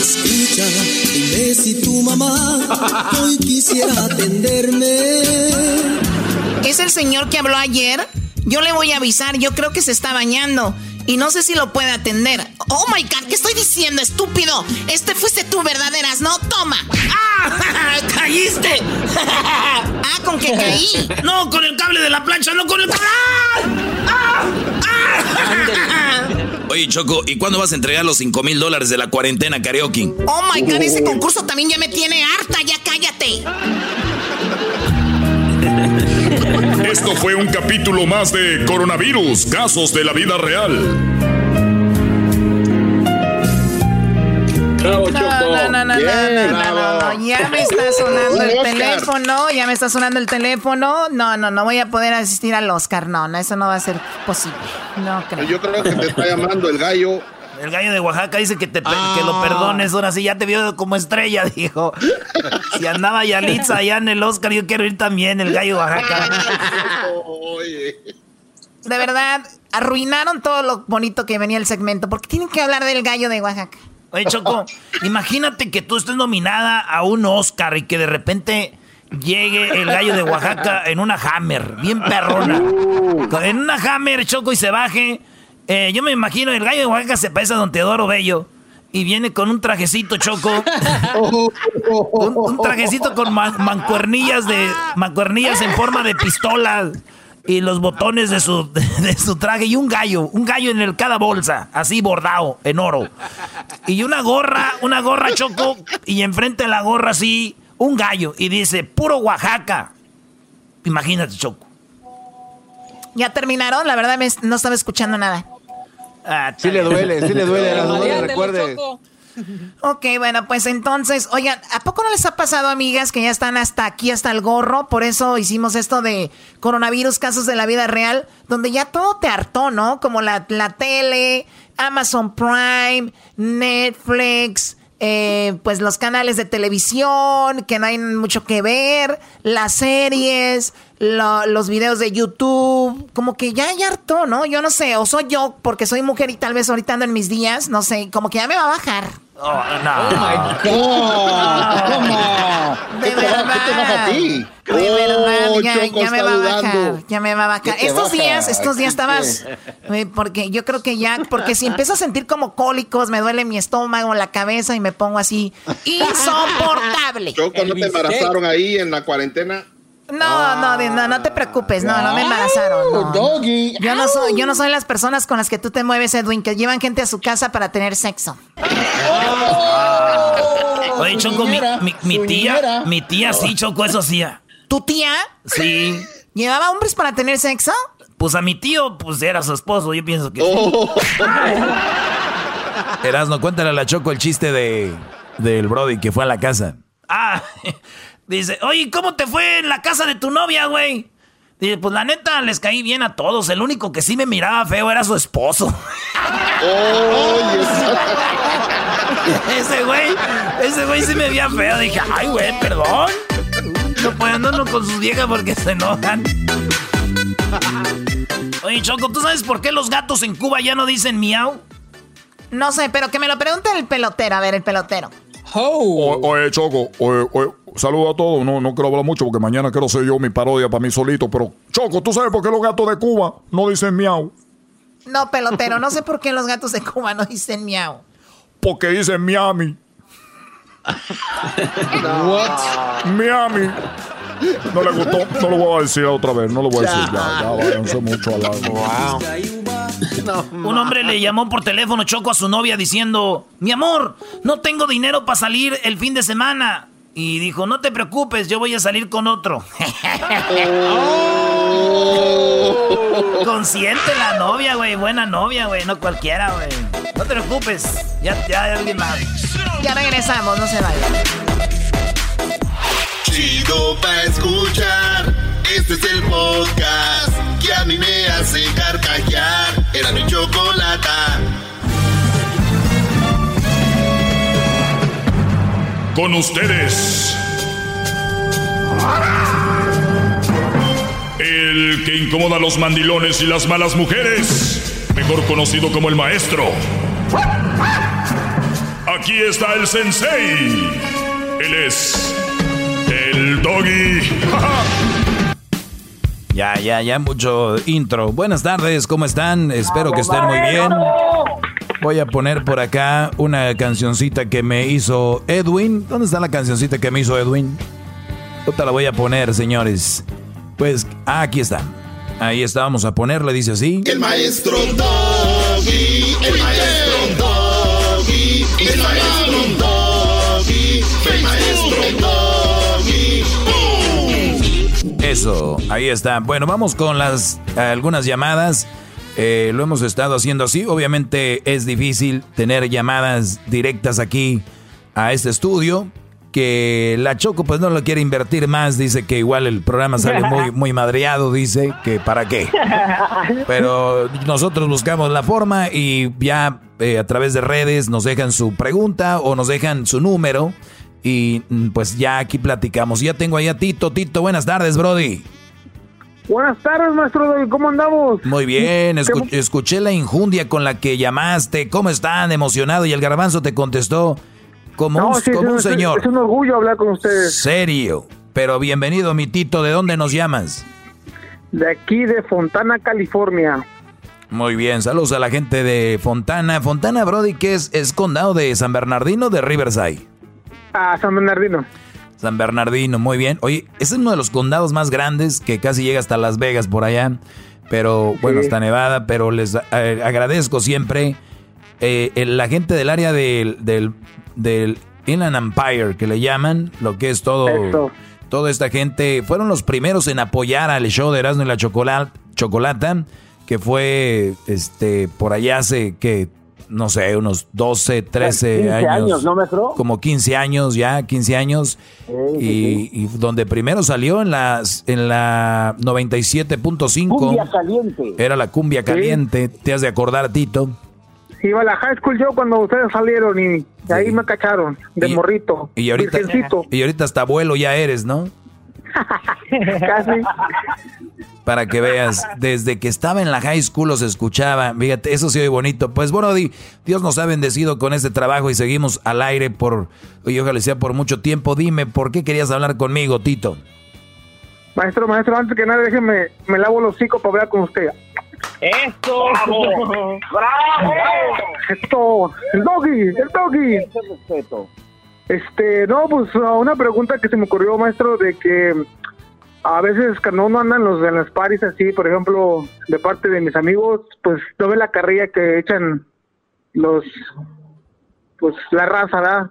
Escucha, dime si tu mamá hoy quisiera atenderme. ¿Es el señor que habló ayer? Yo le voy a avisar, yo creo que se está bañando. Y no sé si lo puede atender. Oh my god, ¿qué estoy diciendo, estúpido? Este fuiste tú, verdaderas, ¿no? Toma. ¡Ah! ¡Caíste! ah, ¿con qué caí? No, con el cable de la plancha, no con el. ¡Ah! ¡Ah! Oye, Choco, ¿y cuándo vas a entregar los 5 mil dólares de la cuarentena karaoke? Oh my god, ese concurso también ya me tiene harta, ya cállate. Esto fue un capítulo más de Coronavirus, casos de la vida real. No, no, no, no, no, no, Ya me está sonando el teléfono, ya me está sonando el teléfono. No, no, no voy a poder asistir al Oscar. No, no, eso no va a ser posible. No creo. Yo creo que te está llamando el gallo. El gallo de Oaxaca dice que, te, que lo ah. perdones, ahora sí, ya te vio como estrella, dijo. Si andaba Yalitza allá en el Oscar, yo quiero ir también, el gallo de Oaxaca. De verdad, arruinaron todo lo bonito que venía el segmento, porque tienen que hablar del gallo de Oaxaca. Oye, Choco, imagínate que tú estés nominada a un Oscar y que de repente llegue el gallo de Oaxaca en una Hammer, bien perrona. En una Hammer, Choco, y se baje. Eh, yo me imagino, el gallo de Oaxaca se parece a Don Teodoro Bello. Y viene con un trajecito, Choco. un, trajecito con mancuernillas de. mancuernillas en forma de pistola y los botones de su, de, su traje y un gallo, un gallo en el, cada bolsa, así bordado en oro. Y una gorra, una gorra choco y enfrente de la gorra así un gallo y dice, puro Oaxaca. Imagínate, Choco. Ya terminaron, la verdad no estaba escuchando nada. Ah, sí le duele, sí le duele, no recuerde. Ok, bueno, pues entonces, oigan, ¿a poco no les ha pasado, amigas, que ya están hasta aquí, hasta el gorro? Por eso hicimos esto de coronavirus, casos de la vida real, donde ya todo te hartó, ¿no? Como la, la tele, Amazon Prime, Netflix, eh, pues los canales de televisión, que no hay mucho que ver, las series, los videos de YouTube, como que ya, ya hartó, ¿no? Yo no sé, o soy yo porque soy mujer y tal vez ahorita ando en mis días, no sé, como que ya me va a bajar. Oh, no. Oh my God. ¿Cómo? De verdad. ¿Qué te pasa a ti? De verdad, oh, ya, ya me va a bajar. Ya me va a bajar. Estos días, estos días estabas. Eh, porque yo creo que ya. Porque si empiezo a sentir como cólicos, me duele mi estómago, la cabeza y me pongo así insoportable. Choco, ¿no te embarazaron ahí en la cuarentena? No, no, no, no te preocupes, no, no me embarazaron. Doggy. Yo no soy, yo no soy las personas con las que tú te mueves, Edwin, que llevan gente a su casa para tener sexo. Oh. Oye, Choco, mi, mi, tía, mi tía sí, Choco, eso sí. ¿Tu tía? Sí. ¿Llevaba hombres para tener sexo? Pues a mi tío, pues era su esposo, yo pienso que oh. Erasno, cuéntale a la Choco el chiste de del Brody que fue a la casa. Ah, Dice, oye, ¿cómo te fue en la casa de tu novia, güey? Dice, pues la neta, les caí bien a todos. El único que sí me miraba feo era su esposo. ese güey, ese güey sí me veía feo. Dije, ay, güey, perdón. No puedo con sus viejas porque se enojan. Oye, Choco, ¿tú sabes por qué los gatos en Cuba ya no dicen miau? No sé, pero que me lo pregunte el pelotero. A ver, el pelotero. oye, Choco, oye, oye, saludo a todos. No, no quiero hablar mucho porque mañana quiero ser yo mi parodia para mí solito. Pero, Choco, ¿tú sabes por qué los gatos de Cuba no dicen miau? No, pelotero, no sé por qué los gatos de Cuba no dicen miau. Porque dicen Miami. What? Miami. No le gustó, no lo voy a decir otra vez, no lo voy a decir. Ya, ya, váyanse mucho al Un hombre le llamó por teléfono Choco a su novia diciendo, mi amor, no tengo dinero para salir el fin de semana. Y dijo, no te preocupes, yo voy a salir con otro. Consciente la novia, güey. Buena novia, güey. No cualquiera, güey. No te preocupes. Ya, ya hay alguien más. Ya regresamos, no se vayan. Chido pa' escuchar. Este es el podcast que a mí me hace carcajear. Era mi chocolata. Con ustedes. El que incomoda a los mandilones y las malas mujeres. Mejor conocido como el maestro. Aquí está el sensei. Él es el doggy. Ya, ya, ya, mucho intro. Buenas tardes, ¿cómo están? Espero que estén muy bien. Voy a poner por acá una cancioncita que me hizo Edwin. ¿Dónde está la cancioncita que me hizo Edwin? Otra la voy a poner, señores. Pues ah, aquí está. Ahí está, vamos a ponerle, dice así. El maestro Doggy, el maestro Doggy, el maestro Doggy, el maestro Doggy. Eso, ahí está. Bueno, vamos con las algunas llamadas. Eh, lo hemos estado haciendo así. Obviamente es difícil tener llamadas directas aquí a este estudio. Que la Choco pues no lo quiere invertir más. Dice que igual el programa sale muy, muy madreado. Dice que para qué. Pero nosotros buscamos la forma y ya eh, a través de redes nos dejan su pregunta o nos dejan su número. Y mm, pues ya aquí platicamos. Ya tengo ahí a Tito. Tito, buenas tardes, Brody. Buenas tardes, maestro. ¿Cómo andamos? Muy bien, escu- escuché la injundia con la que llamaste. ¿Cómo están? Emocionado. Y el garbanzo te contestó como No, un, sí, como es, un es- señor. Es un orgullo hablar con ustedes. Serio. Pero bienvenido, mi Tito. ¿De dónde nos llamas? De aquí, de Fontana, California. Muy bien, saludos a la gente de Fontana. Fontana, Brody, que es, es condado de San Bernardino o de Riverside. A San Bernardino. San Bernardino, muy bien. Oye, ese es uno de los condados más grandes que casi llega hasta Las Vegas por allá. Pero bueno, hasta Nevada, pero les eh, agradezco siempre eh, el- la gente del área del, del, del Inland Empire, que le llaman, lo que es todo, toda esta gente, fueron los primeros en apoyar al show de Erasmo y la Chocola- Chocolata, que fue este por allá hace que no sé, unos 12, 13 15 años. años, ¿no, maestro? Como 15 años ya, 15 años. y, y donde primero salió en las en la 97.5 Cumbia caliente. era la cumbia caliente, te has de acordar, Tito. Iba a la high school yo cuando ustedes salieron y ahí me cacharon, de morrito. Y ahorita Virgencito. y ahorita hasta abuelo ya eres, ¿no? Casi. Para que veas, desde que estaba en la high school los escuchaba. Fíjate, eso sí oye bonito. Pues bueno, Di, Dios nos ha bendecido con este trabajo y seguimos al aire por, y ojalá sea por mucho tiempo. Dime, ¿por qué querías hablar conmigo, Tito? Maestro, maestro, antes que nada, déjeme, me lavo los hocico para hablar con usted. ¡Esto! ¡Bravo! Esto, el doggy, el doggy. respeto. Este, no, pues una pregunta que se me ocurrió, maestro, de que a veces cuando uno anda en, los, en las paris así, por ejemplo, de parte de mis amigos, pues no ve la carrilla que echan los, pues la raza, ¿verdad?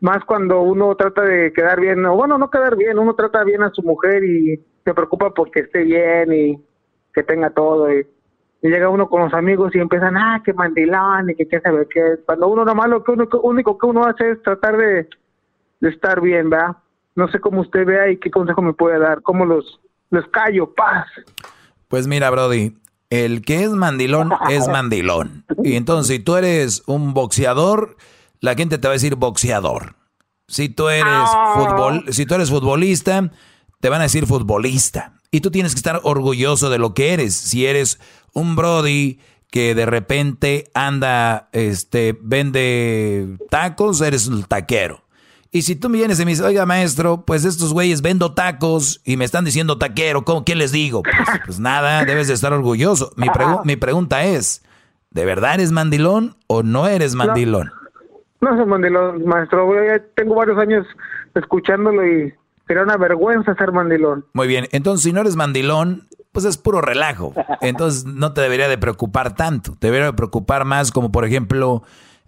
Más cuando uno trata de quedar bien, o bueno, no quedar bien, uno trata bien a su mujer y se preocupa porque esté bien y que tenga todo. Y, y llega uno con los amigos y empiezan, ah, qué mandilón y que qué sabe qué. Cuando uno nomás lo que uno, único que uno hace es tratar de, de estar bien, ¿verdad? No sé cómo usted vea y qué consejo me puede dar. ¿Cómo los, los callo? Paz. Pues mira, Brody, el que es mandilón es mandilón. Y entonces, si tú eres un boxeador, la gente te va a decir boxeador. Si tú eres fútbol, si tú eres futbolista, te van a decir futbolista. Y tú tienes que estar orgulloso de lo que eres. Si eres un Brody que de repente anda, este, vende tacos, eres un taquero. Y si tú me vienes y me dices, oiga, maestro, pues estos güeyes vendo tacos y me están diciendo taquero, ¿cómo, ¿qué les digo? Pues, pues nada, debes de estar orgulloso. Mi, mi pregunta es, ¿de verdad eres mandilón o no eres mandilón? No, soy mandilón, maestro. tengo varios años escuchándolo y sería una vergüenza ser mandilón. Muy bien, entonces si no eres mandilón, pues es puro relajo. Entonces no te debería de preocupar tanto. Te debería de preocupar más como por ejemplo,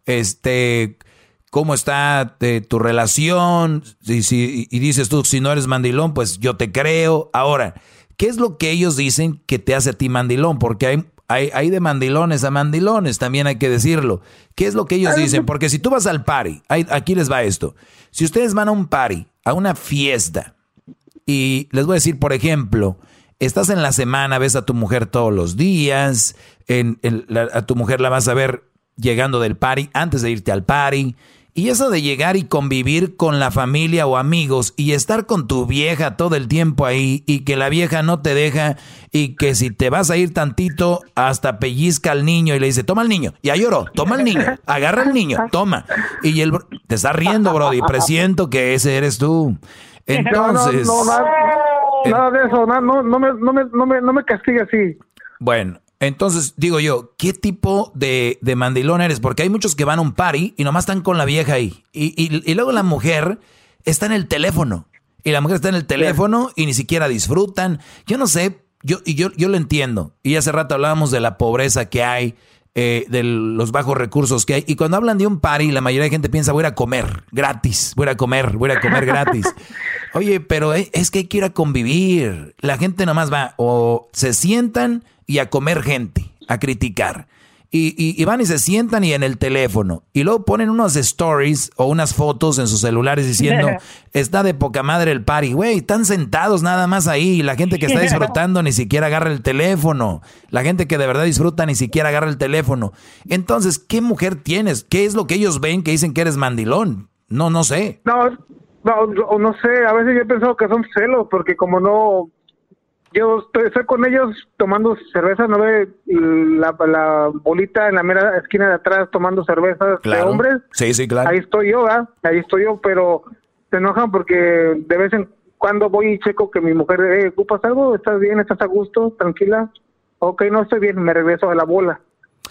este, cómo está eh, tu relación. Y, si, y dices tú, si no eres mandilón, pues yo te creo. Ahora, ¿qué es lo que ellos dicen que te hace a ti mandilón? Porque hay, hay, hay de mandilones a mandilones, también hay que decirlo. ¿Qué es lo que ellos dicen? Porque si tú vas al party, aquí les va esto. Si ustedes van a un party, a una fiesta, y les voy a decir, por ejemplo, estás en la semana, ves a tu mujer todos los días, en, a tu mujer la vas a ver llegando del party, antes de irte al party. Y eso de llegar y convivir con la familia o amigos y estar con tu vieja todo el tiempo ahí y que la vieja no te deja y que si te vas a ir tantito hasta pellizca al niño y le dice, toma al niño, ya lloró, toma al niño, agarra al niño, toma. Y él te está riendo, Brody, presiento que ese eres tú. Entonces... Nada de eso, no, no, no, me, no, me, no, me, no me castigue así. Bueno, entonces digo yo, ¿qué tipo de, de, mandilón eres? Porque hay muchos que van a un party y nomás están con la vieja ahí. Y, y, y luego la mujer está en el teléfono. Y la mujer está en el teléfono y ni siquiera disfrutan. Yo no sé, yo, y yo, yo lo entiendo. Y hace rato hablábamos de la pobreza que hay, eh, de los bajos recursos que hay. Y cuando hablan de un party, la mayoría de gente piensa, voy a comer gratis, voy a comer, voy a comer gratis. Oye, pero es que hay que ir a convivir. La gente nomás va o se sientan y a comer gente, a criticar. Y, y, van y se sientan y en el teléfono. Y luego ponen unos stories o unas fotos en sus celulares diciendo, está de poca madre el party. Güey, están sentados nada más ahí. Y la gente que está disfrutando ni siquiera agarra el teléfono. La gente que de verdad disfruta ni siquiera agarra el teléfono. Entonces, ¿qué mujer tienes? ¿Qué es lo que ellos ven que dicen que eres mandilón? No, no sé. No, no, no sé, a veces yo he pensado que son celos, porque como no, yo estoy, con ellos tomando cerveza, no ve la, la, bolita en la mera esquina de atrás tomando cervezas de hombres. Sí, sí, claro. Ahí estoy yo, ¿verdad? Ahí estoy yo, pero se enojan porque de vez en cuando voy y checo que mi mujer, eh, ¿ocupas algo? ¿Estás bien? ¿Estás a gusto? ¿Tranquila? Ok, no estoy bien, me regreso a la bola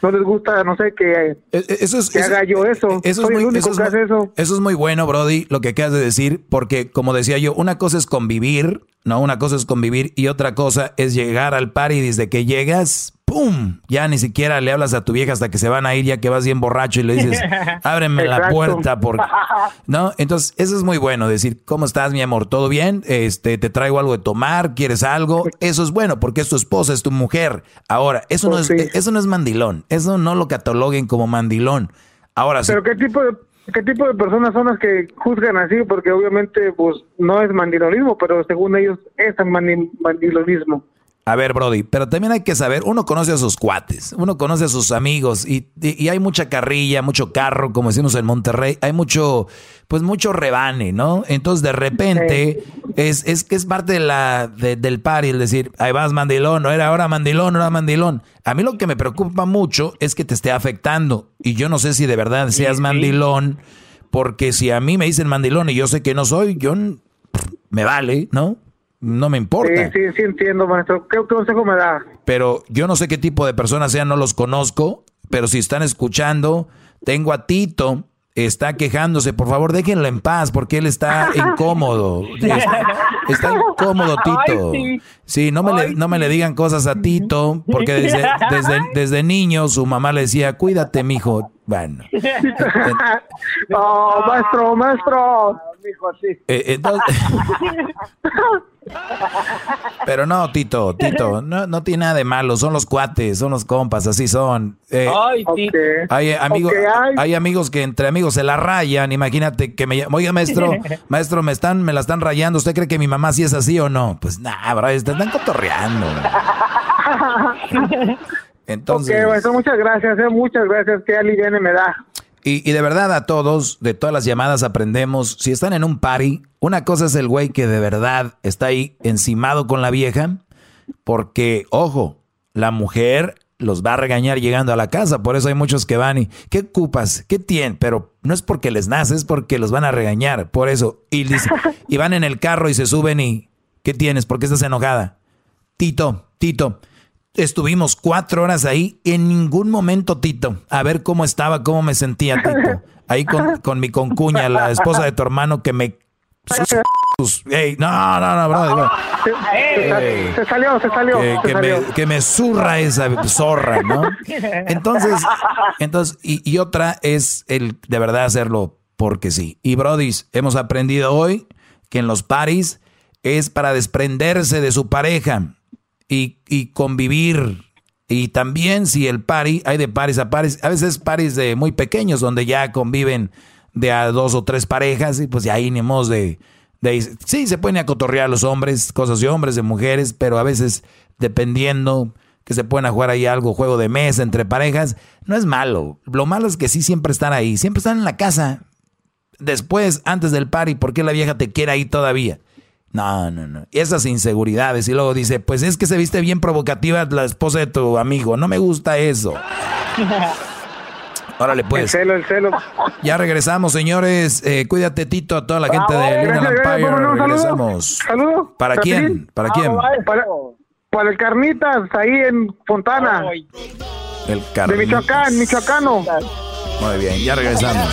no les gusta, no sé, que, e, e, eso es, haga yo eso. Eso Soy es muy, el único eso que hace eso. Eso es muy bueno, Brody, lo que acabas de decir, porque como decía yo, una cosa es convivir, no, una cosa es convivir y otra cosa es llegar al par y desde que llegas, ¡pum! Ya ni siquiera le hablas a tu vieja hasta que se van a ir, ya que vas bien borracho y le dices, ábreme la puerta, porque... ¿No? Entonces, eso es muy bueno, decir, ¿cómo estás, mi amor? ¿Todo bien? Este, ¿Te traigo algo de tomar? ¿Quieres algo? Eso es bueno, porque es tu esposa, es tu mujer. Ahora, eso, no, es, eso no es mandilón, eso no lo cataloguen como mandilón. Ahora ¿Pero qué tipo de ¿Qué tipo de personas son las que juzgan así? Porque obviamente pues no es mandilonismo, pero según ellos es mandilonismo. A ver, Brody, pero también hay que saber, uno conoce a sus cuates, uno conoce a sus amigos y, y, hay mucha carrilla, mucho carro, como decimos en Monterrey, hay mucho, pues mucho rebane, ¿no? Entonces de repente es, es que es parte de la, del party el decir, ahí vas mandilón, no era ahora mandilón, no era mandilón. A mí lo que me preocupa mucho es que te esté afectando y yo no sé si de verdad seas mandilón, porque si a mí me dicen mandilón y yo sé que no soy, yo me vale, ¿no? No me importa. Sí, sí, sí entiendo, maestro. ¿Qué, consejo me da? Pero yo no sé qué tipo de personas sean, no los conozco, pero si están escuchando, tengo a Tito, está quejándose, por favor déjenlo en paz porque él está incómodo. Está, incómodo Tito. sí. no me, le, no me le digan cosas a Tito porque desde, desde, desde niño su mamá le decía, cuídate, mijo. Bueno. oh, maestro, maestro. Eh, entonces, Pero no, Tito, Tito, no, no tiene nada de malo, son los cuates, son los compas, así son. Eh, hay, amigos, hay amigos que entre amigos se la rayan, imagínate que me oiga maestro, maestro, me están, me la están rayando, ¿usted cree que mi mamá sí es así o no? Pues nada, bro, están cotorreando. Entonces. muchas gracias, eh, muchas gracias, que aliviane me da. Y, y, de verdad a todos, de todas las llamadas aprendemos, si están en un party, una cosa es el güey que de verdad está ahí encimado con la vieja, porque, ojo, la mujer los va a regañar llegando a la casa. Por eso hay muchos que van y, ¿qué ocupas? ¿Qué tienen? Pero no es porque les nace, es porque los van a regañar. Por eso. Y, y van en el carro y se suben y, ¿qué tienes? ¿Por qué estás enojada? Tito, Tito, estuvimos cuatro horas ahí. En ningún momento, Tito, a ver cómo estaba, cómo me sentía, Tito. Ahí con, con mi concuña, la esposa de tu hermano, que me no, no, no, bro. se, salió, se salió. Que, Me, zurra esa zorra, ¿no? Entonces, entonces y, otra es el de verdad hacerlo porque sí. Y Brody, hemos aprendido hoy que en los paris es para desprenderse de su pareja y, y convivir. Y también si el pari, hay de paris a paris, a veces paris de muy pequeños donde ya conviven de a dos o tres parejas y pues ya ahí ni modo de, de, sí se pueden acotorrear los hombres, cosas de hombres, de mujeres, pero a veces dependiendo que se pueden jugar ahí algo, juego de mesa entre parejas, no es malo. Lo malo es que sí siempre están ahí, siempre están en la casa. Después, antes del party, ¿por qué la vieja te quiere ahí todavía? No, no, no. Y esas inseguridades. Y luego dice, pues es que se viste bien provocativa la esposa de tu amigo. No me gusta eso. Órale, pues. El celo, el celo. Ya regresamos, señores. Eh, cuídate, Tito, a toda la gente de Lina Empire. regresamos. Saludos. ¿Para quién? ¿Para quién? Para, el Carnitas, ahí en Fontana. El Carnitas. De Michoacán, Michoacano. Muy bien, ya regresamos.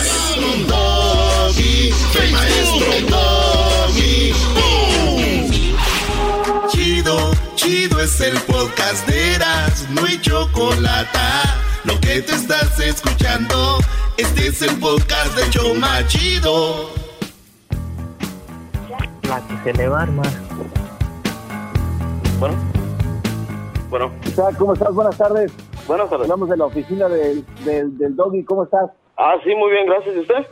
Es el podcast de Eras, no hay chocolate lo que te estás escuchando, este es el podcast de Choma Chido. La que se le va a armar. Bueno. Bueno. ¿Cómo estás? Buenas tardes. Buenas tardes. Hablamos de la oficina del, del, del Doggy. ¿Cómo estás? Ah, sí, muy bien, gracias. ¿Y usted?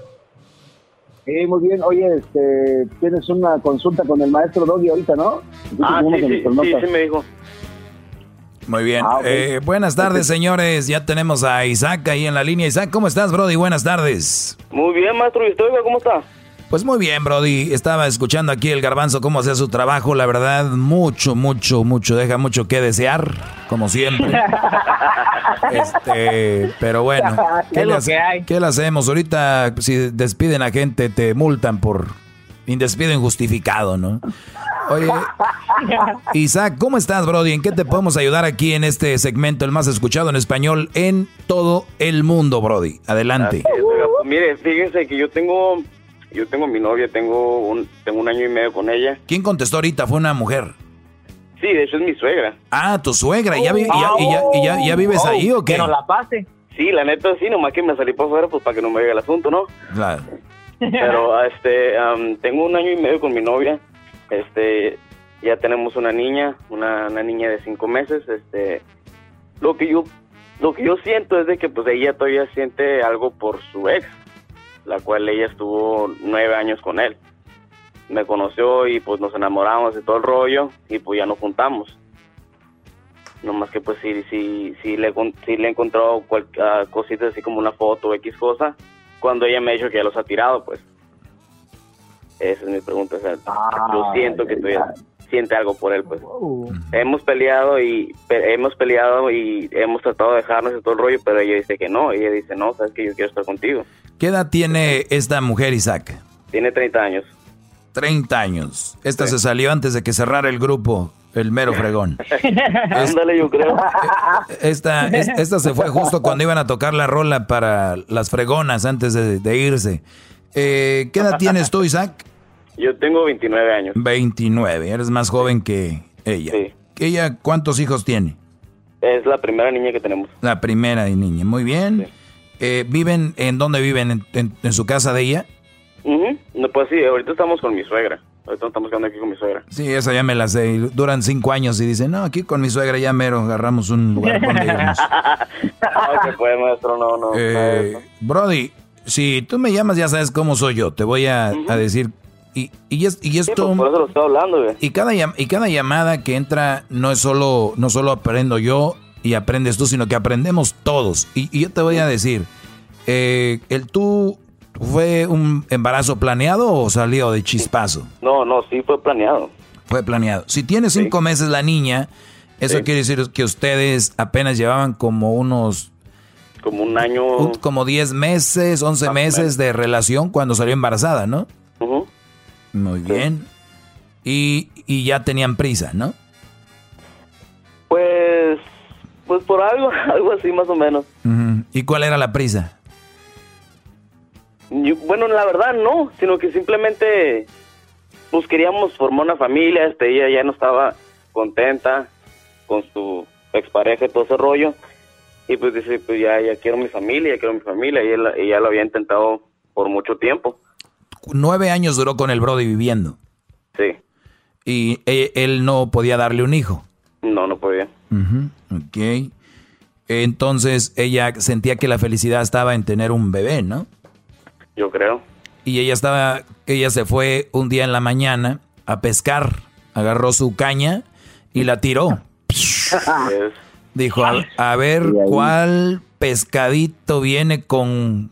Sí, muy bien. Oye, este, tienes una consulta con el maestro Doggy ahorita, ¿no? Ah, sí, sí, sí, sí, me dijo. Muy bien. Ah, eh, buenas tardes, señores. Ya tenemos a Isaac ahí en la línea. Isaac, ¿cómo estás, Brody? Buenas tardes. Muy bien, maestro. ¿Y usted, cómo está? Pues muy bien, Brody. Estaba escuchando aquí el garbanzo cómo hacía su trabajo. La verdad, mucho, mucho, mucho. Deja mucho que desear, como siempre. este, pero bueno. ¿qué, le, ¿Qué le hacemos? Ahorita, si despiden a gente, te multan por indespido injustificado, ¿no? Oye, Isaac, ¿cómo estás, Brody? ¿En qué te podemos ayudar aquí en este segmento, el más escuchado en español en todo el mundo, Brody? Adelante. mire, fíjense que yo tengo, yo tengo mi novia, tengo un, tengo un año y medio con ella. ¿Quién contestó ahorita? ¿Fue una mujer? Sí, de hecho es mi suegra. Ah, tu suegra. ¿Y ya, ya, ya, vives oh, ahí o qué? Que no la pase. Sí, la neta sí, nomás que me salí por fuera pues para que no me vea el asunto, ¿no? Claro. Pero este, tengo un año y medio con mi novia. Este, ya tenemos una niña, una, niña de cinco meses. Este, lo que yo, lo que yo siento es de que pues ella todavía siente algo por su ex, la cual ella estuvo nueve años con él. Me conoció y pues nos enamoramos de todo el rollo y pues ya nos juntamos. No más que pues si si si le, si le he encontrado cual, ah, cositas así como una foto o X cosa, cuando ella me ha dicho que ya los ha tirado, pues. Esa es mi pregunta. O sea, yo siento que tú ya siente algo por él, pues. Hemos peleado y hemos peleado y hemos tratado de dejarnos y todo el rollo, pero ella dice que no. Ella dice, no, sabes que yo quiero estar contigo. ¿Qué edad tiene esta mujer, Isaac? Tiene 30 años. 30 años. Esta se salió antes de que cerrara el grupo. El mero fregón. Ándale, yo creo. Esta, esta se fue justo cuando iban a tocar la rola para las fregonas antes de, irse. Eh, ¿Qué edad tienes tú, Isaac? Yo tengo 29 años. 29, eres más joven que ella. Sí. ¿Ella cuántos hijos tiene? Es la primera niña que tenemos. La primera niña, muy bien. Eh, ¿Viven en dónde viven? ¿En, su casa de ella? no, pues sí, ahorita estamos con mi suegra. Ahorita estamos quedando aquí con mi suegra. Sí, esa ya me la sé. Duran cinco años y dicen, no, aquí con mi suegra ya mero agarramos un lugar donde irnos. no, que puede, maestro, no, no. Eh, Brody, si tú me llamas ya sabes cómo soy yo. Te voy a, decir... Y, y, esto... Pues, por eso lo estoy hablando, güey. Y cada, y cada llamada que entra no es solo, no solo aprendo yo y aprendes tú, sino que aprendemos todos. Y, y yo te voy a decir, eh, el tú ¿Fue un embarazo planeado o salió de chispazo? No, no, sí fue planeado. Fue planeado. Si tiene cinco meses la niña Eso quiere decir que ustedes apenas llevaban como unos... Como un año... como 10 meses, 11 meses de relación cuando salió embarazada, ¿no? Muy bien. Y, y ya tenían prisa, ¿no? Pues, pues por algo, algo así más o menos. ¿Y cuál era la prisa? Yo- bueno, la verdad no, sino que simplemente pues queríamos formar una familia, este, ella ya no estaba contenta con su expareja y todo ese rollo. Y pues dice, pues ya, ya quiero mi familia, ya quiero mi familia. Y él- ella lo había intentado por mucho tiempo. Nueve años duró con el Brody viviendo. Sí, Y e- él no podía darle un hijo. no, no podía. Ujú, Ok. Entonces ella sentía que la felicidad estaba en tener un bebé, ¿no? Yo creo. Y ella estaba, ella se fue un día en la mañana a pescar, agarró su caña y la tiró. Dijo, a, a ver cuál pescadito viene con,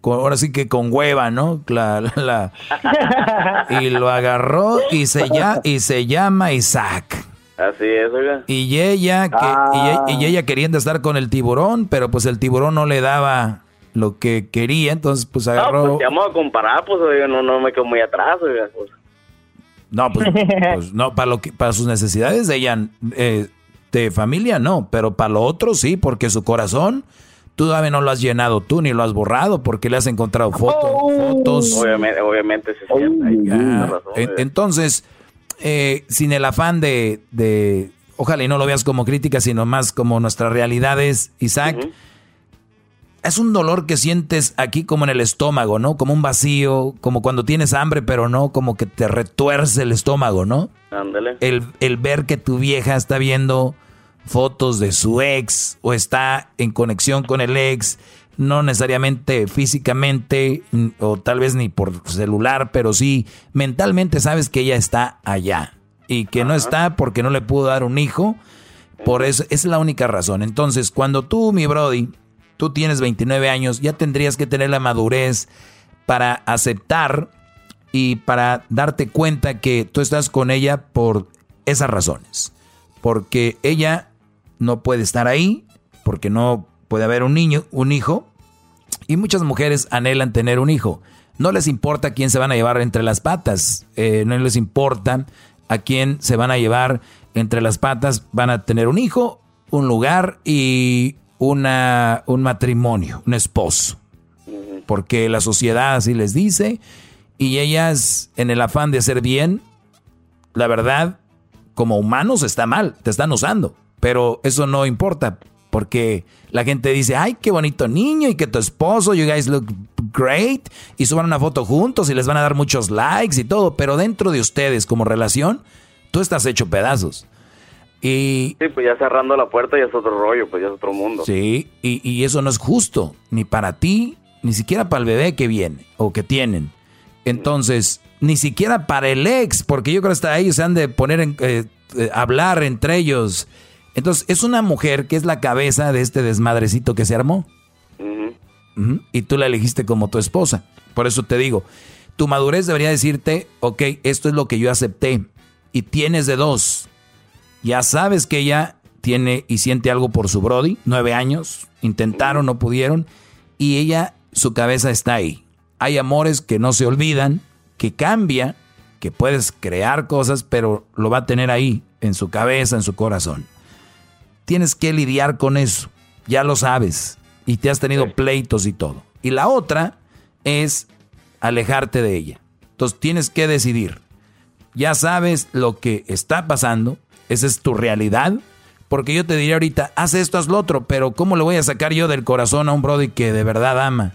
con- ahora sí que con hueva, ¿no? La- la- la- y lo agarró y se, ya, y se llama Isaac. Así es, oiga. Y ella, que, y, y ella queriendo estar con el tiburón, pero pues el tiburón no le daba lo que quería, entonces pues No, agarró... pues te vamos a comparar, pues oiga, no, no me quedo muy atrás, oiga. pues. No, pues, pues, no, para lo que, para sus necesidades de ella, eh, de familia no, pero para lo otro sí, porque su corazón, tú todavía no lo has llenado tú ni lo has borrado porque le has encontrado fotos, fotos. Obviamente, obviamente se siente. ahí, Ah, razón, entonces, eh, sin el afán de, de- ojalá y no lo veas como crítica, sino más como nuestras realidades, Isaac, es un dolor que sientes aquí como en el estómago, ¿no? Como un vacío, como cuando tienes hambre, pero no, como que te retuerce el estómago, ¿no? Ándale. El, el ver que tu vieja está viendo fotos de su ex o está en conexión con el ex, no necesariamente físicamente o tal vez ni por celular, pero sí mentalmente sabes que ella está allá y que no está porque no le pudo dar un hijo. Por eso esa es la única razón. Entonces, cuando tú, mi Brody, tú tienes 29 años, ya tendrías que tener la madurez para aceptar y para darte cuenta que tú estás con ella por esas razones. Porque ella no puede estar ahí, porque no puede haber un niño, un hijo, y muchas mujeres anhelan tener un hijo. No les importa quién se van a llevar entre las patas, eh, no les importa a quién se van a llevar entre las patas, van a tener un hijo, un lugar y una, un matrimonio, un esposo. Porque la sociedad así les dice y ellas en el afán de hacer bien, la verdad, como humanos está mal, te están usando, pero eso no importa porque la gente dice, ay, qué bonito niño y que tu esposo, you guys look great y suban una foto juntos y les van a dar muchos likes y todo, pero dentro de ustedes como relación, tú estás hecho pedazos. Y Sí, pues ya cerrando la puerta ya es otro rollo, pues ya es otro mundo. Sí, y, y eso no es justo, ni para ti, ni siquiera para el bebé que viene o que tienen. Entonces, ni siquiera para el ex, porque yo creo que hasta ellos se han de poner en, eh, eh, hablar entre ellos. Entonces, es una mujer que es la cabeza de este desmadrecito que se armó. Y tú la elegiste como tu esposa. Por eso te digo, tu madurez debería decirte, ok, esto es lo que yo acepté. Y tienes de dos. Ya sabes que ella tiene y siente algo por su Brody, nueve años, intentaron, no pudieron, y ella, su cabeza está ahí. Hay amores que no se olvidan, que cambia, que puedes crear cosas, pero lo va a tener ahí, en su cabeza, en su corazón. Tienes que lidiar con eso, ya lo sabes, y te has tenido pleitos y todo. Y la otra es alejarte de ella. Entonces tienes que decidir. Ya sabes lo que está pasando, esa es tu realidad. Porque yo te diría ahorita, haz esto, haz lo otro, pero ¿cómo le voy a sacar yo del corazón a un Brody que de verdad ama?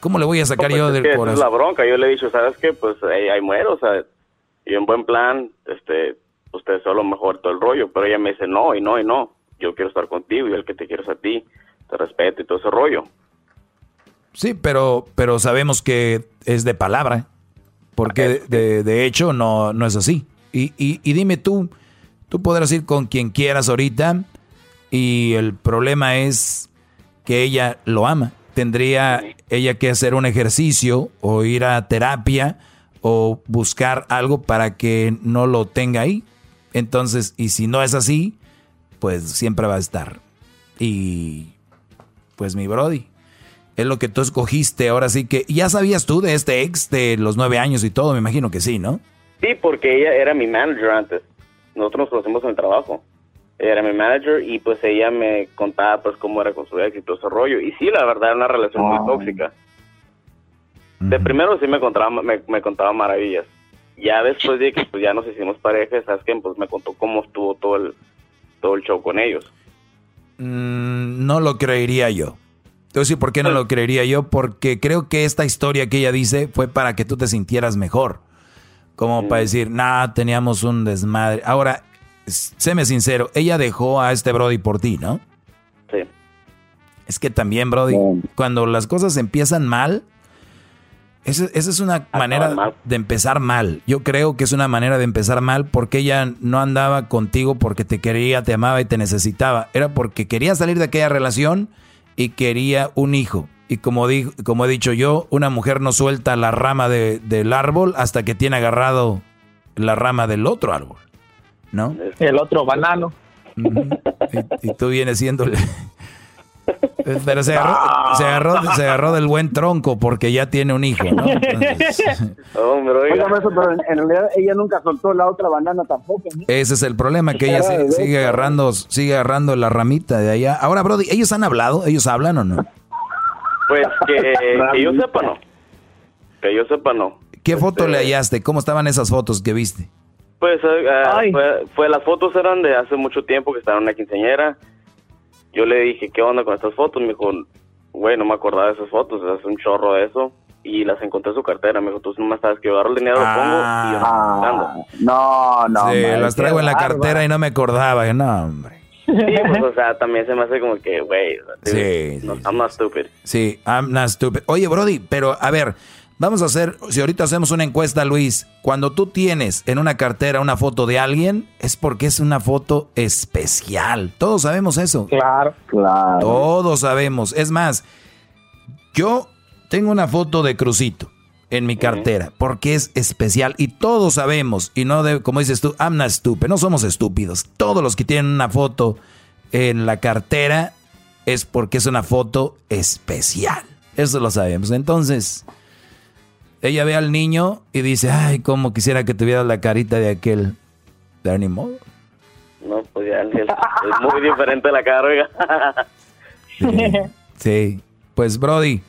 ¿Cómo le voy a sacar Pues yo del que esa es corazón? la bronca. Yo le he dicho, ¿sabes qué? Pues ahí, ahí muero, o sea, y en buen plan, este, usted solo mejor todo el rollo, pero ella me dice, no, y no, y no, yo quiero estar contigo y el que te quiero es a ti, te respeto y todo ese rollo. Sí, pero, pero sabemos que es de palabra, porque de, de- de hecho no, no es así. Y, y- y dime tú, tú podrás ir con quien quieras ahorita y el problema es que ella lo ama. Tendría ella que hacer un ejercicio o ir a terapia o buscar algo para que no lo tenga ahí. Entonces, y si no es así, pues siempre va a estar. Y pues mi Brody, es lo que tú escogiste, ahora sí que, ¿ya sabías tú de este ex de los nueve años y todo? Me imagino que sí, ¿no? Sí, porque ella era mi manager antes. Nosotros nos conocimos en el trabajo. Ella era mi manager y pues ella me contaba pues cómo era con su ex y todo ese rollo. Y sí, la verdad, era una relación muy tóxica. De primero sí me contaba, me, me contaba maravillas. Ya después de que pues ya nos hicimos pareja, ¿sabes qué? Pues me contó cómo estuvo todo el, todo el show con ellos. Mm, no lo creería yo. Decir por qué no lo creería yo, porque creo que esta historia que ella dice fue para que tú te sintieras mejor. Como para decir, nah, teníamos un desmadre. Ahora, séme sincero, ella dejó a este Brody por ti, ¿no? Sí. Es que también, Brody, cuando las cosas empiezan mal, esa, es una manera de empezar mal. Yo creo que es una manera de empezar mal porque ella no andaba contigo porque te quería, te amaba y te necesitaba. Era porque quería salir de aquella relación y quería un hijo. Y como, di, como he dicho yo, una mujer no suelta la rama del árbol hasta que tiene agarrado la rama del otro árbol. ¿No? El otro banano. y, y, tú vienes siéndole pero se agarró, se agarró, se, agarró, del buen tronco porque ya tiene un hijo, ¿no? pero en, realidad ella nunca soltó la otra banana tampoco. Ese es el problema, que ella sigue, agarrando, sigue agarrando la ramita de allá. Ahora, Brody, ¿ellos han hablado? ¿Ellos hablan o no? Pues que, que yo sepa no. Que yo sepa no. ¿Qué foto este, le hallaste? ¿Cómo estaban esas fotos que viste? Pues eh, fue, fue, las fotos eran de hace mucho tiempo que estaban en una quinceañera yo le dije, ¿qué onda con estas fotos? Me dijo, güey, no me acordaba de esas fotos, es un chorro de eso. Y las encontré en su cartera. Me dijo, tú no me sabes que yo agarro el dinero, lo pongo y yo ah, No, no. Sí, las traigo en la cartera y no me acordaba. No, hombre. Sí, pues, o sea, también se me hace como que, güey, sí, no, I'm not stupid. Sí, I'm not stupid. Oye, Brody, pero a ver, Vamos a hacer, si ahorita hacemos una encuesta, Luis, cuando tú tienes en una cartera una foto de alguien, es porque es una foto especial. Todos sabemos eso. Claro, claro. Todos sabemos. Es más, yo tengo una foto de Crucito en mi cartera porque es especial y todos sabemos, y no de, como dices tú, I'm not stupid, no somos estúpidos. Todos los que tienen una foto en la cartera es porque es una foto especial. Eso lo sabemos. Entonces, ella ve al niño y dice, ay, cómo quisiera que tuviera la carita de aquel. ¿De animal? No, pues ya, es, muy diferente la cara, sí, pues Brody,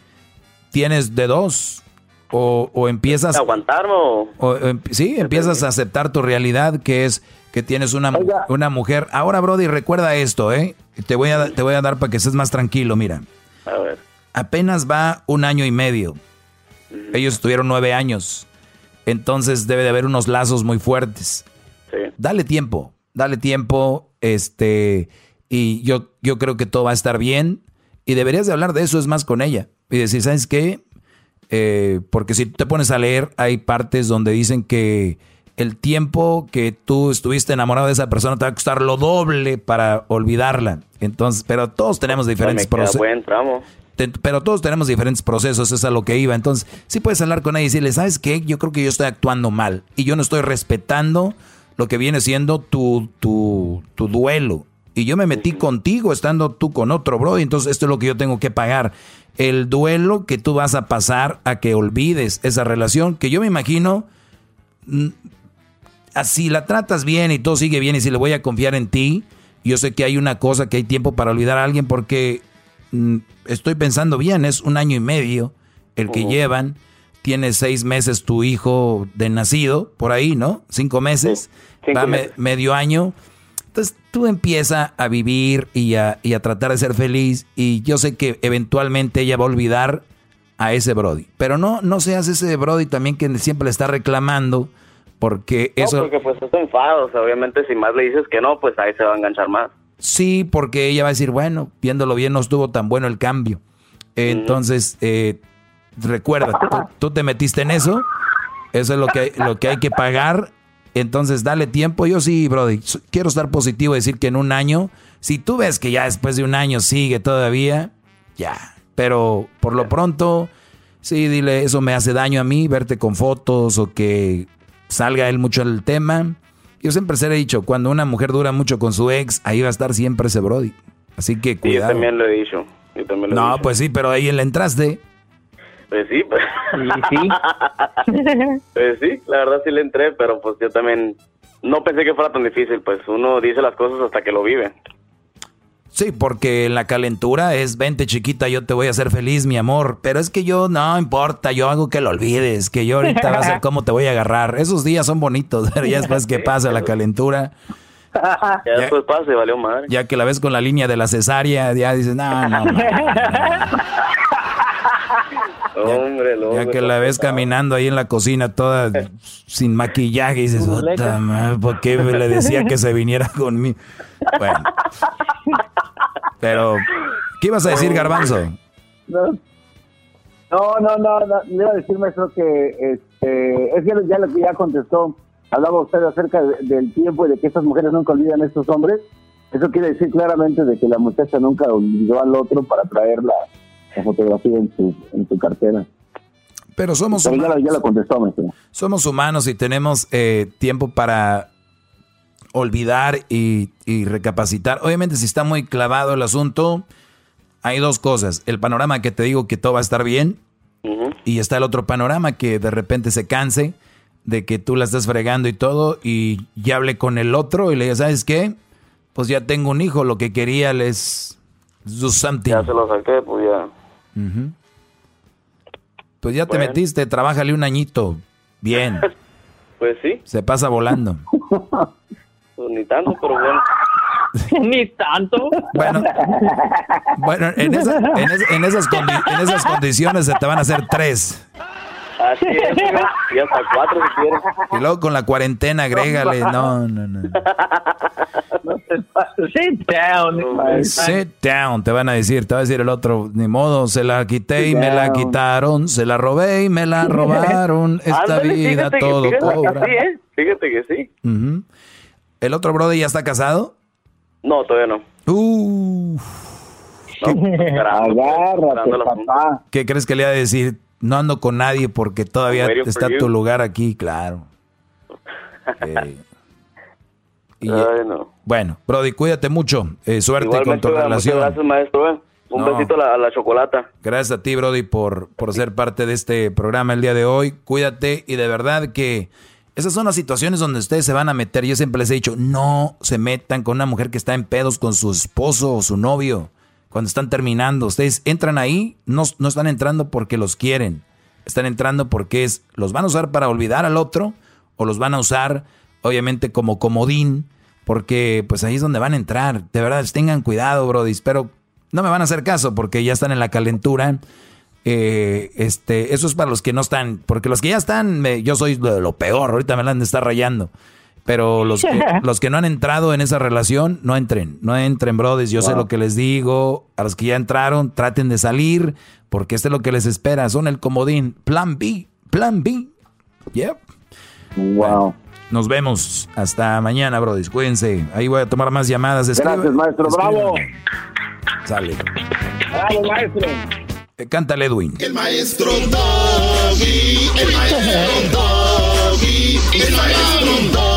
¿tienes de dos? O, o empiezas... ¿Aguantarme o...? Em, sí, empiezas a aceptar tu realidad, que es que tienes una, una mujer. Ahora, Brody, recuerda esto, ¿eh? Te voy, a, te voy a dar para que estés más tranquilo, mira. A ver. Apenas va un año y medio ellos estuvieron nueve años. Entonces debe de haber unos lazos muy fuertes. Dale tiempo, dale tiempo, este, y yo, yo creo que todo va a estar bien. Y deberías de hablar de eso, es más con ella. Y decir, ¿sabes qué? Eh, porque si te pones a leer, hay partes donde dicen que el tiempo que tú estuviste enamorado de esa persona te va a costar lo doble para olvidarla. Entonces, pero todos tenemos diferentes procesos pero todos tenemos diferentes procesos, eso es a lo que iba. Entonces, sí puedes hablar con ella y decirle, ¿sabes qué? Yo creo que yo estoy actuando mal y yo no estoy respetando lo que viene siendo tu, tu, tu duelo. Y yo me metí contigo estando tú con otro, bro. Y entonces esto es lo que yo tengo que pagar. El duelo que tú vas a pasar a que olvides esa relación, que yo me imagino, así la tratas bien y todo sigue bien y si le voy a confiar en ti, yo sé que hay una cosa, que hay tiempo para olvidar a alguien porque Mm, estoy pensando bien, es un año y medio el que llevan. Tiene seis meses tu hijo de nacido, por ahí, ¿no? Cinco meses, va medio año. Entonces tú empiezas a vivir y a, y a tratar de ser feliz y yo sé que eventualmente ella va a olvidar a ese Brody. Pero no, no seas ese Brody también que siempre le está reclamando porque eso... porque pues está enfado, obviamente si más le dices que no, pues ahí se va a enganchar más. Sí, porque ella va a decir, bueno, viéndolo bien no estuvo tan bueno el cambio. Entonces, eh, recuerda, tú, te metiste en eso, eso es lo que, lo que hay que pagar. Entonces, dale tiempo. Yo sí, Brody, quiero estar positivo y decir que en un año, si tú ves que ya después de un año sigue todavía, ya. Pero por lo pronto, sí, dile, eso me hace daño a mí, verte con fotos o que salga él mucho el tema Yo siempre se le he dicho, cuando una mujer dura mucho con su ex, ahí va a estar siempre ese Brody. Así que cuidado. yo también lo he dicho. Yo también lo he no, dicho. pues sí, pero ahí le entraste. Pues sí, pues. pues sí, la verdad sí le entré, pero pues yo también no pensé que fuera tan difícil, pues uno dice las cosas hasta que lo vive. Sí, porque la calentura es, vente chiquita, yo te voy a hacer feliz, mi amor. Pero es que yo, no importa, yo hago que lo olvides, que yo ahorita va a ser cómo te voy a agarrar. Esos días son bonitos, pero ya después que pasa la calentura, Ya después pasa y valió madre. ya que la ves con la línea de la cesárea, ya dices, no, no, no. Hombre, lo Ya que la ves caminando ahí en la cocina toda sin maquillaje y dices, "Puta madre, ¿por qué le decía que se viniera conmigo? Bueno. Pero, ¿qué ibas a decir, Garbanzo? No, no, no, no, iba a decir, maestro, que este, es que ya lo que ya contestó, hablaba usted acerca de- del tiempo y de que estas mujeres nunca olvidan a estos hombres. Eso quiere decir claramente de que la muchacha nunca olvidó al otro para traer la, fotografía en su, en su cartera. Pero somos Pero humanos. ya lo contestó, maestro. Somos humanos y tenemos eh, tiempo para olvidar y, y recapacitar. Obviamente, si está muy clavado el asunto, hay dos cosas. El panorama que te digo que todo va a estar bien y está el otro panorama que de repente se canse de que tú la estás fregando y todo y ya hable con el otro y le diga, ¿sabes qué? Pues ya tengo un hijo, lo que quería les something. Ya se lo saqué, pues ya. Ujú. Pues ya te metiste, trabájale un añito. Bien, Pues sí, se pasa volando. pues ni tanto, pero bueno. Ni tanto. Bueno, bueno en, esa- en es- en esas en esas condiciones se te van a hacer tres. Así es, y hasta cuatro si quieres. Y luego con la cuarentena, agrégale. No, no, no. Sit down. Sit down, te van a decir. Te va a decir el otro, ni modo, se la quité y me la quitaron. Se la robé y me la robaron. Esta Ándale, vida fíjate que- todo fíjate que sí, ¿eh? Fíjate que sí. Ujú. ¿El otro brother ya está casado? No, todavía no. Uh, Agárrate, papá. ¿Qué crees que le va a decir? No ando con nadie porque todavía está tu lugar aquí, claro. Eh, y- Ay, no. Bueno, Brody, cuídate mucho. Eh, suerte con tu relación. gracias, maestro. ¿eh? Un No. besito a la, a la chocolata. Gracias a ti, Brody, por, por ser parte de este programa el día de hoy. Cuídate y de verdad que esas son las situaciones donde ustedes se van a meter. Yo siempre les he dicho, no se metan con una mujer que está en pedos con su esposo o su novio. Cuando están terminando, ustedes entran ahí, no, no están entrando porque los quieren. Están entrando porque es, los van a usar para olvidar al otro o los van a usar, obviamente, como comodín, porque pues ahí es donde van a entrar. De verdad, tengan cuidado, Brody. Pero no me van a hacer caso porque ya están en la calentura. Eh, este, eso es para los que no están, porque los que ya están, yo soy lo, lo peor, ahorita me la han de estar rayando. Pero los que, los que no han entrado en esa relación, no entren, no entren, brothers. Yo sé lo que les digo. A los que ya entraron, traten de salir, porque este es lo que les espera. Son el comodín. Plan B, plan B. Yep. Wow. Nos vemos hasta mañana, brothers. Cuídense. Ahí voy a tomar más llamadas. Gracias, maestro. Bravo. Sale. Bravo, maestro. Eh, Cántale, Edwin. El maestro Doggy, el maestro Doggy, el maestro Doggy,